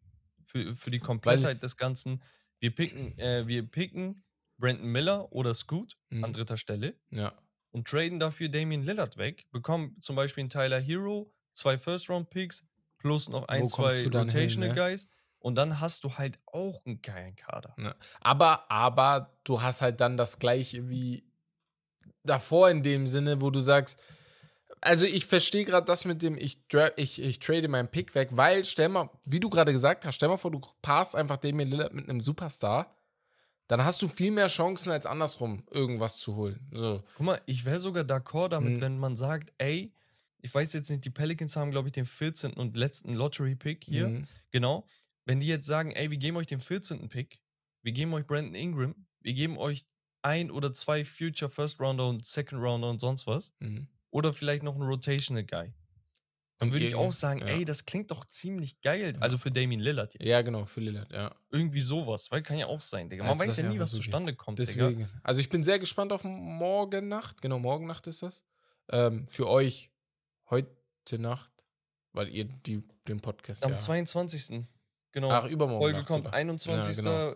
für, für die Komplettheit des Ganzen. Wir picken, äh, wir picken Brandon Miller oder Scoot Mhm. an dritter Stelle Ja. und traden dafür Damian Lillard weg, bekommen zum Beispiel einen Tyler Hero, zwei First-Round-Picks plus noch ein, Wo zwei du dann hin, Rotational ne? Guys und dann hast du halt auch einen geilen Kader. Ja. Aber, aber du hast halt dann das gleiche wie davor in dem Sinne, wo du sagst, also ich verstehe gerade das mit dem, ich, ich, ich trade meinen Pick weg, weil stell mal, wie du gerade gesagt hast, stell mal vor, du passt einfach Damian Lillard mit einem Superstar, dann hast du viel mehr Chancen als andersrum, irgendwas zu holen. So. Guck mal, ich wäre sogar d'accord damit, Mhm. wenn man sagt, ey, ich weiß jetzt nicht, die Pelicans haben, glaube ich, den 14. und letzten Lottery-Pick hier. Mhm. Genau. Wenn die jetzt sagen, ey, wir geben euch den 14. Pick, wir geben euch Brandon Ingram, wir geben euch ein oder zwei Future First Rounder und Second Rounder und sonst was. Mhm. Oder vielleicht noch einen Rotational Guy. Dann würde ich auch sagen, ja. ey, das klingt doch ziemlich geil. Also für Damien Lillard jetzt. Ja, genau, für Lillard, ja. Irgendwie sowas, weil kann ja auch sein, Digga. Man Als weiß ja nie, was zustande kommt, Digga. Deswegen. Also ich bin sehr gespannt auf morgen Nacht. Genau, morgen Nacht ist das. Ähm, für euch heute Nacht, weil ihr die, den Podcast Am ja. 22. Genau. Ach, übermorgen Folge Nacht kommt sogar. 21. Ja, genau.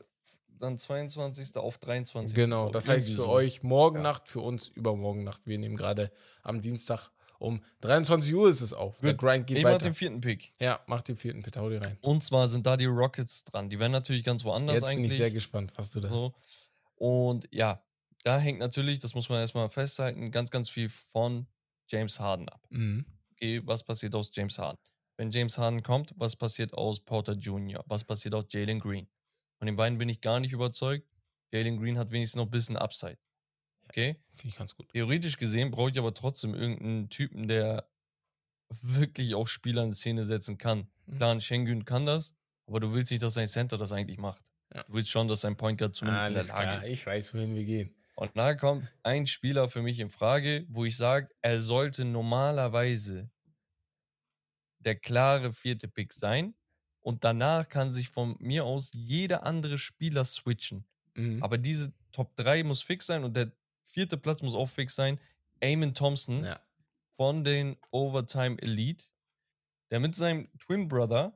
Dann 22. auf 23. Genau, das heißt für so. euch morgen Ja. Nacht, für uns übermorgen Nacht. Wir nehmen gerade am Dienstag um 23 Uhr ist es auf. Der Gut. Grind geht Ich mach weiter. den vierten Pick. Ja, mach den vierten Pick, hau dir rein. Und zwar sind da die Rockets dran. Die werden natürlich ganz woanders Jetzt bin eigentlich. ich sehr gespannt, was du da hast. so. Und ja, da hängt natürlich, das muss man erstmal festhalten, ganz, ganz viel von James Harden ab. Mhm. Okay, was passiert aus James Harden? Wenn James Harden kommt, was passiert aus Porter Jr.? Was passiert aus Jalen Green? Von den beiden bin ich gar nicht überzeugt. Jalen Green hat wenigstens noch ein bisschen Upside. Okay? Finde ich ganz gut. Theoretisch gesehen brauche ich aber trotzdem irgendeinen Typen, der wirklich auch Spieler in Szene setzen kann. Mhm. Klar, ein Schengen kann das, aber du willst nicht, dass sein Center das eigentlich macht. Ja. Du willst schon, dass sein Point Guard zumindest Alles in der Lage klar, ist. ich weiß, wohin wir gehen. Und da kommt ein Spieler für mich in Frage, wo ich sage, er sollte normalerweise der klare vierte Pick sein. Und danach kann sich von mir aus jeder andere Spieler switchen. Mhm. Aber diese Top 3 muss fix sein und der vierte Platz muss auch fix sein. Eamon Thompson ja. von den Overtime Elite, der mit seinem Twin Brother,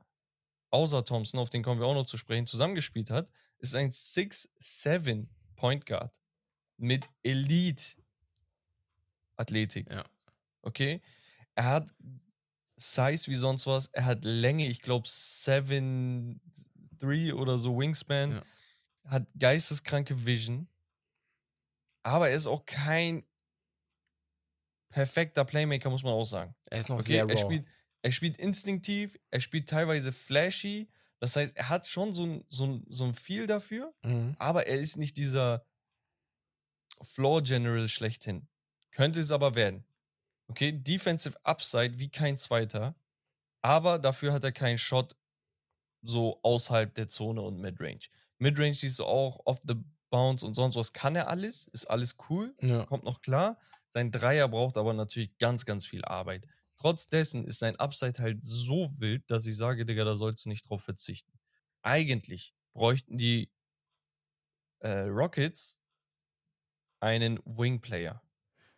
außer Thompson, auf den kommen wir auch noch zu sprechen, zusammengespielt hat, ist ein 6'7 Point Guard mit Elite Athletik. Ja. Okay? Er hat Size wie sonst was, er hat Länge, ich glaube 7'3 oder so Wingspan, Ja. hat geisteskranke Vision, aber er ist auch kein perfekter Playmaker, muss man auch sagen. Er ist noch Okay, sehr er raw. spielt, er spielt instinktiv, er spielt teilweise flashy. Das heißt, er hat schon so ein, so ein, so ein Feel dafür, Mhm. aber er ist nicht dieser Floor General schlechthin. Könnte es aber werden. Okay, Defensive Upside wie kein zweiter, aber dafür hat er keinen Shot so außerhalb der Zone und Midrange. Midrange siehst du auch, off the bounce und sonst was kann er alles, ist alles cool Ja. kommt noch klar. Sein Dreier braucht aber natürlich ganz, ganz viel Arbeit. Trotz dessen ist sein Upside halt so wild, dass ich sage, Digga, da sollst du nicht drauf verzichten. Eigentlich bräuchten die äh, Rockets einen Wing-Player.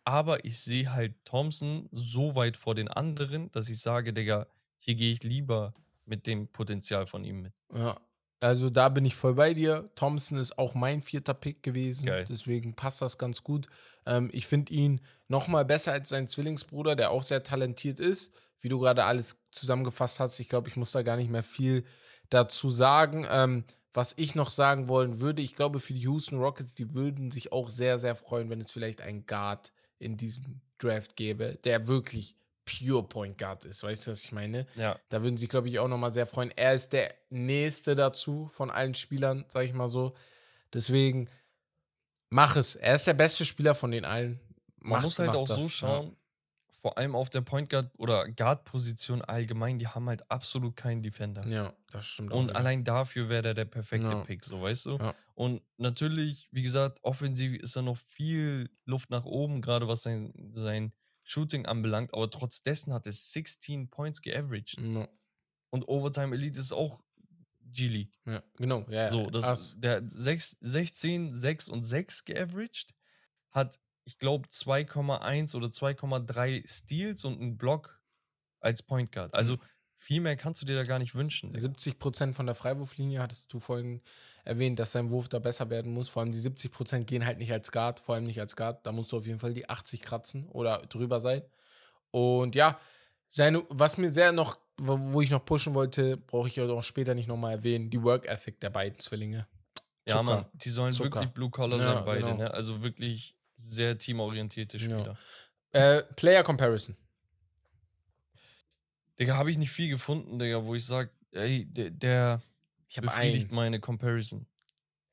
Aber ich sehe halt Thompson so weit vor den anderen, dass ich sage, Digga, hier gehe ich lieber mit dem Potenzial von ihm mit. Ja. Also da bin ich voll bei dir. Thompson ist auch mein vierter Pick gewesen. Geil. Deswegen passt das ganz gut. Ähm, ich finde ihn noch mal besser als sein Zwillingsbruder, der auch sehr talentiert ist. Wie du gerade alles zusammengefasst hast. Ich glaube, ich muss da gar nicht mehr viel dazu sagen. Ähm, was ich noch sagen wollen würde, ich glaube, für die Houston Rockets, die würden sich auch sehr, sehr freuen, wenn es vielleicht einen Guard in diesem Draft gäbe, der wirklich Pure Point Guard ist. Weißt du, was ich meine? Ja. Da würden sie, glaube ich, auch nochmal sehr freuen. Er ist der nächste dazu von allen Spielern, sag ich mal so. Deswegen mach es. Er ist der beste Spieler von den allen. Man Macht- muss halt auch das, so schauen, vor allem auf der Point Guard oder Guard-Position allgemein, die haben halt absolut keinen Defender. Ja, das stimmt auch. Und wieder. allein dafür wäre der der perfekte Ja. Pick, so weißt du? Ja. Und natürlich, wie gesagt, offensiv ist da noch viel Luft nach oben, gerade was sein, sein Shooting anbelangt, aber trotz dessen hat er 16 Points geaveraged. Ja, Und Overtime Elite ist auch G-League. ja, genau. Ja, So, das, der hat sechs- 16, 6 und 6 geaveraged, hat, ich glaube, 2,1 oder 2,3 Steals und einen Block als Point Guard. Also Mhm. viel mehr kannst du dir da gar nicht wünschen. Digga. 70 Prozent von der Freiwurflinie hattest du vorhin erwähnt, dass sein Wurf da besser werden muss. Vor allem die 70 Prozent gehen halt nicht als Guard, vor allem nicht als Guard. Da musst du auf jeden Fall die 80 kratzen oder drüber sein. Und ja, seine, was mir sehr noch, wo ich noch pushen wollte, brauche ich ja auch später nicht nochmal erwähnen, die Work Ethic der beiden Zwillinge. Ja, Zucker. Mann, die sollen Zucker. wirklich Blue Collar Ja, sein, beide, genau. ne? Also wirklich sehr teamorientierte Ja. Spieler. Äh, Player Comparison. Digga, habe ich nicht viel gefunden, Digga, wo ich sage, ey, der, der Ich habe befriedigt einen. meine Comparison.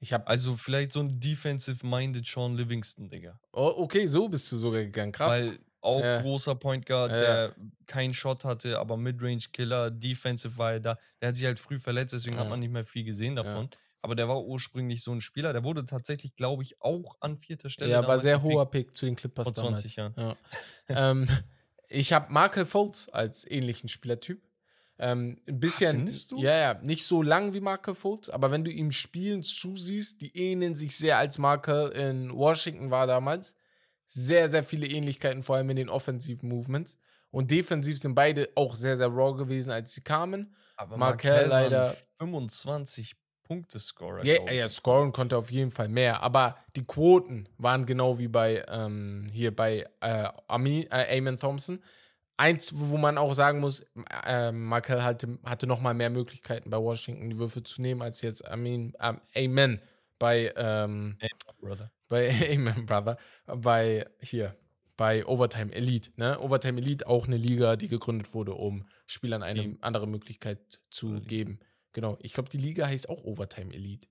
Ich habe Also vielleicht so ein defensive-minded Sean Livingston, Digga. oh, okay, so bist du sogar gegangen. Krass. Weil auch Ja. großer Point Guard, Ja. der keinen Shot hatte, aber Midrange-Killer, Defensive war er da. Der hat sich halt früh verletzt, deswegen hat Ja. man nicht mehr viel gesehen davon. Aber der war ursprünglich so ein Spieler, der wurde tatsächlich, glaube ich, auch an vierter Stelle. ja, war sehr hoher Pick zu den Clippers Vor 20 damals. Jahren. Ja. ähm, ich habe Markel Fultz als ähnlichen Spielertyp. Ähm, ein bisschen, findest du? ja, ja, nicht so lang wie Markel Fultz, aber wenn du ihm spielen zusiehst, die ähneln sich sehr, als Markel in Washington war damals. Sehr, sehr viele Ähnlichkeiten, vor allem in den offensiven Movements. Und defensiv sind beide auch sehr, sehr raw gewesen, als sie kamen. Aber Markel Markel leider- 25 Punkte-Scorer. Ja, ich. ja, scoren konnte auf jeden Fall mehr, aber die Quoten waren genau wie bei ähm, hier bei äh, Ami, äh, Thompson. Eins, wo man auch sagen muss, äh, Markel hatte, hatte noch mal mehr Möglichkeiten bei Washington die Würfe zu nehmen als jetzt Amin, ähm, Amen bei ähm, Brother. bei Amen Brother bei hier bei Overtime Elite, ne? Overtime Elite auch eine Liga, die gegründet wurde, um Spielern eine Team. andere Möglichkeit zu geben. Genau. Ich glaube, die Liga heißt auch Overtime Elite.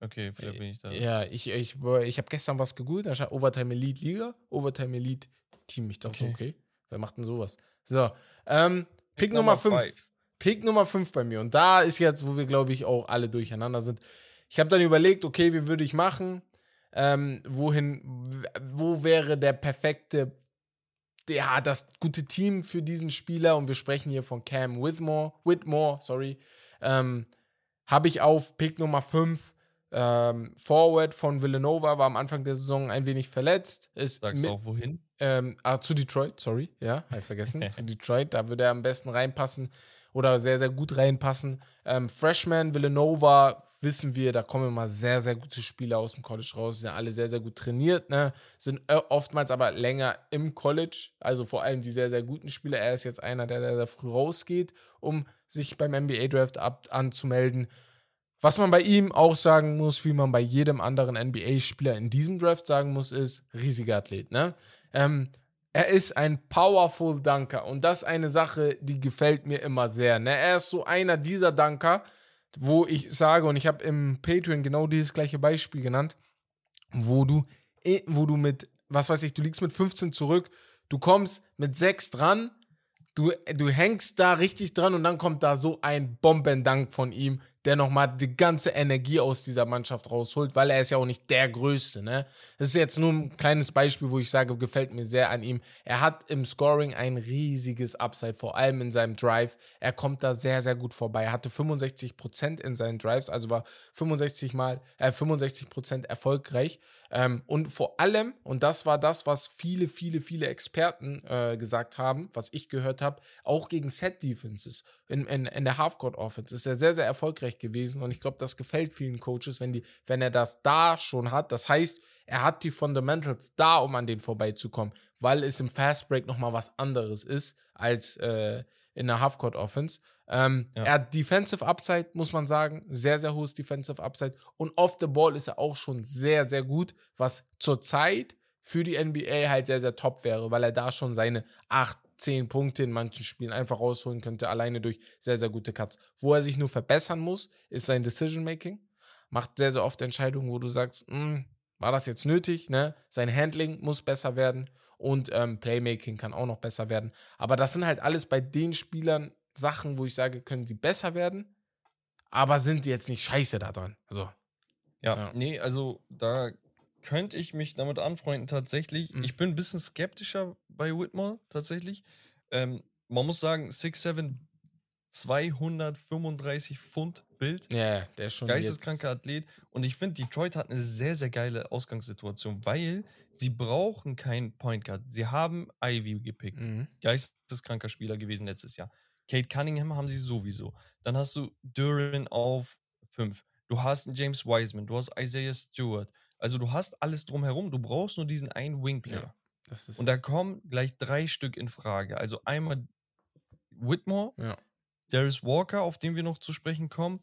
Okay, vielleicht bin ich da. Äh, Ja, ich, ich, ich habe gestern was gegoogelt, da stand Overtime Elite Liga, Overtime Elite Team. Ich dachte, okay, Okay. wer macht denn sowas? So, ähm, Pick, Nummer 5. five. Pick Nummer 5 bei mir. Und da ist jetzt, wo wir, glaube ich, auch alle durcheinander sind. Ich habe dann überlegt, okay, wie würde ich machen? Ähm, wohin, wo wäre der perfekte, ja, das gute Team für diesen Spieler? Und wir sprechen hier von Cam Whitmore, Whitmore, sorry. Ähm, habe ich auf Pick Nummer 5. Ähm, Forward von Villanova war am Anfang der Saison ein wenig verletzt. Ist Sagst du auch wohin? ähm, ah, zu Detroit, sorry, ja, hab ich vergessen. zu Detroit, da würde er am besten reinpassen oder sehr, sehr gut reinpassen. Ähm, Freshman, Villanova, wissen wir, da kommen immer sehr, sehr gute Spieler aus dem College raus. Die sind alle sehr, sehr gut trainiert, ne? Sind äh, oftmals aber länger im College. Also vor allem die sehr, sehr guten Spieler. Er ist jetzt einer, der sehr, sehr früh rausgeht, um sich beim NBA-Draft anzumelden. Was man bei ihm auch sagen muss, wie man bei jedem anderen NBA-Spieler in diesem Draft sagen muss, ist riesiger Athlet, ne? Ähm, er ist ein powerful Dunker und das ist eine Sache, die gefällt mir immer sehr. Ne? Er ist so einer dieser Dunker, wo ich sage, und ich habe im Patreon genau dieses gleiche Beispiel genannt, wo du, eh- wo du mit, was weiß ich, du liegst mit 15 zurück, du kommst mit 6 dran, du, du hängst da richtig dran und dann kommt da so ein Bombendank von ihm, der nochmal die ganze Energie aus dieser Mannschaft rausholt, weil er ist ja auch nicht der Größte, ne? Das ist jetzt nur ein kleines Beispiel, wo ich sage, gefällt mir sehr an ihm. Er hat im Scoring ein riesiges Upside, vor allem in seinem Drive. Er kommt da sehr, sehr gut vorbei. Er hatte 65% in seinen Drives, also war 65 mal, äh, 65% erfolgreich. Ähm, und vor allem, und das war das, was viele, viele, viele Experten äh, gesagt haben, was ich gehört habe, auch gegen Set-Defenses in, in, in der Halfcourt-Offense ist er sehr, sehr erfolgreich erfolgreich gewesen. Und ich glaube, das gefällt vielen Coaches, wenn, die, wenn er das da schon hat. Das heißt, er hat die Fundamentals da, um an den vorbeizukommen, weil es im Fast Break nochmal was anderes ist als äh, in der Halfcourt Offense. Ähm, ja. Er hat Defensive Upside, muss man sagen. Sehr, sehr hohes Defensive Upside. Und off the ball ist er auch schon sehr, sehr gut, was zurzeit für die NBA halt sehr, sehr top wäre, weil er da schon seine 8, 10 Punkte in manchen Spielen einfach rausholen könnte, alleine durch sehr, sehr gute Cuts. Wo er sich nur verbessern muss, ist sein Decision Making. Macht sehr, sehr oft Entscheidungen, wo du sagst, hm, war das jetzt nötig? Ne? Sein Handling muss besser werden und ähm, Playmaking kann auch noch besser werden. Aber das sind halt alles bei den Spielern Sachen, wo ich sage, können die besser werden, aber sind die jetzt nicht scheiße da dran. So. Ja, ja, nee, also da könnte ich mich damit anfreunden, tatsächlich. Mhm. Ich bin ein bisschen skeptischer bei Whitmore, tatsächlich. Ähm, man muss sagen, 6'7, 235 Pfund Bild. Ja, der ist schon. Geisteskranker Athlet. Und ich finde, Detroit hat eine sehr, sehr geile Ausgangssituation, weil sie brauchen keinen Point Guard. Sie haben Ivy gepickt. Mhm. Geisteskranker Spieler gewesen letztes Jahr. Kate Cunningham haben sie sowieso. Dann hast du Duran auf 5. Du hast einen James Wiseman, du hast Isaiah Stewart. Also du hast alles drumherum. Du brauchst nur diesen einen Wingplayer. Ja, Und da kommen gleich drei Stück in Frage. Also einmal Whitmore, ja. Darius Walker, auf den wir noch zu sprechen kommen.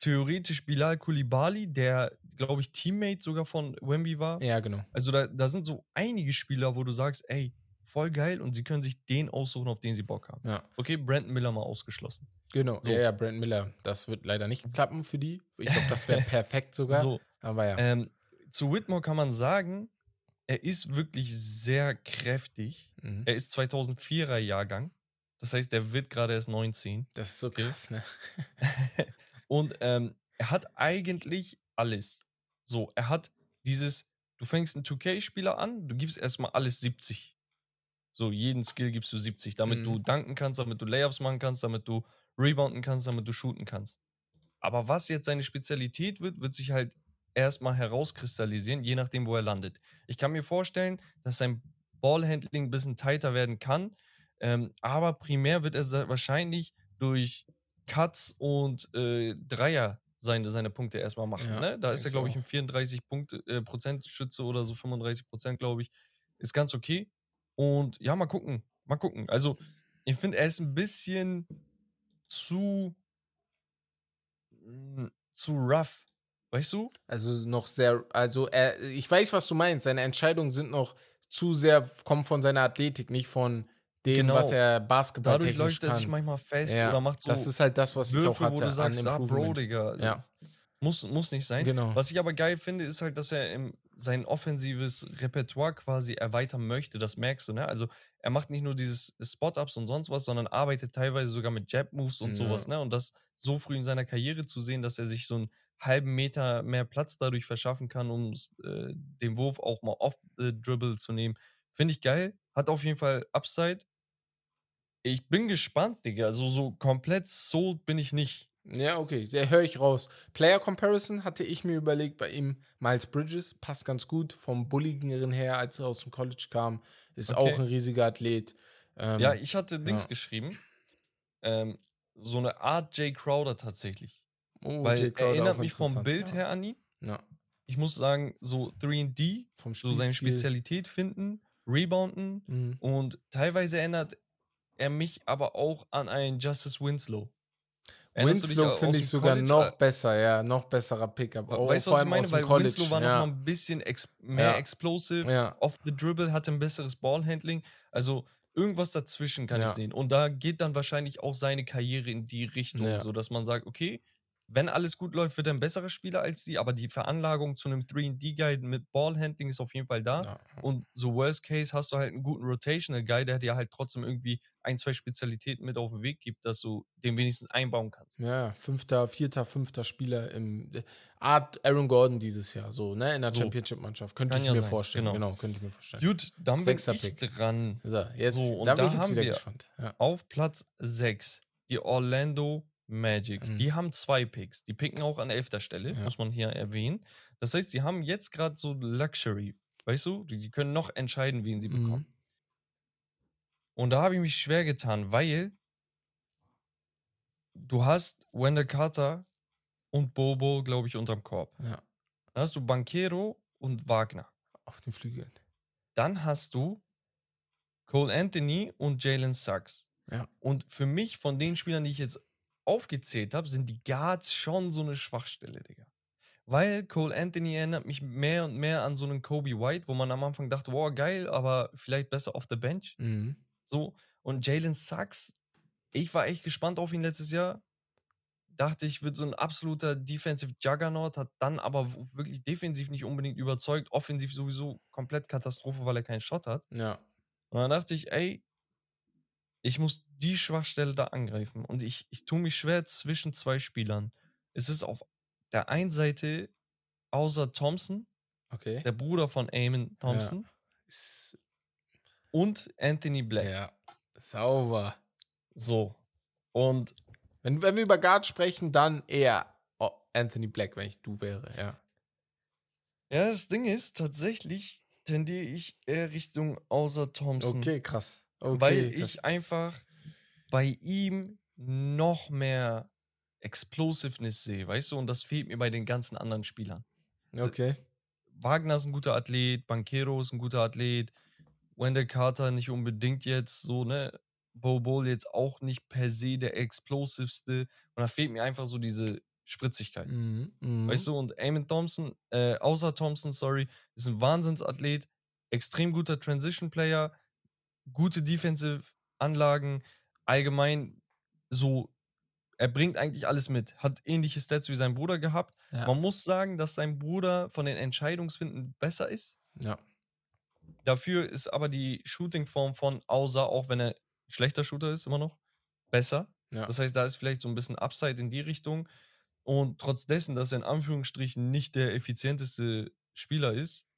Theoretisch Bilal Kulibali, der, glaube ich, Teammate sogar von Wemby war. Ja, genau. Also da, da sind so einige Spieler, wo du sagst, ey, voll geil und sie können sich den aussuchen, auf den sie Bock haben. Ja. Okay, Brandon Miller mal ausgeschlossen. Genau, so. ja, ja, Brandon Miller. Das wird leider nicht klappen für die. Ich glaube, das wäre perfekt sogar. So. Aber ja. Ähm, zu Whitmore kann man sagen, er ist wirklich sehr kräftig. Mhm. Er ist 2004er Jahrgang. Das heißt, der wird gerade erst 19. Das ist so krass, ne? und ähm, er hat eigentlich alles. So, er hat dieses, du fängst einen 2K-Spieler an, du gibst erstmal alles 70. So, jeden Skill gibst du 70, damit mhm. du danken kannst, damit du Layups machen kannst, damit du rebounden kannst, damit du shooten kannst. Aber was jetzt seine Spezialität wird, wird sich halt erstmal herauskristallisieren, je nachdem, wo er landet. Ich kann mir vorstellen, dass sein Ballhandling ein bisschen tighter werden kann, ähm, aber primär wird er wahrscheinlich durch Cuts und äh, Dreier seine, seine Punkte erstmal machen. Ja, ne? Da ist er, glaube ich, ein 34 Punkte, äh, Prozent Schütze oder so 35 Prozent, glaube ich. Ist ganz okay. Und ja, mal gucken. Mal gucken. Also, ich finde, er ist ein bisschen zu. Hm, zu rough. Weißt du? Also noch sehr, also er, ich weiß, was du meinst. Seine Entscheidungen sind noch zu sehr, kommen von seiner Athletik, nicht von dem, genau. was er Basketball Dadurch läuft er sich manchmal fest ja, oder macht so. Das ist halt das, was Würfe, ich auch hatte wo du sagst, ah, Bro, Digga. Ja. Muss, muss nicht sein. Genau. Was ich aber geil finde, ist halt, dass er im sein offensives Repertoire quasi erweitern möchte, das merkst du, ne? Also er macht nicht nur dieses Spot-Ups und sonst was, sondern arbeitet teilweise sogar mit Jab-Moves und ja. sowas, ne? Und das so früh in seiner Karriere zu sehen, dass er sich so einen halben Meter mehr Platz dadurch verschaffen kann, um äh, den Wurf auch mal off the dribble zu nehmen, finde ich geil. Hat auf jeden Fall Upside. Ich bin gespannt, Digga. Also so komplett sold bin ich nicht. Ja, okay, sehr höre ich raus. Player Comparison hatte ich mir überlegt bei ihm. Miles Bridges passt ganz gut vom Bulligeren her, als er aus dem College kam. Ist okay. auch ein riesiger Athlet. Ähm, ja, ich hatte Dings ja. geschrieben. Ähm, so eine Art Jay Crowder tatsächlich. Oh, Weil er erinnert mich vom Bild ja. her an ihn. Ja. Ich muss sagen, so 3D, so seine Spezialität finden, rebounden mhm. und teilweise erinnert er mich aber auch an einen Justice Winslow. Winslow finde ich sogar College? noch besser, ja, noch besserer Pickup. Oh, weißt du, was ich meine? Weil College. Winslow war ja. noch mal ein bisschen ex mehr ja. explosive, ja. off the dribble, hatte ein besseres Ballhandling. Also irgendwas dazwischen kann ja. ich sehen. Und da geht dann wahrscheinlich auch seine Karriere in die Richtung, ja. so dass man sagt, okay, wenn alles gut läuft, wird er ein besserer Spieler als die, aber die Veranlagung zu einem 3D-Guy mit Ballhandling ist auf jeden Fall da. Ja. Und so Worst Case hast du halt einen guten Rotational-Guy, der dir halt trotzdem irgendwie ein, zwei Spezialitäten mit auf den Weg gibt, dass du den wenigstens einbauen kannst. Ja, fünfter, vierter, fünfter Spieler im äh, Art Aaron Gordon dieses Jahr, so, ne, in der so. Championship-Mannschaft. Könnte ich ja mir sein. vorstellen. Genau. genau. könnte ich mir vorstellen. Gut, dann Sechster bin ich Pick. dran. So, jetzt, so, und da, da haben wir ja. auf Platz 6 die Orlando Magic. Mhm. Die haben zwei Picks. Die picken auch an elfter Stelle, ja. muss man hier erwähnen. Das heißt, sie haben jetzt gerade so Luxury. Weißt du? Die, die, können noch entscheiden, wen sie mhm. bekommen. Und da habe ich mich schwer getan, weil du hast Wendell Carter und Bobo, glaube ich, unterm Korb. Ja. Dann hast du Banquero und Wagner. Auf den Flügeln. Dann hast du Cole Anthony und Jalen Sachs. Ja. Und für mich, von den Spielern, die ich jetzt aufgezählt habe, sind die Guards schon so eine Schwachstelle, Digga. Weil Cole Anthony erinnert mich mehr und mehr an so einen Kobe White, wo man am Anfang dachte, wow, geil, aber vielleicht besser off the bench. Mhm. So. Und Jalen Sachs, ich war echt gespannt auf ihn letztes Jahr. Dachte ich, wird so ein absoluter Defensive Juggernaut, hat dann aber wirklich defensiv nicht unbedingt überzeugt, offensiv sowieso komplett Katastrophe, weil er keinen Shot hat. Ja. Und dann dachte ich, ey, ich muss die Schwachstelle da angreifen. Und ich, ich tue mich schwer zwischen zwei Spielern. Es ist auf der einen Seite außer Thompson, Okay. der Bruder von Eamon Thompson, Ist, und Anthony Black. ja. Sauber. So. Und Wenn, wenn wir über Guard sprechen, dann eher oh, Anthony Black, wenn ich du wäre, ja. ja, das Ding ist, tatsächlich tendiere ich eher Richtung außer Thompson. Okay, krass. Okay, weil ich einfach bei ihm noch mehr Explosiveness sehe, weißt du? Und das fehlt mir bei den ganzen anderen Spielern. Okay. Wagner ist ein guter Athlet, Banquero ist ein guter Athlet, Wendell Carter nicht unbedingt jetzt so, ne? Bo Bowl jetzt auch nicht per se der explosivste. Und da fehlt mir einfach so diese Spritzigkeit. Mhm. Mhm. Weißt du, und Eamon Thompson, äh, außer Thompson, sorry, ist ein Wahnsinnsathlet, extrem guter Transition-Player, gute Defensive-Anlagen, allgemein so, er bringt eigentlich alles mit, hat ähnliche Stats wie sein Bruder gehabt. Ja. Man muss sagen, dass sein Bruder von den Entscheidungsfinden besser ist. Ja. Dafür ist aber die Shooting-Form von Außer, auch wenn er schlechter Shooter ist, immer noch besser. Ja. Das heißt, da ist vielleicht so ein bisschen Upside in die Richtung. Und trotz dessen, dass er in Anführungsstrichen nicht der effizienteste Spieler ist,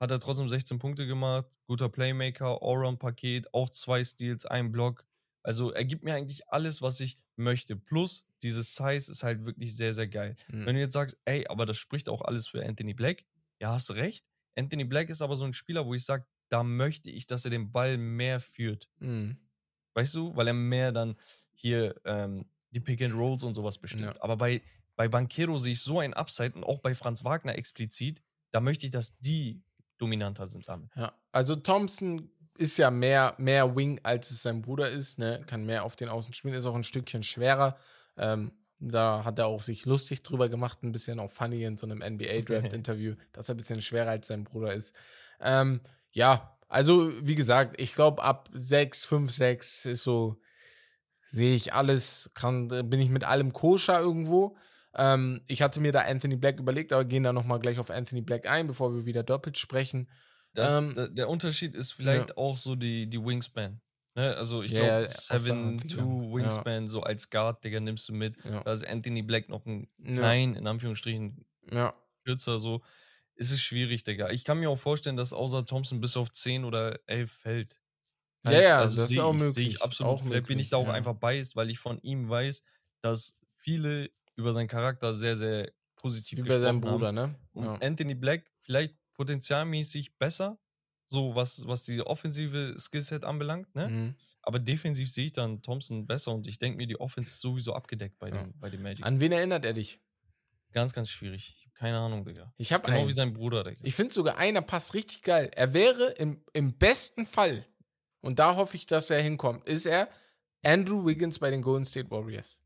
hat er trotzdem 16 Punkte gemacht, guter Playmaker, Allround-Paket, auch zwei Steals, ein Block. Also er gibt mir eigentlich alles, was ich möchte. Plus, dieses Size ist halt wirklich sehr, sehr geil. Mhm. Wenn du jetzt sagst, ey, aber das spricht auch alles für Anthony Black, ja, hast recht. Anthony Black ist aber so ein Spieler, wo ich sage, da möchte ich, dass er den Ball mehr führt. Mhm. Weißt du? Weil er mehr dann hier ähm, die Pick and Rolls und sowas bestimmt. Ja. Aber bei, bei Banquero sehe ich so ein Upside und auch bei Franz Wagner explizit, da möchte ich, dass die dominanter sind damit. Ja, also Thompson ist ja mehr, mehr Wing, als es sein Bruder ist, ne? Kann mehr auf den Außen spielen, ist auch ein Stückchen schwerer. Ähm, da hat er auch sich lustig drüber gemacht, ein bisschen auch funny in so einem NBA-Draft-Interview, dass er ein bisschen schwerer als sein Bruder ist. Ähm, ja, also wie gesagt, ich glaube, ab 6, 5, 6 ist so, sehe ich alles, kann, bin ich mit allem koscher irgendwo. Ähm, ich hatte mir da Anthony Black überlegt, aber gehen da nochmal gleich auf Anthony Black ein, bevor wir wieder doppelt sprechen. Das, Ähm, der, der Unterschied ist vielleicht auch so die, die Wingspan. Ne? Also ich Ja, glaube, ja, außer- 7-2 Digga. Wingspan, so als Guard, Digga, nimmst du mit. Ja. Da ist Anthony Black noch ein Ja. klein, in Anführungsstrichen, Ja, kürzer so. Es ist schwierig, Digga. Ich kann mir auch vorstellen, dass außer Thompson bis auf 10 oder 11 fällt. Ja, ich- ja, also das ist sehe auch ich, Sehe möglich, ich absolut. auch Vielleicht bin ich möglich, da auch ja. einfach biased, weil ich von ihm weiß, dass viele über seinen Charakter sehr, sehr positiv seinem gesprochen Bruder, haben. ne? Und Ja. Anthony Black vielleicht potenzialmäßig besser, so was, was die offensive Skillset anbelangt, ne? Mhm. Aber defensiv sehe ich dann Thompson besser und ich denke mir, die Offense ist sowieso abgedeckt bei, Ja. den, bei den Magic. An wen erinnert er dich? ganz, ganz schwierig. Ich habe keine Ahnung, Digga. Ich Ist hab genau einen. wie sein Bruder, Digga. Ich finde sogar einer passt richtig geil. Er wäre im, im besten Fall, und da hoffe ich, dass er hinkommt, ist er Andrew Wiggins bei den Golden State Warriors.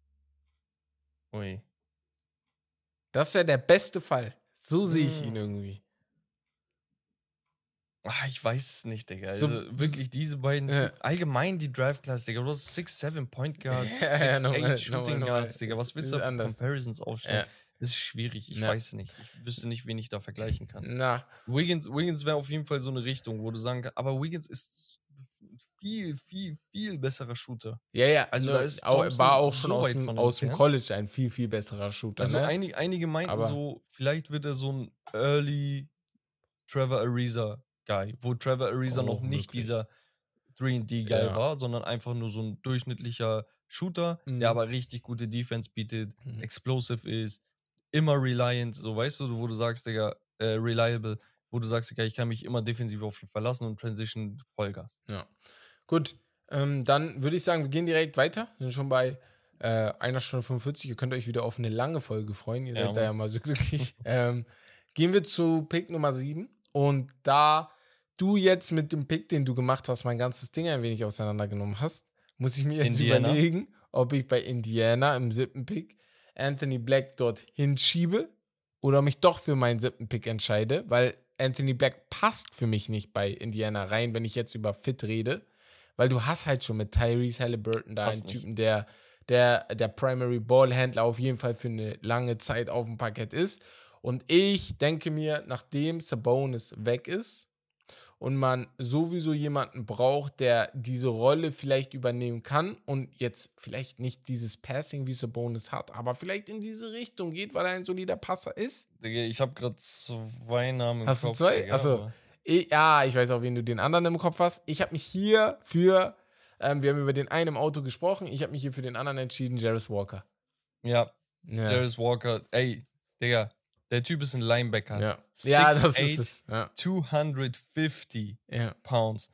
Ui. Das wäre der beste Fall. So sehe ich Mm. ihn irgendwie. Ah, ich weiß es nicht, Digga. So- Also wirklich diese beiden, Ja. Allgemein die Draft Class, Digga. Du hast 6, 7 Point Guards, Ja, ja, 6, normal, 8 Shooting normal, Guards, Digga. Was willst du anders. Comparisons aufstellen? Ja. Das ist schwierig. Ich Ja. weiß nicht. Ich wüsste nicht, wen ich da vergleichen kann. Na, Wiggins, Wiggins wäre auf jeden Fall so eine Richtung, wo du sagen kannst, aber Wiggins ist viel, viel, viel besserer Shooter. ja, ja. Also nur da ist au- Thompson war auch so schon aus weit dem, aus dem. College ein viel, viel besserer Shooter. Also ne? einige, einige meinten Aber- so, vielleicht wird er so ein Early Trevor Ariza Guy, wo Trevor Ariza Auch noch nicht möglich. dieser 3D-Guy Ja. war, sondern einfach nur so ein durchschnittlicher Shooter, Mhm. der aber richtig gute Defense bietet, Mhm. explosive ist, immer reliant, so weißt du, wo du sagst, Digga, äh, reliable, wo du sagst, Digga, ich kann mich immer defensiv auf ihn verlassen und Transition Vollgas. Ja. Gut, ähm, dann würde ich sagen, wir gehen direkt weiter. Wir sind schon bei Äh, einer Stunde 45, ihr könnt euch wieder auf eine lange Folge freuen. Ihr Ja, seid da ja mal so glücklich. ähm, gehen wir zu Pick Nummer 7. Und da du jetzt mit dem Pick, den du gemacht hast, mein ganzes Ding ein wenig auseinandergenommen hast, muss ich mir jetzt Indiana. überlegen, ob ich bei Indiana im siebten Pick Anthony Black dort hinschiebe oder mich doch für meinen siebten Pick entscheide, weil Anthony Black passt für mich nicht bei Indiana rein, wenn ich jetzt über Fit rede, weil du hast halt schon mit Tyrese Halliburton da Passt einen nicht. Typen, der der, der Primary Ballhändler auf jeden Fall für eine lange Zeit auf dem Parkett ist. Und ich denke mir, nachdem Sabonis weg ist und man sowieso jemanden braucht, der diese Rolle vielleicht übernehmen kann und jetzt vielleicht nicht dieses Passing wie Sabonis hat, aber vielleicht in diese Richtung geht, weil er ein solider Passer ist. Ich habe gerade zwei Namen im Hast du Kopf. zwei? Digga, Achso. Ich, ja, ich weiß auch, wen du den anderen im Kopf hast. Ich habe mich hier für, ähm, wir haben über den einen im Auto gesprochen, ich habe mich hier für den anderen entschieden, Jarvis Walker. Ja, Ja. Darius Walker. Ey, Digga, der Typ ist ein Linebacker. Ja, ja das 6'8", ist es. Ja. 250 Ja. Pounds.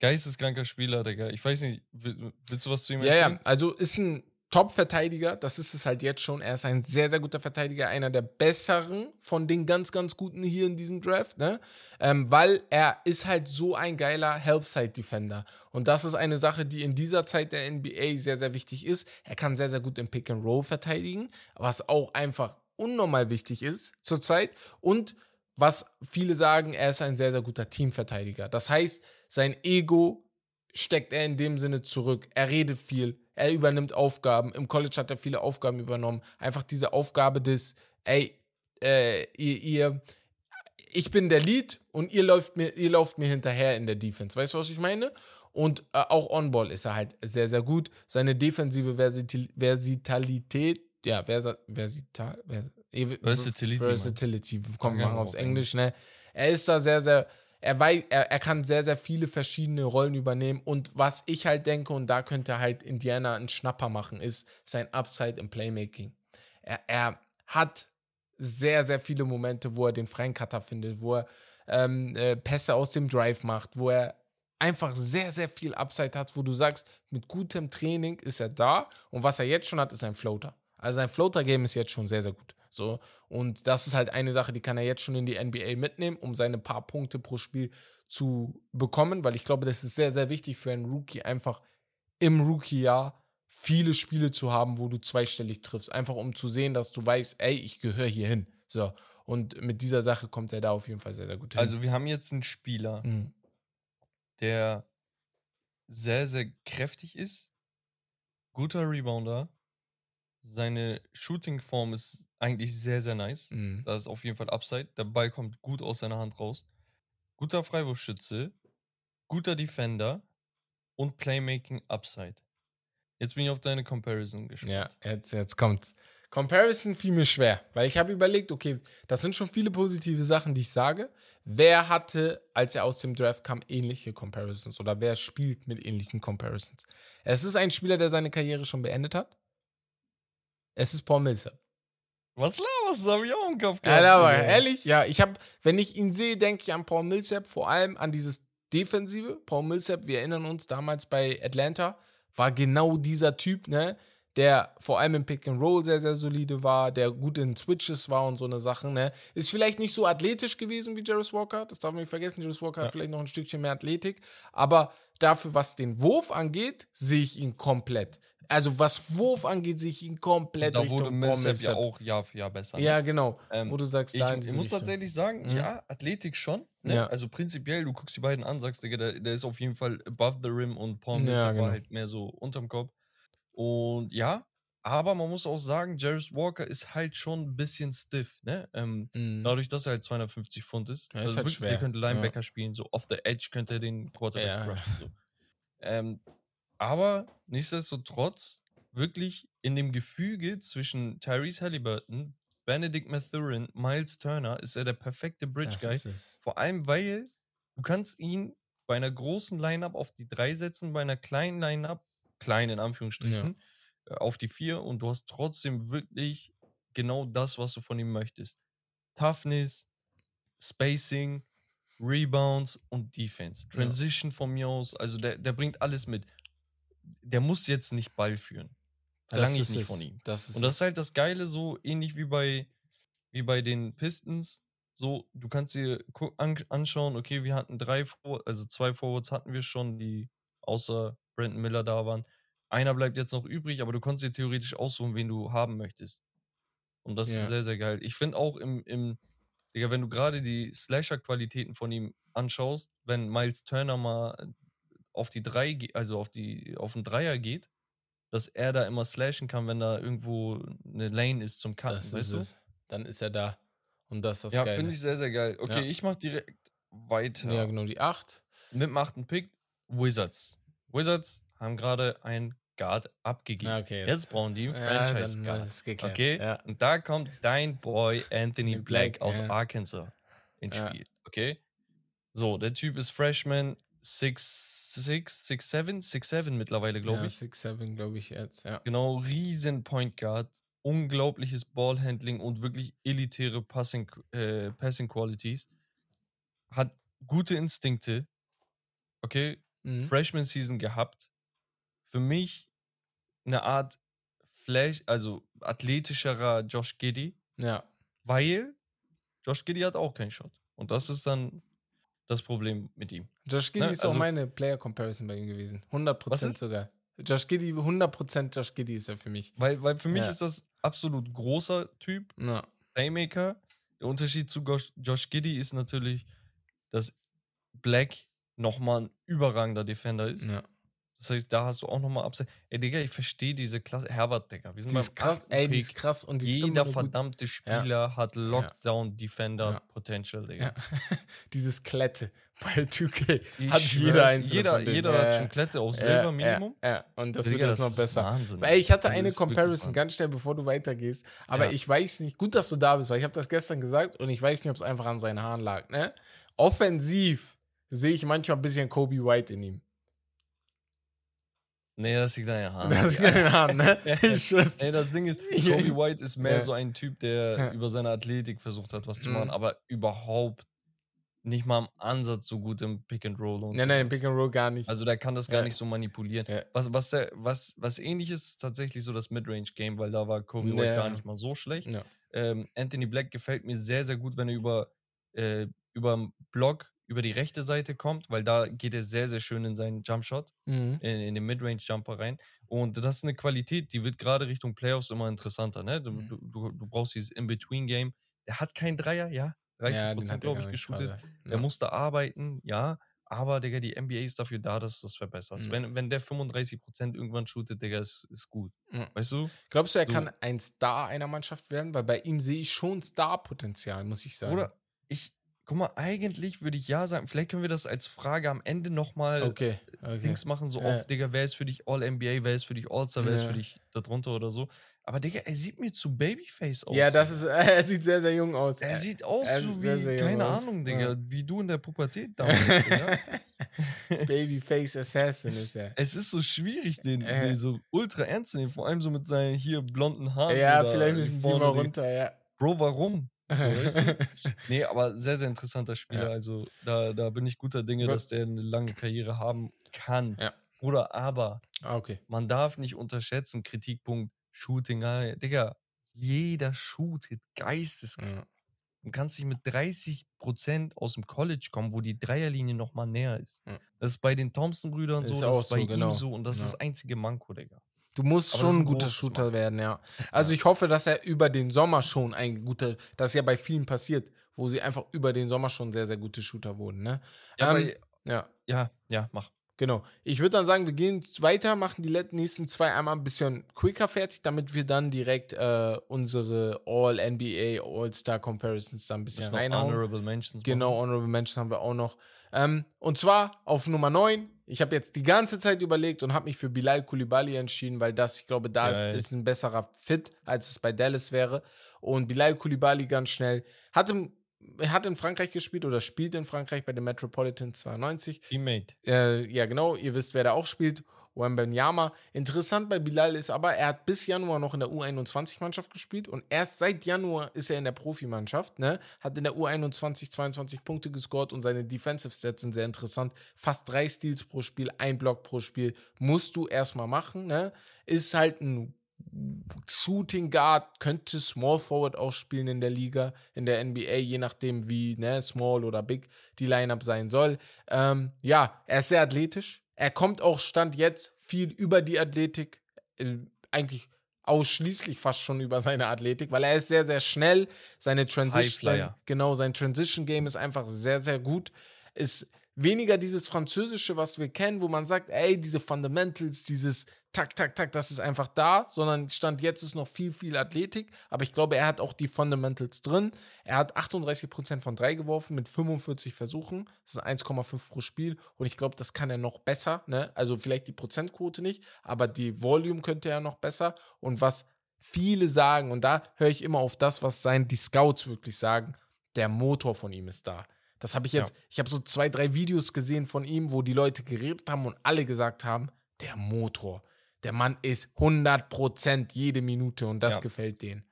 Geisteskranker Spieler, Digga. Ich weiß nicht, will- willst du was zu ihm Ja, erzählen? ja, also ist ein Top-Verteidiger, das ist es halt jetzt schon. Er ist ein sehr, sehr guter Verteidiger, einer der besseren von den ganz, ganz guten hier in diesem Draft, ne? Ähm, weil er ist halt so ein geiler Help-Side-Defender. Und das ist eine Sache, die in dieser Zeit der NBA sehr, sehr wichtig ist. Er kann sehr, sehr gut im Pick-and-Roll verteidigen, was auch einfach unnormal wichtig ist zurzeit. Und was viele sagen, er ist ein sehr, sehr guter Teamverteidiger. Das heißt, sein Ego steckt er in dem Sinne zurück. Er redet viel, er übernimmt Aufgaben. Im College hat er viele Aufgaben übernommen. Einfach diese Aufgabe des, ey, äh, ihr, ihr, ich bin der Lead und ihr lauft mir, ihr lauft mir hinterher in der Defense. Weißt du, was ich meine? Und äh, auch On-Ball ist er halt sehr, sehr gut. Seine defensive Versatil Versitalität, ja, Versa Versital, vers eh, Versatility. Versatility, kommt Ja, machen aufs auf Englisch, ne? Er ist da sehr, sehr, er, weiß, er, er kann sehr, sehr viele verschiedene Rollen übernehmen. Und was ich halt denke, und da könnte halt Indiana einen Schnapper machen, ist sein Upside im Playmaking. Er, er hat sehr, sehr viele Momente, wo er den freien Cutter findet, wo er ähm, äh, Pässe aus dem Drive macht, wo er einfach sehr, sehr viel Upside hat, wo du sagst, mit gutem Training ist er da und was er jetzt schon hat, ist ein Floater. Also sein Floater-Game ist jetzt schon sehr, sehr gut. So. Und das ist halt eine Sache, die kann er jetzt schon in die NBA mitnehmen, um seine paar Punkte pro Spiel zu bekommen, weil ich glaube, das ist sehr, sehr wichtig für einen Rookie, einfach im Rookie-Jahr viele Spiele zu haben, wo du zweistellig triffst. Einfach um zu sehen, dass du weißt, ey, ich gehöre hier hin. So. Und mit dieser Sache kommt er da auf jeden Fall sehr, sehr gut hin. Also wir haben jetzt einen Spieler, Mhm. der sehr, sehr kräftig ist, guter Rebounder, seine Shooting-Form ist eigentlich sehr, sehr nice. Mhm. Da ist auf jeden Fall Upside. Der Ball kommt gut aus seiner Hand raus. Guter Freiwurfschütze, guter Defender und Playmaking Upside. Jetzt bin ich auf deine Comparison gespannt. Ja, jetzt, jetzt kommt. Comparison fiel mir schwer, weil ich habe überlegt, okay, das sind schon viele positive Sachen, die ich sage. Wer hatte, als er aus dem Draft kam, ähnliche Comparisons oder wer spielt mit ähnlichen Comparisons? Es ist ein Spieler, der seine Karriere schon beendet hat. Es ist Paul Millsap. Was laberst du? Hab ich auch im Kopf Ja, aber ehrlich, ja, ich habe, wenn ich ihn sehe, denke ich an Paul Millsap, vor allem an dieses Defensive. Paul Millsap, wir erinnern uns damals bei Atlanta, war genau dieser Typ, ne, der vor allem im Pick and Roll sehr, sehr solide war, der gut in Switches war und so eine Sachen, ne. Ist vielleicht nicht so athletisch gewesen wie Jarvis Walker, das darf man nicht vergessen. Jarvis Walker Ja. hat vielleicht noch ein Stückchen mehr Athletik, aber dafür, was den Wurf angeht, sehe ich ihn komplett. Also was Wurf angeht, sehe ich ihn komplett Da Richtung wurde Millsap ja auch Jahr für Jahr besser. ne? Ja, genau. Ähm, wo du sagst, Ich, ich muss tatsächlich sagen, Mhm. ja, Athletik schon. Ne? Ja. Also prinzipiell, du guckst die beiden an, sagst, Digga, der, der ist auf jeden Fall above the rim und Paul Ja, Millsap genau. war halt mehr so unterm Kopf. Und ja, aber man muss auch sagen, Jarvis Walker ist halt schon ein bisschen stiff, ne? Ähm, Mhm. Dadurch, dass er halt 250 Pfund ist. Ja, ist halt wirklich, schwer. Der könnte Linebacker Ja. spielen, so off the edge könnte er den Quarterback Ja. rushen. So. Ähm, aber nichtsdestotrotz, wirklich in dem Gefüge zwischen Tyrese Halliburton, Benedict Mathurin, Miles Turner ist er der perfekte Bridge Guy. Vor allem, weil du kannst ihn bei einer großen Lineup auf die 3 setzen, bei einer kleinen Lineup, klein in Anführungsstrichen, äh, auf die 4 und du hast trotzdem wirklich genau das, was du von ihm möchtest. Toughness, Spacing, Rebounds und Defense. Ja. Transition von mir aus, also der, der bringt alles mit. Der muss jetzt nicht Ball führen. Verlange ich ist nicht es. von ihm. Das Und das ist halt das Geile, so ähnlich wie bei, wie bei den Pistons. So, du kannst dir anschauen, okay, wir hatten drei, also zwei Forwards hatten wir schon, die außer Brandon Miller da waren. Einer bleibt jetzt noch übrig, aber du kannst dir theoretisch aussuchen, wen du haben möchtest. Und das Ja. ist sehr, sehr geil. Ich finde auch im, im, Digga, wenn du gerade die Slasher-Qualitäten von ihm anschaust, wenn Miles Turner mal auf die drei, also auf die, auf den Dreier geht, dass er da immer slashen kann, wenn da irgendwo eine Lane ist zum Cutten, das weißt du? es. Dann ist er da. Und das ist das ja, finde ich sehr, sehr geil. Okay, Ja. ich mach direkt weiter. Ja, genau, die 8. Mit dem achten Pick, Wizards. Wizards haben gerade einen Guard abgegeben. Okay, jetzt. jetzt- brauchen die einen Ja, ist geklärt. Okay? Ja. Und da kommt dein Boy Anthony Black, Black aus ja. Arkansas ins. Spiel. Okay? So, der Typ ist Freshman 6'6, 6'7, 6'7 mittlerweile, glaube ich. 6-7, glaube ich jetzt, ja. Genau, riesen Point Guard, unglaubliches Ballhandling und wirklich elitäre Passing, äh, Passing Qualities. Hat gute Instinkte. Okay, Mhm. Freshman Season gehabt. Für mich eine Art Flash, also athletischerer Josh Giddy, Ja. weil Josh Giddy hat auch keinen Shot. Und das ist dann das Problem mit ihm. Josh Giddy Ne, ist auch also- meine Player-Comparison bei ihm gewesen. 100% ist? sogar. Josh Giddy, 100% Josh Giddy ist er für mich. Weil, weil für mich Ja. ist das absolut großer Typ, Ja. Playmaker. Der Unterschied zu Josh Giddy ist natürlich, dass Black nochmal ein überragender Defender ist. ja. Das heißt, da hast du auch nochmal Upside. Ey, Digga, ich verstehe diese Klasse. Herbert, Digga. Wir sind Die ist krass, ey, die ist krass und die Jeder verdammte Spieler hat Lockdown-Defender Ja. Potential, Digga. Ja. Dieses Klette bei 2K Ich hat jeder einzelne Jeder, jeder Ja, hat ja. schon Klette auf Ja, Silber Minimum. Ja, ja. und das Digga, wird jetzt noch besser. Wahnsinn. Weil ich hatte Also, eine Comparison, ganz schnell, bevor du weitergehst. Aber Ja. ich weiß nicht, gut, dass du da bist, weil ich habe das gestern gesagt und ich weiß nicht, ob es einfach an seinen Haaren lag. Ne? Offensiv sehe ich manchmal ein bisschen Kobe White in ihm. Nee, das liegt an den Haaren. Das ist keine Haaren, ne? Ich. Ey, das Ding ist. Kobe White ist mehr Ja. so ein Typ, der Ja. über seine Athletik versucht hat, was zu Mhm. machen, aber überhaupt nicht mal im Ansatz so gut im Pick and Roll und Nein, nein, sowas. Pick and Roll gar nicht. Also der kann das gar Ja. nicht so manipulieren. Was, was, der, was, was ähnlich ist, ist tatsächlich so das Midrange-Game, weil da war Kobe White gar nicht mal so schlecht. Ähm, Anthony Black gefällt mir sehr, sehr gut, wenn er über, äh, über Block, über die rechte Seite kommt, weil da geht er sehr, sehr schön in seinen Jumpshot, Mhm. in, in den Midrange-Jumper rein. Und das ist eine Qualität, die wird gerade Richtung Playoffs immer interessanter. Ne? Du, Mhm. du, du, brauchst dieses In-Between-Game. Der hat keinen Dreier, ja. 30 Ja, Prozent, glaube ich, geshootet. gerade. Der Ja. musste arbeiten, ja. Aber, Digga, die NBA ist dafür da, dass du das verbesserst. Mhm. Wenn, wenn der 35% irgendwann shootet, Digga, ist, ist gut. Ja. Weißt du? Glaubst du, er So. kann ein Star einer Mannschaft werden? Weil bei ihm sehe ich schon Star-Potenzial, muss ich sagen. Oder ich, guck mal, eigentlich würde ich ja sagen, vielleicht können wir das als Frage am Ende nochmal Okay, okay. Dings machen, so Ja. auf, Digga, wer ist für dich All-NBA, wer ist für dich All-Star, wer ist Ja. für dich darunter oder so. Aber, Digga, er sieht mir zu Babyface aus. Ja, das ist, er sieht sehr, sehr jung aus. Er sieht aus er so wie, sehr, sehr keine aus. Ahnung, Digga, Ja. wie du in der Pubertät damals. Babyface Assassin ist er. Es ist so schwierig, den, Äh. den so ultra ernst zu nehmen, vor allem so mit seinen hier blonden Haaren. Ja, vielleicht müssen die mal runter, ja. Bro, warum? So? Nee, aber sehr, sehr interessanter Spieler. Ja. Also da, da bin ich guter Dinge, Gut. dass der eine lange Karriere haben kann. Ja. Bruder, aber Ah, okay. man darf nicht unterschätzen, Kritikpunkt Shooting. ah, Digga, jeder shootet geisteskrank. Ja. Du kannst nicht mit 30% aus dem College kommen, wo die Dreierlinie noch mal näher ist. Ja. Das ist bei den Thompson-Brüdern so, das ist bei so, genau. ihm so und das Ja. ist das einzige Manko, Digga. Du musst Aber schon ein ein guter Shooter Manko. werden, ja. Also ich hoffe, dass er über den Sommer schon ein guter, das ist ja bei vielen passiert, wo sie einfach über den Sommer schon sehr, sehr gute Shooter wurden, ne? Ja, Ähm, Ja, ja, ja, mach. genau. Ich würde dann sagen, wir gehen weiter, machen die nächsten zwei einmal ein bisschen quicker fertig, damit wir dann direkt äh, unsere All-NBA, All-Star-Comparisons da ein bisschen reinhauen. Honorable Mentions. Genau, Honorable Mention haben wir auch noch. Ähm, und zwar auf Nummer 9. Ich habe jetzt die ganze Zeit überlegt und habe mich für Bilal Koulibaly entschieden, weil das, ich glaube, da ist, ist ein besserer Fit, als es bei Dallas wäre. Und Bilal Koulibaly ganz schnell hat, im, hat in Frankreich gespielt oder spielt in Frankreich bei den Metropolitans 92. Teammate. Äh, ja, genau, ihr wisst, wer da auch spielt. Wembenyama. Interessant bei Bilal ist aber, er hat bis Januar noch in der U21-Mannschaft gespielt und erst seit Januar ist er in der Profimannschaft. Ne? Hat in der U21 22 Punkte gescored und seine Defensive Stats sind sehr interessant. Fast drei Steals pro Spiel, ein Block pro Spiel. Musst du erstmal machen. Ne? Ist halt ein Shooting Guard, könnte Small Forward auch spielen in der Liga, in der NBA, je nachdem wie ne, Small oder Big die Lineup sein soll. Ähm, ja, er ist sehr athletisch. Er kommt auch Stand jetzt viel über die Athletik, äh, eigentlich ausschließlich fast schon über seine Athletik, weil er ist sehr, sehr schnell. Seine Transition, genau, sein Transition Game ist einfach sehr, sehr gut. Ist weniger dieses Französische, was wir kennen, wo man sagt, ey, diese Fundamentals, dieses Tak, Tak, Tak, das ist einfach da, sondern Stand jetzt ist noch viel, viel Athletik. Aber ich glaube, er hat auch die Fundamentals drin. Er hat 38% von 3 geworfen mit 45 Versuchen. Das ist 1,5 pro Spiel. Und ich glaube, das kann er noch besser. Ne? Also vielleicht die Prozentquote nicht, aber die Volume könnte er noch besser. Und was viele sagen, und da höre ich immer auf das, was sein, die Scouts wirklich sagen, der Motor von ihm ist da. Das habe ich jetzt, ja. ich habe so zwei, drei Videos gesehen von ihm, wo die Leute geredet haben und alle gesagt haben, der Motor. Der Mann ist 100% jede Minute und das ja. gefällt denen.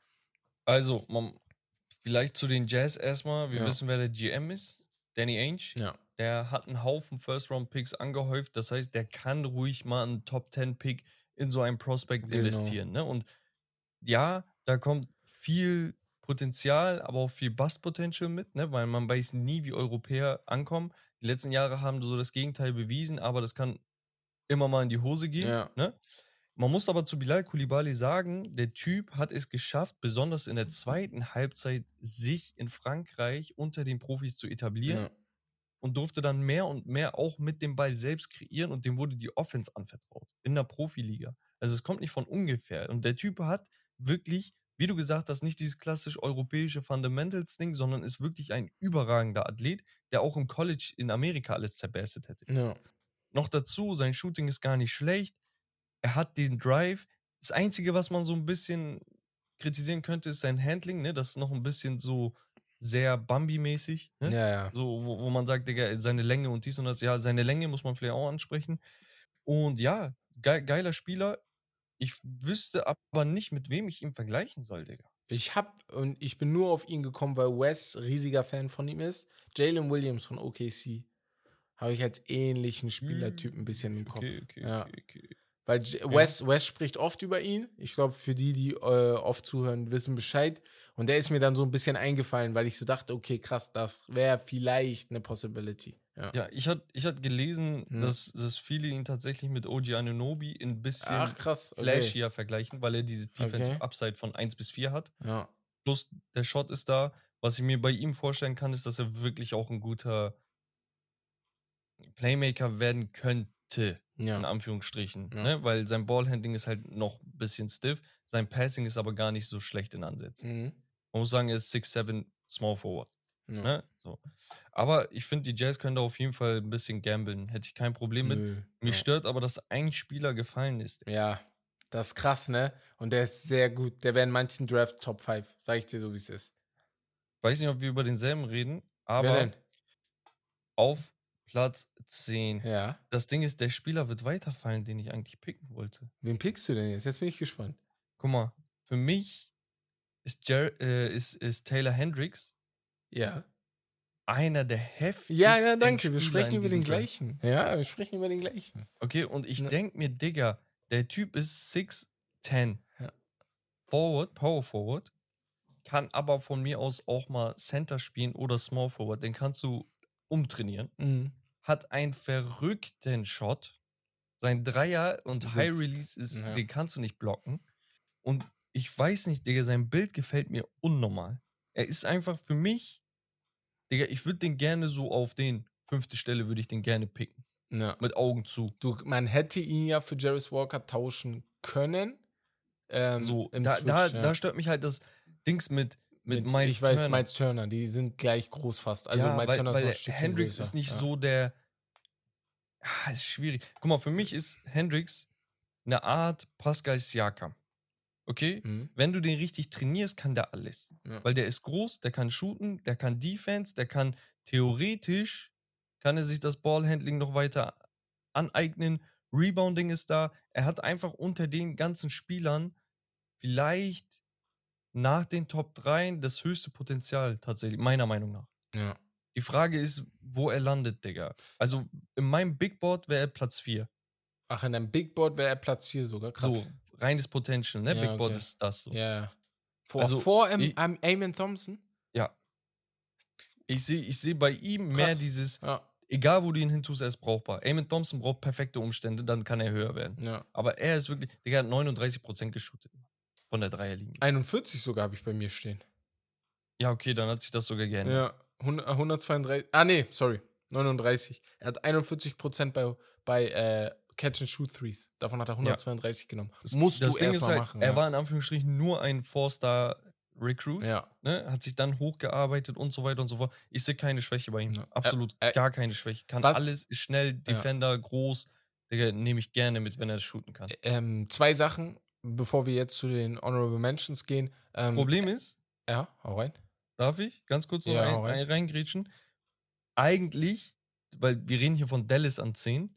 Also, man, vielleicht zu den Jazz erstmal. Wir ja. wissen, wer der GM ist. Danny Ainge. Ja. Der hat einen Haufen First-Round-Picks angehäuft. Das heißt, der kann ruhig mal einen Top-10-Pick in so einen Prospect genau. investieren. Ne? Und ja, da kommt viel Potenzial, aber auch viel Bust-Potential mit, ne? weil man weiß nie, wie Europäer ankommen. Die letzten Jahre haben so das Gegenteil bewiesen, aber das kann immer mal in die Hose gehen. Ja. Ne? Man muss aber zu Bilal Koulibaly sagen, der Typ hat es geschafft, besonders in der zweiten Halbzeit sich in Frankreich unter den Profis zu etablieren ja. und durfte dann mehr und mehr auch mit dem Ball selbst kreieren und dem wurde die Offense anvertraut in der Profiliga. Also es kommt nicht von ungefähr. Und der Typ hat wirklich, wie du gesagt hast, nicht dieses klassisch europäische Fundamentals-Ding, sondern ist wirklich ein überragender Athlet, der auch im College in Amerika alles zerberstet hätte. Ja. Noch dazu, sein Shooting ist gar nicht schlecht. Er hat den Drive. Das Einzige, was man so ein bisschen kritisieren könnte, ist sein Handling. Ne? Das ist noch ein bisschen so sehr Bambi-mäßig. Ne? Ja, ja. So, wo, wo man sagt, Digga, seine Länge und dies und das. Ja, seine Länge muss man vielleicht auch ansprechen. Und ja, ge geiler Spieler. Ich wüsste aber nicht, mit wem ich ihn vergleichen soll, Digga. Ich hab und ich bin nur auf ihn gekommen, weil Wes riesiger Fan von ihm ist. Jalen Williams von OKC habe ich als ähnlichen Spielertyp ein bisschen im Kopf. Okay, okay, ja. okay, okay. Weil West, ja. West spricht oft über ihn. Ich glaube, für die, die äh, oft zuhören, wissen Bescheid. Und der ist mir dann so ein bisschen eingefallen, weil ich so dachte, okay, krass, das wäre vielleicht eine Possibility. Ja, ja ich hatte ich hat gelesen, hm. dass, dass viele ihn tatsächlich mit OG Anunobi ein bisschen Ach, krass, okay. flashier vergleichen, weil er diese Defensive okay. Upside von 1 bis 4 hat. Ja. Plus der Shot ist da. Was ich mir bei ihm vorstellen kann, ist, dass er wirklich auch ein guter Playmaker werden könnte, ja. in Anführungsstrichen. Ja. Ne? Weil sein Ballhandling ist halt noch ein bisschen stiff. Sein Passing ist aber gar nicht so schlecht in Ansätzen. Mhm. Man muss sagen, er ist 6'7 Small Forward. Ja. Ne? So. Aber ich finde, die Jazz können da auf jeden Fall ein bisschen gamblen. Hätte ich kein Problem mit. Nö. Mich stört aber, dass ein Spieler gefallen ist. Ja, das ist krass, ne? Und der ist sehr gut. Der wäre in manchen Draft Top 5. Sag ich dir so, wie es ist. Weiß nicht, ob wir über denselben reden, aber auf Platz 10. Ja. Das Ding ist, der Spieler wird weiterfallen, den ich eigentlich picken wollte. Wen pickst du denn jetzt? Jetzt bin ich gespannt. Guck mal, für mich ist, Jer äh, ist, ist Taylor Hendricks. Ja. Einer der heftigsten. Ja, ja, danke. Spieler wir sprechen über den gleichen. Ja, wir sprechen über den gleichen. Okay, und ich denke mir, Digga, der Typ ist 6'10. Ja. Forward, Power Forward. Kann aber von mir aus auch mal Center spielen oder Small Forward. Den kannst du umtrainieren. Mhm. Hat einen verrückten Shot. Sein Dreier und Sitzt. High Release ist, ja. den kannst du nicht blocken. Und ich weiß nicht, Digga, sein Bild gefällt mir unnormal. Er ist einfach für mich, Digga, ich würde den gerne so auf den fünfte Stelle würde ich den gerne picken. Ja. Mit Augen zu. Du, man hätte ihn ja für Jarvis Walker tauschen können. Ähm, so, da, Switch, da, ja. da stört mich halt das Dings mit, mit, mit Miles Ich weiß, Turner. Miles Turner, die sind gleich groß fast. Also ja, Miles weil, Turner weil ist noch Hendrix ist nicht ja. so der. Ja, ist schwierig. Guck mal, für mich ist Hendrix eine Art Pascal Siakam. Okay? Mhm. Wenn du den richtig trainierst, kann der alles. Ja. Weil der ist groß, der kann shooten, der kann Defense, der kann theoretisch, kann er sich das Ballhandling noch weiter aneignen. Rebounding ist da. Er hat einfach unter den ganzen Spielern vielleicht nach den Top 3 das höchste Potenzial tatsächlich, meiner Meinung nach. Ja. Die Frage ist, wo er landet, Digga. Also in meinem Big Board wäre er Platz 4. Ach, in deinem Big Board wäre er Platz 4 sogar, krass. So, reines Potential, ne? Ja, Big Board okay. ist das so. Ja. Vor, Also, vor ähm, ich- ähm, Eamon Thompson? Ja. Ich sehe ich seh bei ihm mehr Krass. dieses, Ja, egal wo du ihn hin tust, er ist brauchbar. Eamon Thompson braucht perfekte Umstände, dann kann er höher werden. ja. Aber er ist wirklich, Digga, hat 39% geshootet von der Dreierlinie. 41 sogar habe ich bei mir stehen. Ja, okay, dann hat sich das sogar geändert. Ja, 100, 132. Ah, nee, sorry. 39. Er hat 41% bei, bei äh, Catch and Shoot Threes. Davon hat er 132 genommen. Das- Musst das du Ding erstmal halt, machen. Er ja. war in Anführungsstrichen nur ein Four-Star-Recruit, ja. ne? hat sich dann hochgearbeitet und so weiter und so fort. Ich sehe keine Schwäche bei ihm. Ja. Absolut Ä- ä- gar keine Schwäche. Kann was- alles, ist schnell, Defender, groß. Digga, nehme ich gerne mit, wenn er shooten kann. Ähm, zwei Sachen, bevor wir jetzt zu den Honorable Mentions gehen. Ähm, Problem ist, Ja, hau rein. Darf ich ganz kurz noch Ja, ein, rein. ein, reingrätschen? Eigentlich, weil wir reden hier von Dallas an 10,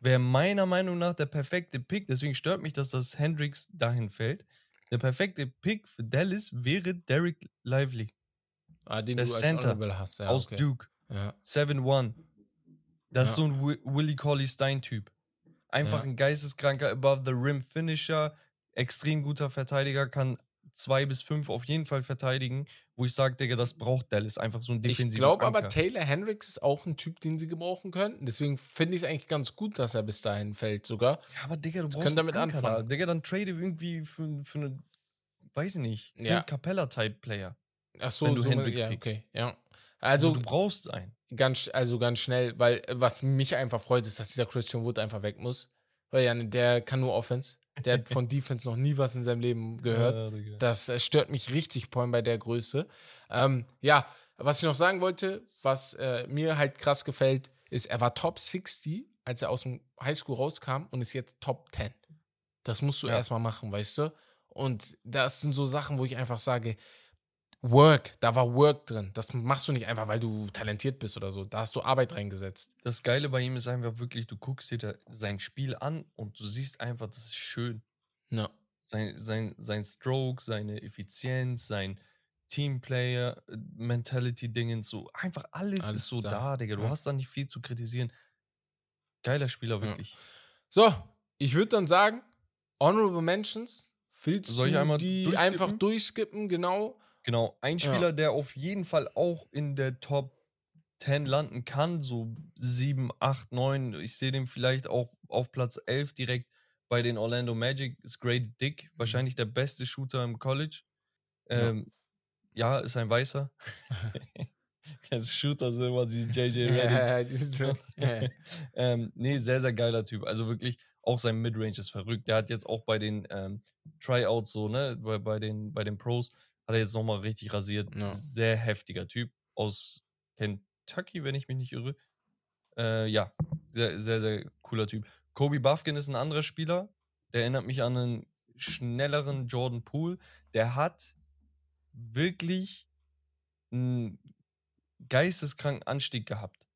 wäre meiner Meinung nach der perfekte Pick, deswegen stört mich, dass das Hendricks dahin fällt. Der perfekte Pick für Dallas wäre Derek Lively Ah, den Der du als Center Honorable hast. Ja, aus okay. Duke. Ja. 7-1. Das ist Ja. so ein Wi- Willie Colley Stein-Typ. Einfach Ja. ein geisteskranker Above the Rim Finisher, extrem guter Verteidiger, kann zwei bis fünf auf jeden Fall verteidigen, wo ich sage, Digga, das braucht Dallas. Einfach so ein Ich defensiver glaube aber. Taylor Hendricks ist auch ein Typ, den sie gebrauchen könnten. Deswegen finde ich es eigentlich ganz gut, dass er bis dahin fällt sogar. Ja, aber Digga, du Das brauchst damit Anker anfangen. Da. Digga, dann trade irgendwie für, für eine, weiß ich nicht, Ja. Capella-Type-Player. Ach so, Wenn du so Hendrick ja, pickst. okay, ja. Also, Also du brauchst einen. ganz, also ganz schnell, weil äh, was mich einfach freut, ist, dass dieser Christian Wood einfach weg muss. Weil ja, der kann nur Offense. Der hat von Defense noch nie was in seinem Leben gehört. Ja. Das äh, stört mich richtig, allem bei der Größe. Ähm, ja, was ich noch sagen wollte, was äh, mir halt krass gefällt, ist, er war Top 60, als er aus dem Highschool rauskam und ist jetzt Top 10. Das musst du Ja. erstmal machen, weißt du? Und das sind so Sachen, wo ich einfach sage, Work, da war Work drin. Das machst du nicht einfach, weil du talentiert bist oder so. Da hast du Arbeit reingesetzt. Das Geile bei ihm ist einfach wirklich, du guckst dir sein Spiel an und du siehst einfach, das ist schön. Ja. Sein, sein, sein Stroke, seine Effizienz, sein Teamplayer-Mentality-Dingens, so einfach alles, Alles ist so da. da, Digga. Du Ja. hast da nicht viel zu kritisieren. Geiler Spieler, Ja. wirklich. So, ich würde dann sagen, Honorable Mentions, willst Soll du die einfach durchskippen, genau? Genau, ein Ja. Spieler, der auf jeden Fall auch in der Top 10 landen kann, so 7, 8, 9. Ich sehe den vielleicht auch auf Platz 11 direkt bei den Orlando Magic, ist Grady Dick, wahrscheinlich der beste Shooter im College. Mhm. Ja. Ähm, ja. ist ein Weißer. Als Shooter sind immer die JJ Ja, ja. Ja, ja. ähm, nee, sehr, sehr geiler Typ. Also wirklich, auch sein Midrange ist verrückt. Der hat jetzt auch bei den ähm, Tryouts so, ne, bei, bei, den, bei den Pros, hat er jetzt nochmal richtig rasiert. Ja. Sehr heftiger Typ aus Kentucky, wenn ich mich nicht irre. Äh, ja, sehr, sehr, sehr cooler Typ. Kobe Buffkin ist ein anderer Spieler. Der erinnert mich an einen schnelleren Jordan Poole. Der hat wirklich einen geisteskranken Anstieg gehabt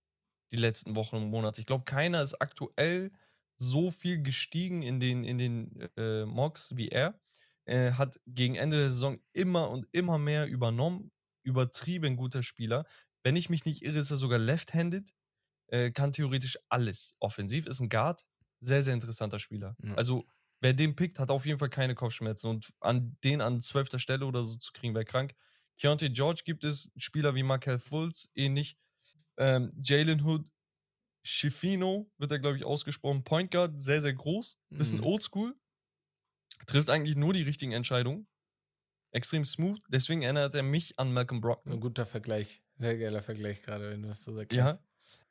die letzten Wochen und Monate. Ich glaube, keiner ist aktuell so viel gestiegen in den, in den äh, Mocks wie er. Er hat gegen Ende der Saison immer und immer mehr übernommen. Übertrieben guter Spieler. Wenn ich mich nicht irre, ist er sogar left-handed. Äh, kann theoretisch alles. Offensiv ist ein Guard. Sehr, sehr interessanter Spieler. Ja. Also, wer den pickt, hat auf jeden Fall keine Kopfschmerzen. Und an den an zwölfter Stelle oder so zu kriegen, wäre krank. Keontae George gibt es Spieler wie Markel Fultz, ähnlich. Ähm, Jalen Hood, Schifino wird er, glaube ich, ausgesprochen. Point Guard, sehr, sehr groß. Bisschen Mhm. oldschool. Trifft eigentlich nur die richtigen Entscheidungen. Extrem smooth. Deswegen erinnert er mich an Malcolm Brockman. Ein guter Vergleich. Sehr geiler Vergleich, gerade wenn du das so sagst. Ja.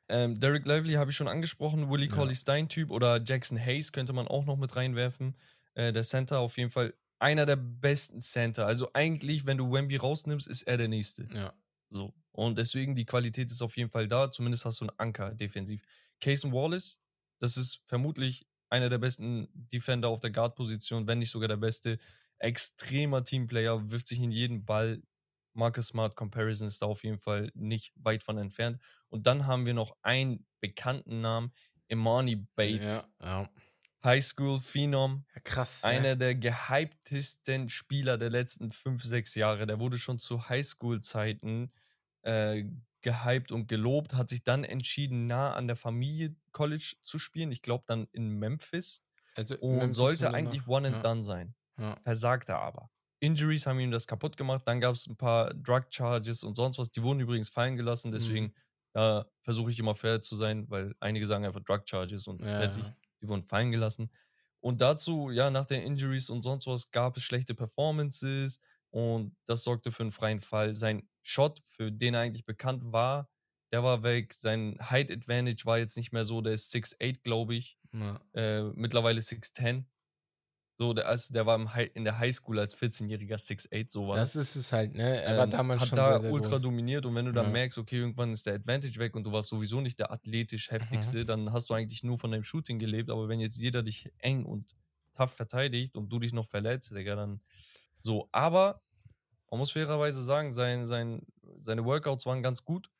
Ähm, Derek Lively habe ich schon angesprochen. Willie Ja. Colley Stein-Typ oder Jackson Hayes könnte man auch noch mit reinwerfen. Äh, der Center auf jeden Fall einer der besten Center. Also eigentlich, wenn du Wemby rausnimmst, ist er der Nächste. Ja. So. Und deswegen, die Qualität ist auf jeden Fall da. Zumindest hast du einen Anker defensiv. Cason Wallace, das ist vermutlich einer der besten Defender auf der Guard-Position, wenn nicht sogar der beste. Extremer Teamplayer, wirft sich in jeden Ball. Marcus Smart Comparison ist da auf jeden Fall nicht weit von entfernt. Und dann haben wir noch einen bekannten Namen, Imani Bates. Ja, ja. High School Phenom, ja krass. einer ne? der gehyptesten Spieler der letzten fünf, sechs Jahre. Der wurde schon zu Highschool-Zeiten äh, gehypt und gelobt, hat sich dann entschieden, nah an der Familie College zu spielen. Ich glaube dann in Memphis. Also, und Memphis sollte eigentlich one and ja. done sein. Ja. Versagt er aber. Injuries haben ihm das kaputt gemacht. Dann gab es ein paar Drug Charges und sonst was. Die wurden übrigens fallen gelassen. Deswegen Mhm. da versuche ich immer fair zu sein, weil einige sagen einfach Drug Charges und Ja, fertig. Die wurden fallen gelassen. Und dazu, ja, nach den Injuries und sonst was gab es schlechte Performances und das sorgte für einen freien Fall. Sein Shot, für den er eigentlich bekannt war, der war weg. Sein Height Advantage war jetzt nicht mehr so. Der ist 6'8, glaube ich. Ja. Äh, mittlerweile 6'10. So, der, also der war im High, in der Highschool als 14-jähriger 6'8, so war Das ist es halt, ne? Er war ähm, damals hat schon da sehr, sehr ultra groß. dominiert und wenn du dann Ja. merkst, okay, irgendwann ist der Advantage weg und du warst sowieso nicht der athletisch Mhm. heftigste, dann hast du eigentlich nur von deinem Shooting gelebt. Aber wenn jetzt jeder dich eng und tough verteidigt und du dich noch verletzt, Digga, dann so. Aber man muss fairerweise sagen, sein, sein, seine Workouts waren ganz gut.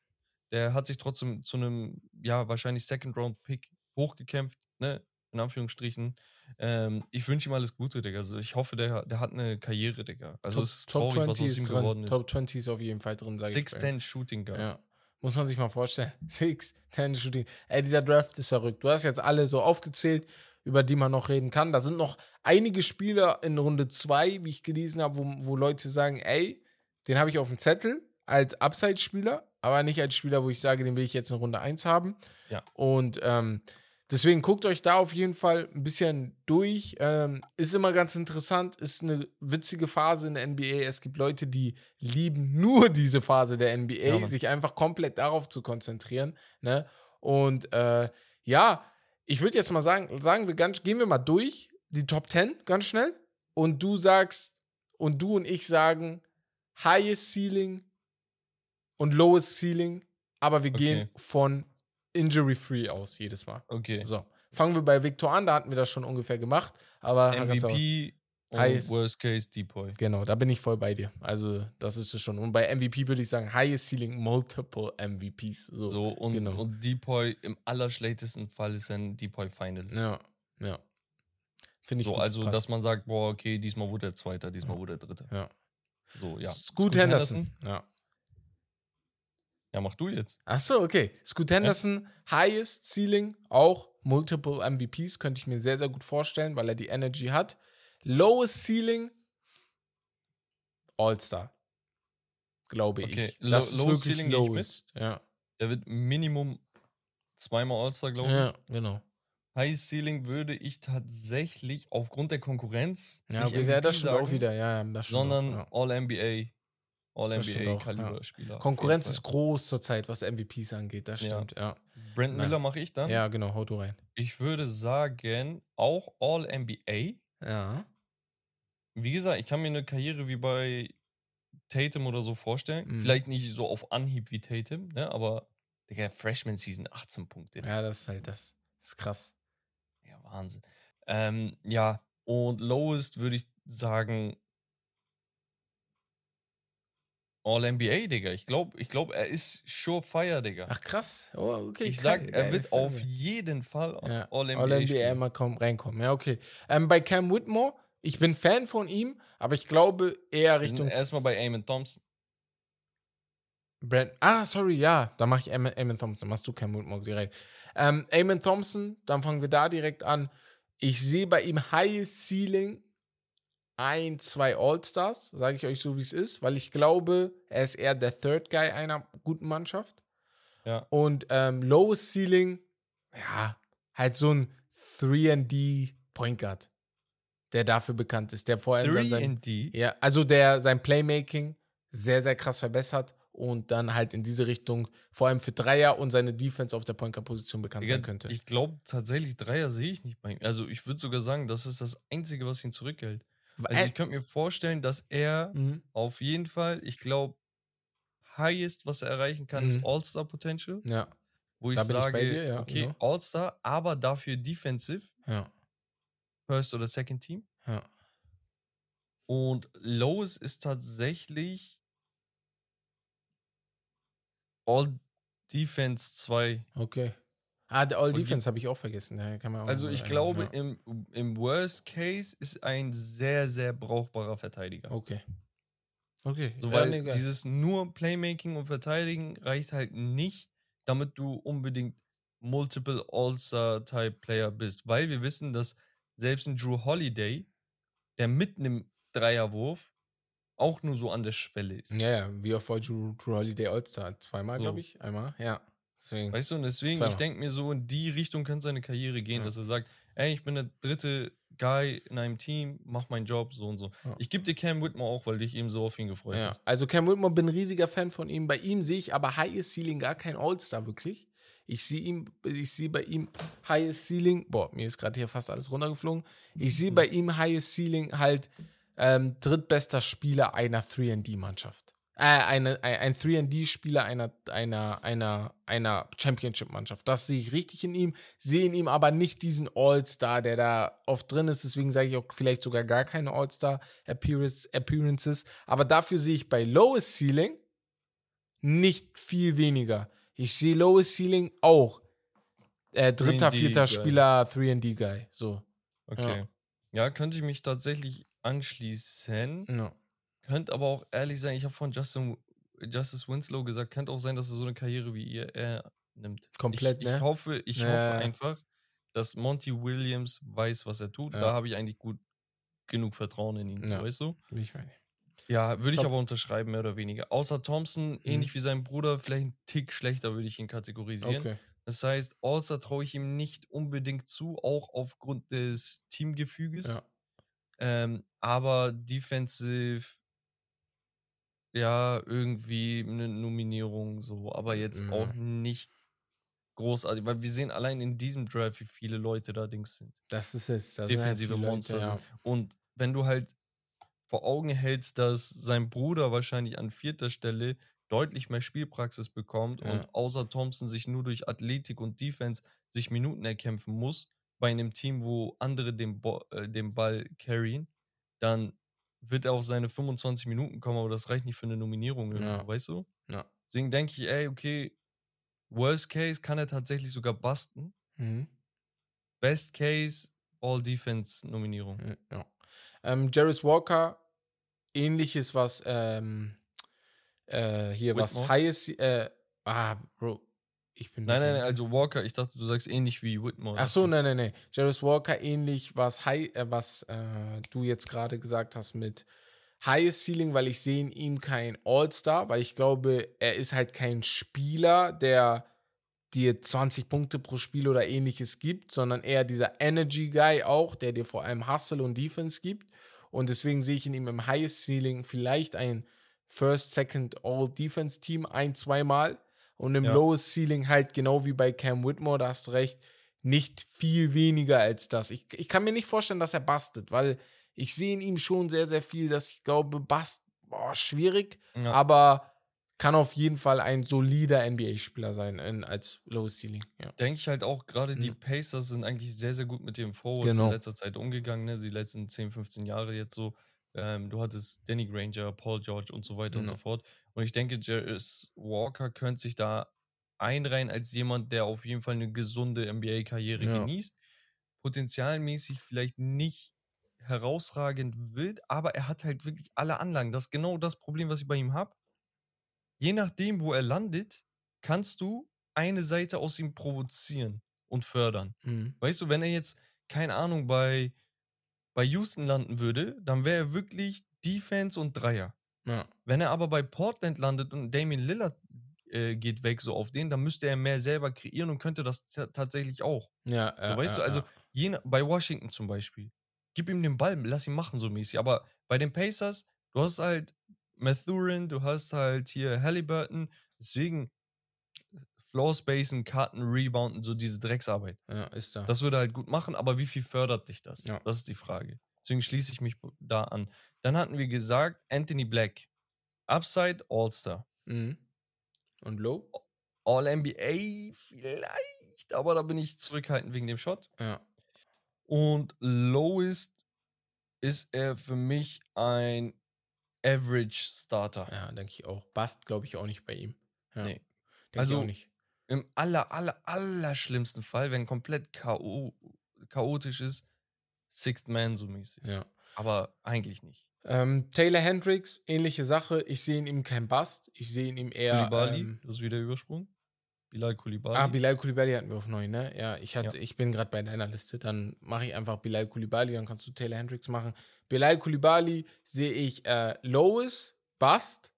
Der hat sich trotzdem zu einem, ja, wahrscheinlich Second-Round-Pick hochgekämpft, ne? In Anführungsstrichen. Ähm, ich wünsche ihm alles Gute, Digga. Also ich hoffe, der, der hat eine Karriere, Digga. Also Top, es ist Top traurig, was 20 aus ihm drin. geworden ist. Top 20 ist auf jeden Fall drin, sag ich. bei ihm. 6'10 Shooting Guard. Ja. Muss man sich mal vorstellen. 6, 10 Shooting. Ey, dieser Draft ist verrückt. Du hast jetzt alle so aufgezählt, über die man noch reden kann. Da sind noch einige Spieler in Runde 2, wie ich gelesen habe, wo, wo Leute sagen, ey, den habe ich auf dem Zettel als Upside-Spieler, aber nicht als Spieler, wo ich sage, den will ich jetzt in Runde 1 haben. Ja. Und ähm, deswegen guckt euch da auf jeden Fall ein bisschen durch. Ähm, ist immer ganz interessant, ist eine witzige Phase in der NBA. Es gibt Leute, die lieben nur diese Phase der NBA, Ja, sich einfach komplett darauf zu konzentrieren. Ne? Und äh, ja, ich würde jetzt mal sagen, sagen wir ganz, gehen wir mal durch die Top 10 ganz schnell. Und du sagst, und du und ich sagen, highest Ceiling und lowest Ceiling, aber wir Okay. gehen von injury-free aus jedes Mal. Okay. So, fangen wir bei Victor an, da hatten wir das schon ungefähr gemacht, aber MVP Highest- Worst Case Depoy. genau, da bin ich voll bei dir. Also, das ist es schon. Und bei MVP würde ich sagen, highest Ceiling, multiple MVPs. So, So, und, genau. und Depoy im allerschlechtesten Fall ist ein Depoy Finalist. ja, ja. Finde ich So, gut, also, passt. dass man sagt, boah, okay, diesmal wurde er Zweiter, diesmal wurde er Dritter. Ja. So, ja. Scoot, Henderson. Ja. Ja, mach du jetzt. Ach so, okay. Scoot Henderson, highest Ceiling, auch multiple MVPs, könnte ich mir sehr, sehr gut vorstellen, weil er die Energy hat. Lowest Ceiling, All-Star. Glaube Okay, ich. low- Das ist lowest wirklich Ceiling lowest. Ja. Er wird Minimum zweimal All-Star, glaube ich. ja, genau. High Ceiling würde ich tatsächlich aufgrund der Konkurrenz Ja, nicht okay, ja, das stimmt auch wieder. Ja, ja, das sondern ja. All-NBA. All-NBA-Kaliber-Spieler. Konkurrenz ist groß zurzeit, was MVPs angeht. Das Ja. stimmt, ja. Brandon. Miller mache ich dann. Ja, genau, hau du rein. Ich würde sagen, auch All-NBA. Ja. Wie gesagt, ich kann mir eine Karriere wie bei Tatum oder so vorstellen. Mhm. Vielleicht nicht so auf Anhieb wie Tatum, ne? aber Digga, Freshman Season 18 Punkte. Ja, das ist halt das. Das ist krass. Ja, Wahnsinn. Ähm, ja, und lowest würde ich sagen All-NBA, Digga. Ich glaube, ich glaub, er ist surefire, Digga. Ach krass. Oh, okay. ich sag, er wird auf jeden Fall ja. All-NBA All-NBA mal kaum reinkommen. Ja, okay. Ähm, bei Cam Whitmore, ich bin Fan von ihm, aber ich glaube eher Richtung Erstmal bei Eamon Thompson. Brand. Ah, sorry, ja. Da mache ich Eamon, Thompson. Machst du Cam Whitmore direkt. Ähm, Eamon Thompson, dann fangen wir da direkt an. Ich sehe bei ihm Highest Ceiling ein, zwei All-Stars, sage ich euch so, wie es ist, weil ich glaube, er ist eher der Third Guy einer guten Mannschaft. Ja. Und ähm, Lowest Ceiling, ja, halt so ein 3D Point Guard, der dafür bekannt ist, der vor allem dann sein, 3D. ja, also der sein Playmaking sehr, sehr krass verbessert und dann halt in diese Richtung vor allem für Dreier und seine Defense auf der Point Guard Position bekannt Digga, sein könnte. Ich glaube tatsächlich, Dreier sehe ich nicht bei ihm. Also ich würde sogar sagen, das ist das Einzige, was ihn zurückhält. Also Äh, ich könnte mir vorstellen, dass er mhm. auf jeden Fall, ich glaube, highest, was er erreichen kann, ist Mhm. All-Star-Potential. Ja, Wo ich Da ich sage, bei dir, ja, okay, genau. All-Star, aber dafür Defensive, ja, First oder Second Team. ja. Und Lowe's ist tatsächlich All Defense 2. Okay. Ah, der All Und Defense habe ich auch vergessen. Ja, auch Also ich glaube, erinnern, im, im Worst Case ist ein sehr, sehr brauchbarer Verteidiger. ja. Okay. Okay. So, ja, weil geil. dieses nur Playmaking und Verteidigen reicht halt nicht, damit du unbedingt Multiple All-Star-Type-Player bist. Weil wir wissen, dass selbst ein Drew Holiday, der mit einem Dreierwurf auch nur so an der Schwelle ist. Ja, ja, wie oft war Drew, Drew Holiday All-Star? Zweimal, So. glaube ich. Einmal, ja. Deswegen. Weißt du, und deswegen, ich Zweimal. denke mir so, in die Richtung könnte seine Karriere gehen, Ja. dass er sagt, ey, ich bin der dritte Guy in einem Team, mach meinen Job, so und so. Ja. Ich gebe dir Cam Whitmore auch, weil dich eben so auf ihn gefreut Ja, hast. also Cam Whitmore bin ein riesiger Fan von ihm. Bei ihm sehe ich aber Highest Ceiling gar kein All-Star wirklich. Ich sehe ihm, ich sehe bei ihm Highest Ceiling, boah, mir ist gerade hier fast alles runtergeflogen. Ich sehe bei ihm Highest Ceiling halt ähm, drittbester Spieler einer 3D-Mannschaft. Äh, eine, ein, ein 3D-Spieler einer, einer, einer, einer Championship-Mannschaft. Das sehe ich richtig in ihm, sehe in ihm aber nicht diesen All-Star, der da oft drin ist. Deswegen sage ich auch vielleicht sogar gar keine All-Star-Appearances. Aber dafür sehe ich bei Lowest Ceiling nicht viel weniger. Ich sehe Lowest Ceiling auch. Äh, dritter, 3D vierter. Spieler, 3D-Guy. So. Okay. Ja. könnte ich mich tatsächlich anschließen. Ja. Könnte aber auch ehrlich sein, ich habe von Justin, Justice Winslow gesagt, könnte auch sein, dass er so eine Karriere wie ihr er nimmt. Komplett, ich, ne? Ich hoffe, ich Ja. hoffe einfach, dass Monty Williams weiß, was er tut. Ja. Da habe ich eigentlich gut genug Vertrauen in ihn, Ja. weißt du? Ich meine. Ja, würde ich aber unterschreiben, mehr oder weniger. Außer Thompson, Mhm. ähnlich wie sein Bruder, vielleicht ein Tick schlechter würde ich ihn kategorisieren. Okay. Das heißt, All-Star traue ich ihm nicht unbedingt zu, auch aufgrund des Teamgefüges. Ja. Ähm, aber defensive, ja, irgendwie eine Nominierung so, aber jetzt Ja. auch nicht großartig, weil wir sehen allein in diesem Draft, wie viele Leute da Dings sind. Das ist es. Das Defensive sind halt Monster Leute, ja. Und wenn du halt vor Augen hältst, dass sein Bruder wahrscheinlich an vierter Stelle deutlich mehr Spielpraxis bekommt Ja. und außer Thompson sich nur durch Athletik und Defense sich Minuten erkämpfen muss, bei einem Team, wo andere den, Bo äh, den Ball carryen, dann wird er auf seine 25 Minuten kommen, aber das reicht nicht für eine Nominierung, Ja. weißt du? Ja. Deswegen denke ich, ey, okay, Worst Case kann er tatsächlich sogar busten. Mhm. Best Case, All-Defense-Nominierung. Ja, Ja. Ähm, Jarvis Walker, ähnliches, was ähm, äh, hier, was Whitmore? Highest, äh, ah, Bro, ich bin Nein, nein, nein, also Walker, ich dachte, du sagst ähnlich wie Whitmore. Ach so, nein, nein, nein. Jarvis Walker ähnlich, was, High, äh, was äh, du jetzt gerade gesagt hast mit Highest Ceiling, weil ich sehe in ihm kein All-Star, weil ich glaube, er ist halt kein Spieler, der dir 20 Punkte pro Spiel oder ähnliches gibt, sondern eher dieser Energy Guy auch, der dir vor allem Hustle und Defense gibt. Und deswegen sehe ich in ihm im Highest Ceiling vielleicht ein First, Second All-Defense Team ein, zweimal. Und im Ja. Lowest Ceiling halt genau wie bei Cam Whitmore, da hast du recht, nicht viel weniger als das. Ich, ich kann mir nicht vorstellen, dass er bastet, weil ich sehe in ihm schon sehr, sehr viel, dass ich glaube, Bast, boah, schwierig, Ja. aber kann auf jeden Fall ein solider NBA-Spieler sein in, als Lowest Ceiling. Ja. Denke ich halt auch, gerade die Mhm. Pacers sind eigentlich sehr, sehr gut mit dem Forwards Genau. in letzter Zeit umgegangen, ne? Die letzten 10, 15 Jahre jetzt so. Ähm, du hattest Danny Granger, Paul George und so weiter und Ja. so fort. Und ich denke, Jarvis Walker könnte sich da einreihen als jemand, der auf jeden Fall eine gesunde NBA-Karriere Ja. genießt. Potenzialmäßig vielleicht nicht herausragend wild, aber er hat halt wirklich alle Anlagen. Das ist genau das Problem, was ich bei ihm habe. Je nachdem, wo er landet, kannst du eine Seite aus ihm provozieren und fördern. Mhm. Weißt du, wenn er jetzt, keine Ahnung, bei, bei Houston landen würde, dann wäre er wirklich Defense und Dreier. Ja. Wenn er aber bei Portland landet und Damian Lillard äh, geht weg so auf den, dann müsste er mehr selber kreieren und könnte das ta- tatsächlich auch. Ja, So, ja, weißt ja, du, also je, bei Washington zum Beispiel, gib ihm den Ball, lass ihn machen so mäßig. Aber bei den Pacers, du hast halt Mathurin, du hast halt hier Halliburton, deswegen Floor Spacen, Karten, Rebounden, so diese Drecksarbeit. ja, ist da. Das würde halt gut machen, aber wie viel fördert dich das? Ja. Das ist die Frage. Deswegen schließe ich mich da an. Dann hatten wir gesagt, Anthony Black. Upside All-Star. mhm. Und Low? All-NBA vielleicht, aber da bin ich zurückhaltend wegen dem Shot. Ja. Und lowest ist er für mich ein Average Starter. Ja, denke ich auch. Bast, glaube ich, auch nicht bei ihm. Ja. Nee. Denk ich Also- auch nicht. Im aller, aller, aller schlimmsten Fall, wenn komplett K.O. chaotisch ist, Sixth Man so mäßig. Ja. Aber eigentlich nicht. Ähm, Taylor Hendricks, ähnliche Sache. Ich sehe in ihm kein Bast. Ich sehe in ihm eher. Koulibaly, Ähm, das ist wieder Übersprung. Bilal Koulibaly. Ah, Bilal Koulibaly hatten wir auf 9, ne? Ja, ich, hatte, ich bin gerade bei deiner Liste. Dann mache ich einfach Bilal Koulibaly, dann kannst du Taylor Hendricks machen. Bilal Koulibaly sehe ich äh, Lowes, Bust.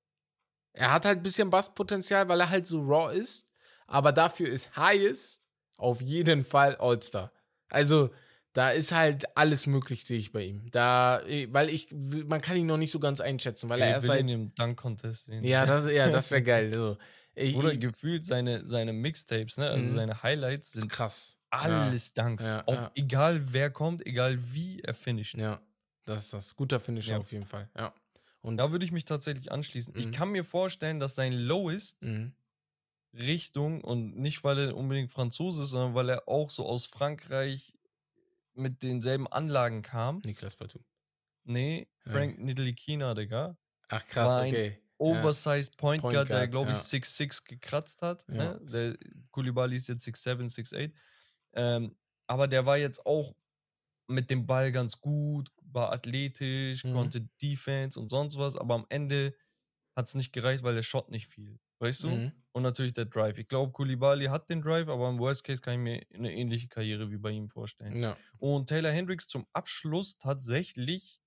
Er hat halt ein bisschen Bust-Potenzial, weil er halt so raw ist. Aber dafür ist Highest auf jeden Fall All-Star. Also, da ist halt alles möglich, sehe ich bei ihm. Da, äh, weil ich, man kann ihn noch nicht so ganz einschätzen, weil Ja, er erst seit. im Dunk-Contest sehen. Ja, das, ja, das wäre geil. Also, ich, Oder ich, gefühlt seine, seine Mixtapes, ne? Also Mhm. seine Highlights ist sind krass. alles Dunks. Ja, auf ja. egal wer kommt, egal wie er finisht. Ja, das ist das. Guter Finisher Ja. auf jeden Fall. Ja. Und Da würde ich mich tatsächlich anschließen. Ich Mhm. kann mir vorstellen, dass sein Lowest Mhm. Richtung und nicht, weil er unbedingt Franzose ist, sondern weil er auch so aus Frankreich mit denselben Anlagen kam. Niklas Batum. Nee, Ja. Frank Nidelikina, Digga. Ach krass, ein okay. Oversized Point, Point Guard, der, Guard, glaube ich, ja. 6'6 gekratzt hat. Ja. Ne? Der Koulibaly ist jetzt 6'7, 6'8. Ähm, aber der war jetzt auch mit dem Ball ganz gut, war athletisch, Mhm. konnte Defense und sonst was, aber am Ende hat es nicht gereicht, weil der Shot nicht fiel. Weißt du? Mhm. Und natürlich der Drive. Ich glaube, Koulibaly hat den Drive, aber im Worst Case kann ich mir eine ähnliche Karriere wie bei ihm vorstellen. Ja. Und Taylor Hendricks zum Abschluss tatsächlich,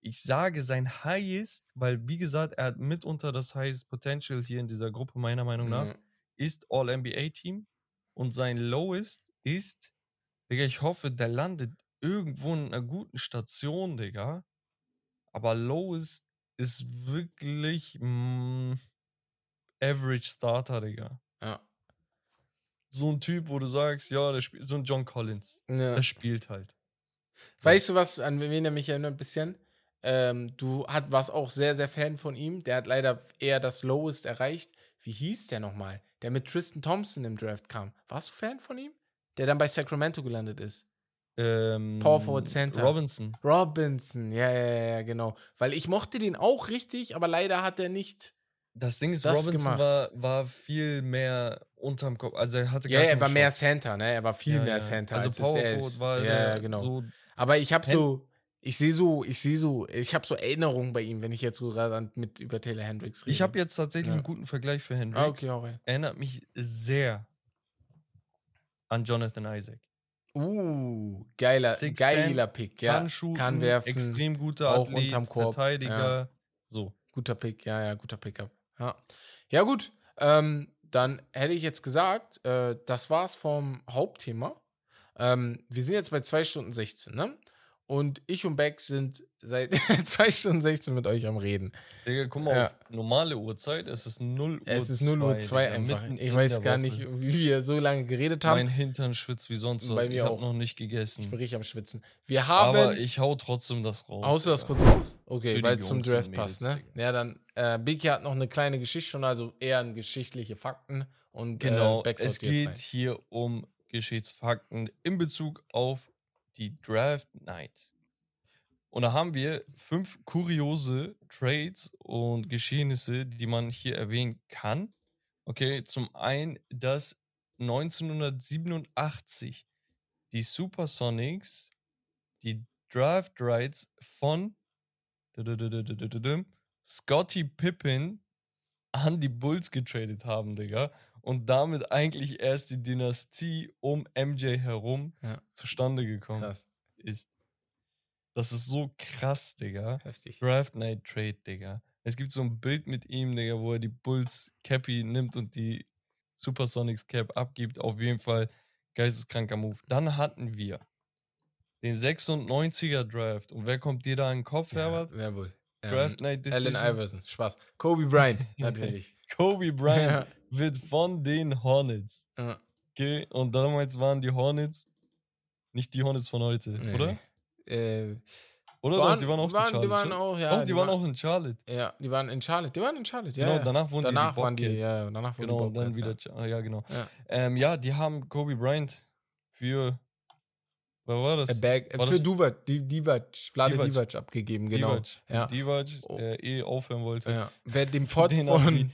ich sage sein Highest, weil wie gesagt, er hat mitunter das Highest Potential hier in dieser Gruppe, meiner Meinung nach, Ja. ist All-NBA-Team. Und sein Lowest ist, Digga, ich hoffe, der landet irgendwo in einer guten Station, Digga. Aber Lowest ist wirklich mm, Average Starter, Digga. Ja. So ein Typ, wo du sagst, ja, der spielt, so ein John Collins. ja. Der spielt halt. Weißt du, was, an wen er mich erinnert ein bisschen? Ähm, du hat, warst auch sehr, sehr Fan von ihm. Der hat leider eher das Lowest erreicht. Wie hieß der nochmal? Der mit Tristan Thompson im Draft kam. Warst du Fan von ihm? Der dann bei Sacramento gelandet ist. Ähm, Power Forward Center. Robinson. Robinson, ja, ja, ja, genau. Weil ich mochte den auch richtig, aber leider hat er nicht. Das Ding ist, Das Robinson gemacht. war, war viel mehr unterm Kopf. Also er hatte Ja, gar er war mehr Shot. Center, ne? Er war viel Ja, mehr ja. Center. Also als Power er Forward war ja, genau. so Aber ich habe so, ich sehe so, ich sehe so, ich habe so Erinnerungen bei ihm, wenn ich jetzt so gerade mit über Taylor Hendricks rede. Ich habe jetzt tatsächlich Ja. einen guten Vergleich für Hendricks. Ah, okay, rein. Erinnert mich sehr an Jonathan Isaac. Uh, geiler, 6'10", geiler Pick, ja. kann shooten, kann werfen, extrem guter auch Athlet, unterm Korb, Verteidiger. So. Guter Pick, ja, ja, guter Pickup. Ja, ja gut. Ähm, dann hätte ich jetzt gesagt, äh, das war's vom Hauptthema. Ähm, wir sind jetzt bei 2 Stunden 16, ne? Und ich und Beck sind seit 2 Stunden 16 mit euch am Reden. Digga, guck mal Ja. auf normale Uhrzeit. Es ist 0 Uhr Es ist 0 Uhr 2 Digga, einfach. Ich weiß gar Woche. nicht, wie wir so lange geredet haben. Mein Hintern schwitzt wie sonst was. Bei ich mir habe auch. noch nicht ich gegessen. bin richtig am Schwitzen. Wir haben. Aber ich hau trotzdem das raus. Haust du das kurz raus? Okay, weil es zum Draft Mädels, passt, ne? Digga. Ja, dann, äh, Biki hat noch eine kleine Geschichte schon, also eher ein geschichtliche Fakten. Und Genau, äh, es geht hier um Geschichtsfakten in Bezug auf die Draft Night. Und da haben wir fünf kuriose Trades und Geschehnisse, die man hier erwähnen kann. Okay, zum einen, dass 1987 die Supersonics die Draft Rights von Scotty Pippen an die Bulls getradet haben, Digga. Und damit eigentlich erst die Dynastie um MJ herum Ja. zustande gekommen Krass, ist. Das ist so krass, Digga. heftig. Draft Night Trade, Digga. Es gibt so ein Bild mit ihm, Digga, wo er die Bulls Cappy nimmt und die Supersonics Cap abgibt. Auf jeden Fall geisteskranker Move. Dann hatten wir den 96er Draft. Und wer kommt dir da in den Kopf, Ja, Herbert? wer wohl? Ähm, Night Allen. Iverson, Spaß. Kobe Bryant, natürlich. Kobe Bryant wird von den Hornets. Ja. Okay, und damals waren die Hornets nicht die Hornets von heute, Nee, oder? Äh, Oder waren, doch, die waren auch waren, in Charlotte. Die waren auch, ja. Doch, die, waren auch in Charlotte. Ja, die waren in Charlotte. Die waren in Charlotte, ja. genau, ja. danach wurden danach die, die waren die, ja, danach wurden Genau, die dann Bobcats, wieder, ja. Cha- ja, genau. Ja. Ähm, ja, die haben Kobe Bryant für, wer war das? A Bag, äh, War für das- Duvac, die Divac, Vlade Divac. Divac abgegeben, genau. Divac. Ja. Divac, Oh. der eh aufhören wollte. Ja. Wer den Für Pod den haben von,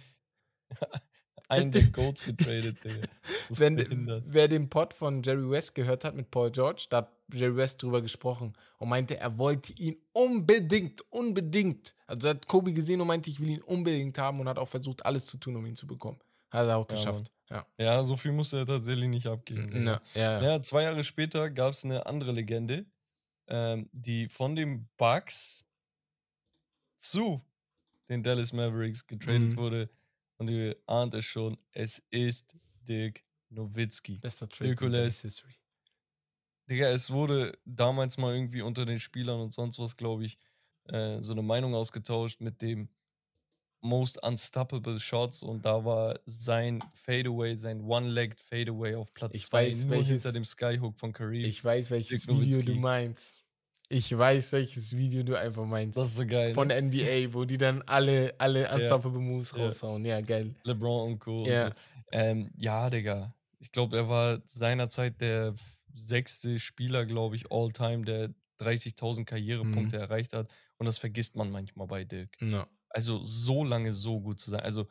einen der Goats getradet, Digga. Wenn, wer den Pod von Jerry West gehört hat mit Paul George, da hat Jerry West drüber gesprochen und meinte, er wollte ihn unbedingt, unbedingt. Also hat Kobe gesehen und meinte, ich will ihn unbedingt haben und hat auch versucht, alles zu tun, um ihn zu bekommen. Hat er auch geschafft. Ja. Ja, so viel musste er tatsächlich nicht abgeben. Digga. Ja, ja. Ja, zwei Jahre später gab es eine andere Legende, ähm, die von den Bucks zu den Dallas Mavericks getradet Mhm. wurde. Und ihr ahnt es schon, es ist Dirk Nowitzki. Bester Trade in History. Digga, es wurde damals mal irgendwie unter den Spielern und sonst was, glaube ich, äh, so eine Meinung ausgetauscht mit dem Most Unstoppable Shots und da war sein Fadeaway, sein One-Legged Fadeaway auf Platz Ich 2 weiß, nur welches- hinter dem Skyhook von Kareem. Ich weiß, welches Video du meinst. Ich weiß, welches Video du einfach meinst. das ist so geil. Von ne? NBA, wo die dann alle, alle Unstoppable Moves Ja. raushauen. Ja, geil. LeBron und Co. Ja. Und so. ähm, ja, Digga. Ich glaube, er war seinerzeit der sechste Spieler, glaube ich, all-time, der 30.000 Karrierepunkte Mhm. erreicht hat. Und das vergisst man manchmal bei Dirk. Ja. Also so lange so gut zu sein. Also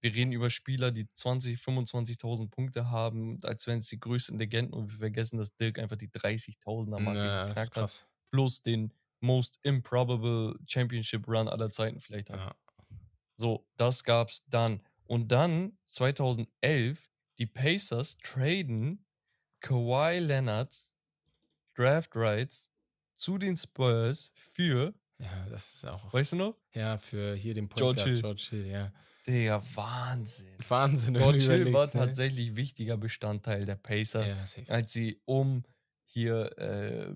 wir reden über Spieler, die 20, 25.000 Punkte haben, als wären es die größten Legenden und wir vergessen, dass Dirk einfach die 30.000er Marke Ja, das ist geknackt hat. Plus den most improbable Championship Run aller Zeiten vielleicht hat. Ja. So, das gab's dann. Und dann 2011, die Pacers traden Kawhi Leonard Draft Rights zu den Spurs für, ja, das ist auch. weißt du noch? Ja, für hier den Point George Hill. George Hill, ja. Digga, Wahnsinn. Wahnsinn, George Hill war ne? tatsächlich wichtiger Bestandteil der Pacers, Ja, als sie um hier äh,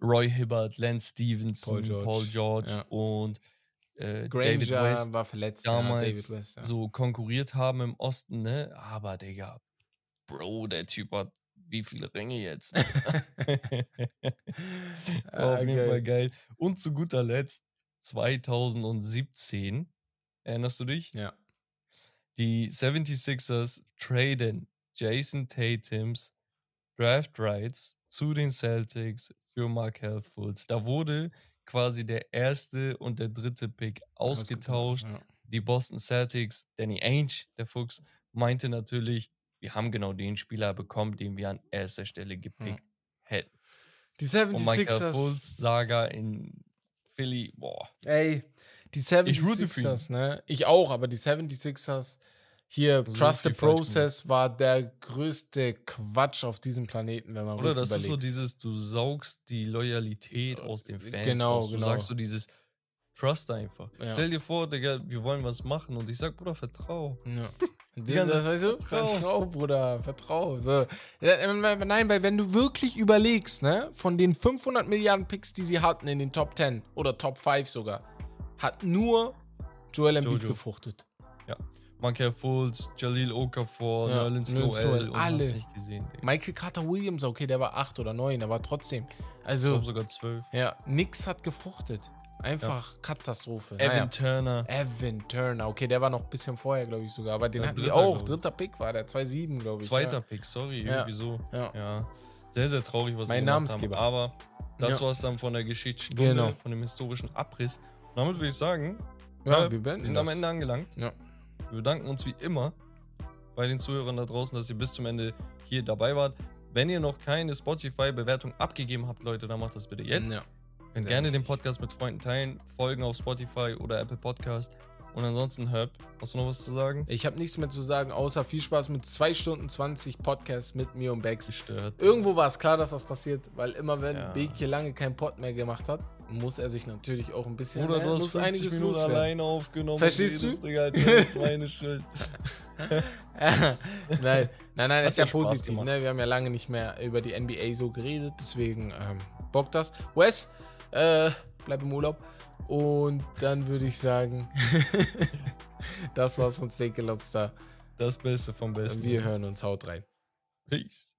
Roy Hibbert, Lance Stevenson, Paul Paul George, George, ja. und äh, David West war verletzt, damals ja, West, so konkurriert haben im Osten, ne? Aber Digga, Bro, der Typ hat wie viele Ringe jetzt? War auf jeden Fall geil. Und zu guter Letzt 2017, erinnerst du dich? Ja. Die 76ers traden Jason Tatums Draft Rights zu den Celtics für Markel Fultz. Da wurde quasi der erste und der dritte Pick ausgetauscht. Ja. Die Boston Celtics, Danny Ainge, der Fuchs, meinte natürlich, wir haben genau den Spieler bekommen, den wir an erster Stelle gepickt hätten. Die Und Michael 76ers. Saga in Philly, boah. Ey, die Ich route für ihn. 76ers, ne? Ich auch, aber die 76ers hier, So Trust the Process war der größte Quatsch auf diesem Planeten, wenn man Oder das ist so überlegt. dieses, du saugst die Loyalität aus den Fans. genau, raus. Du genau. sagst so dieses Trust einfach. Ja. Stell dir vor, Digga, wir wollen was machen und ich sag, Bruder, vertrau. Ja. Ganze- das weißt du? Vertrau. Vertrau, Bruder, vertrau. So. Ja, Nein, weil wenn du wirklich überlegst, ne, von den 500 Milliarden Picks, die sie hatten in den Top 10 oder Top 5 sogar, hat nur Joel Embiid gefruchtet. Markel Fultz, Jalil Okafor, Ja, Nerlens Noel alle. nicht gesehen. Michael Carter Williams, okay, der war 8 oder 9, aber trotzdem. Ich Also, glaube sogar zwölf. ja, nix hat gefruchtet. Einfach Katastrophe. Evan Naja. Turner. Evan Turner, okay, der war noch ein bisschen vorher, glaube ich sogar, aber den Ja, hatten die dritter, auch. glaub ich. Dritter Pick war der, 2-7, glaube ich. Zweiter Ja. Pick, sorry, Ja. irgendwie so. Ja. Ja. Sehr, sehr traurig, was Mein sie Namensgeber. Haben. Aber das Ja. war es dann von der Geschichtsstunde, Genau. von dem historischen Abriss. Und damit würde ich sagen, Ja, äh, wir wir sind das. am Ende angelangt. Ja. Wir bedanken uns wie immer bei den Zuhörern da draußen, dass ihr bis zum Ende hier dabei wart. Wenn ihr noch keine Spotify-Bewertung abgegeben habt, Leute, dann macht das bitte jetzt. Ja. Könnt Sehr gerne den wichtig. Podcast mit Freunden teilen, folgen auf Spotify oder Apple Podcast. Und ansonsten, Herb, hast du noch was zu sagen? Ich habe nichts mehr zu sagen, außer viel Spaß mit 2 Stunden 20 Podcasts mit mir und Bex. Gestört. Irgendwo war es klar, dass das passiert, weil immer wenn Ja. Beek hier lange keinen Pod mehr gemacht hat, muss er sich natürlich auch ein bisschen ne, du hast muss 50 einiges Minuten loswerden. alleine aufgenommen. Verstehst du? Digga, das meine Schuld. nein, nein, nein, ist ja Spaß positiv. Ne? Wir haben ja lange nicht mehr über die NBA so geredet, deswegen ähm, bockt das. Wes, äh, bleib im Urlaub. Und dann würde ich sagen, das war's von Steak Lobster. Das Beste vom Besten. Wir hören uns, haut rein. Peace.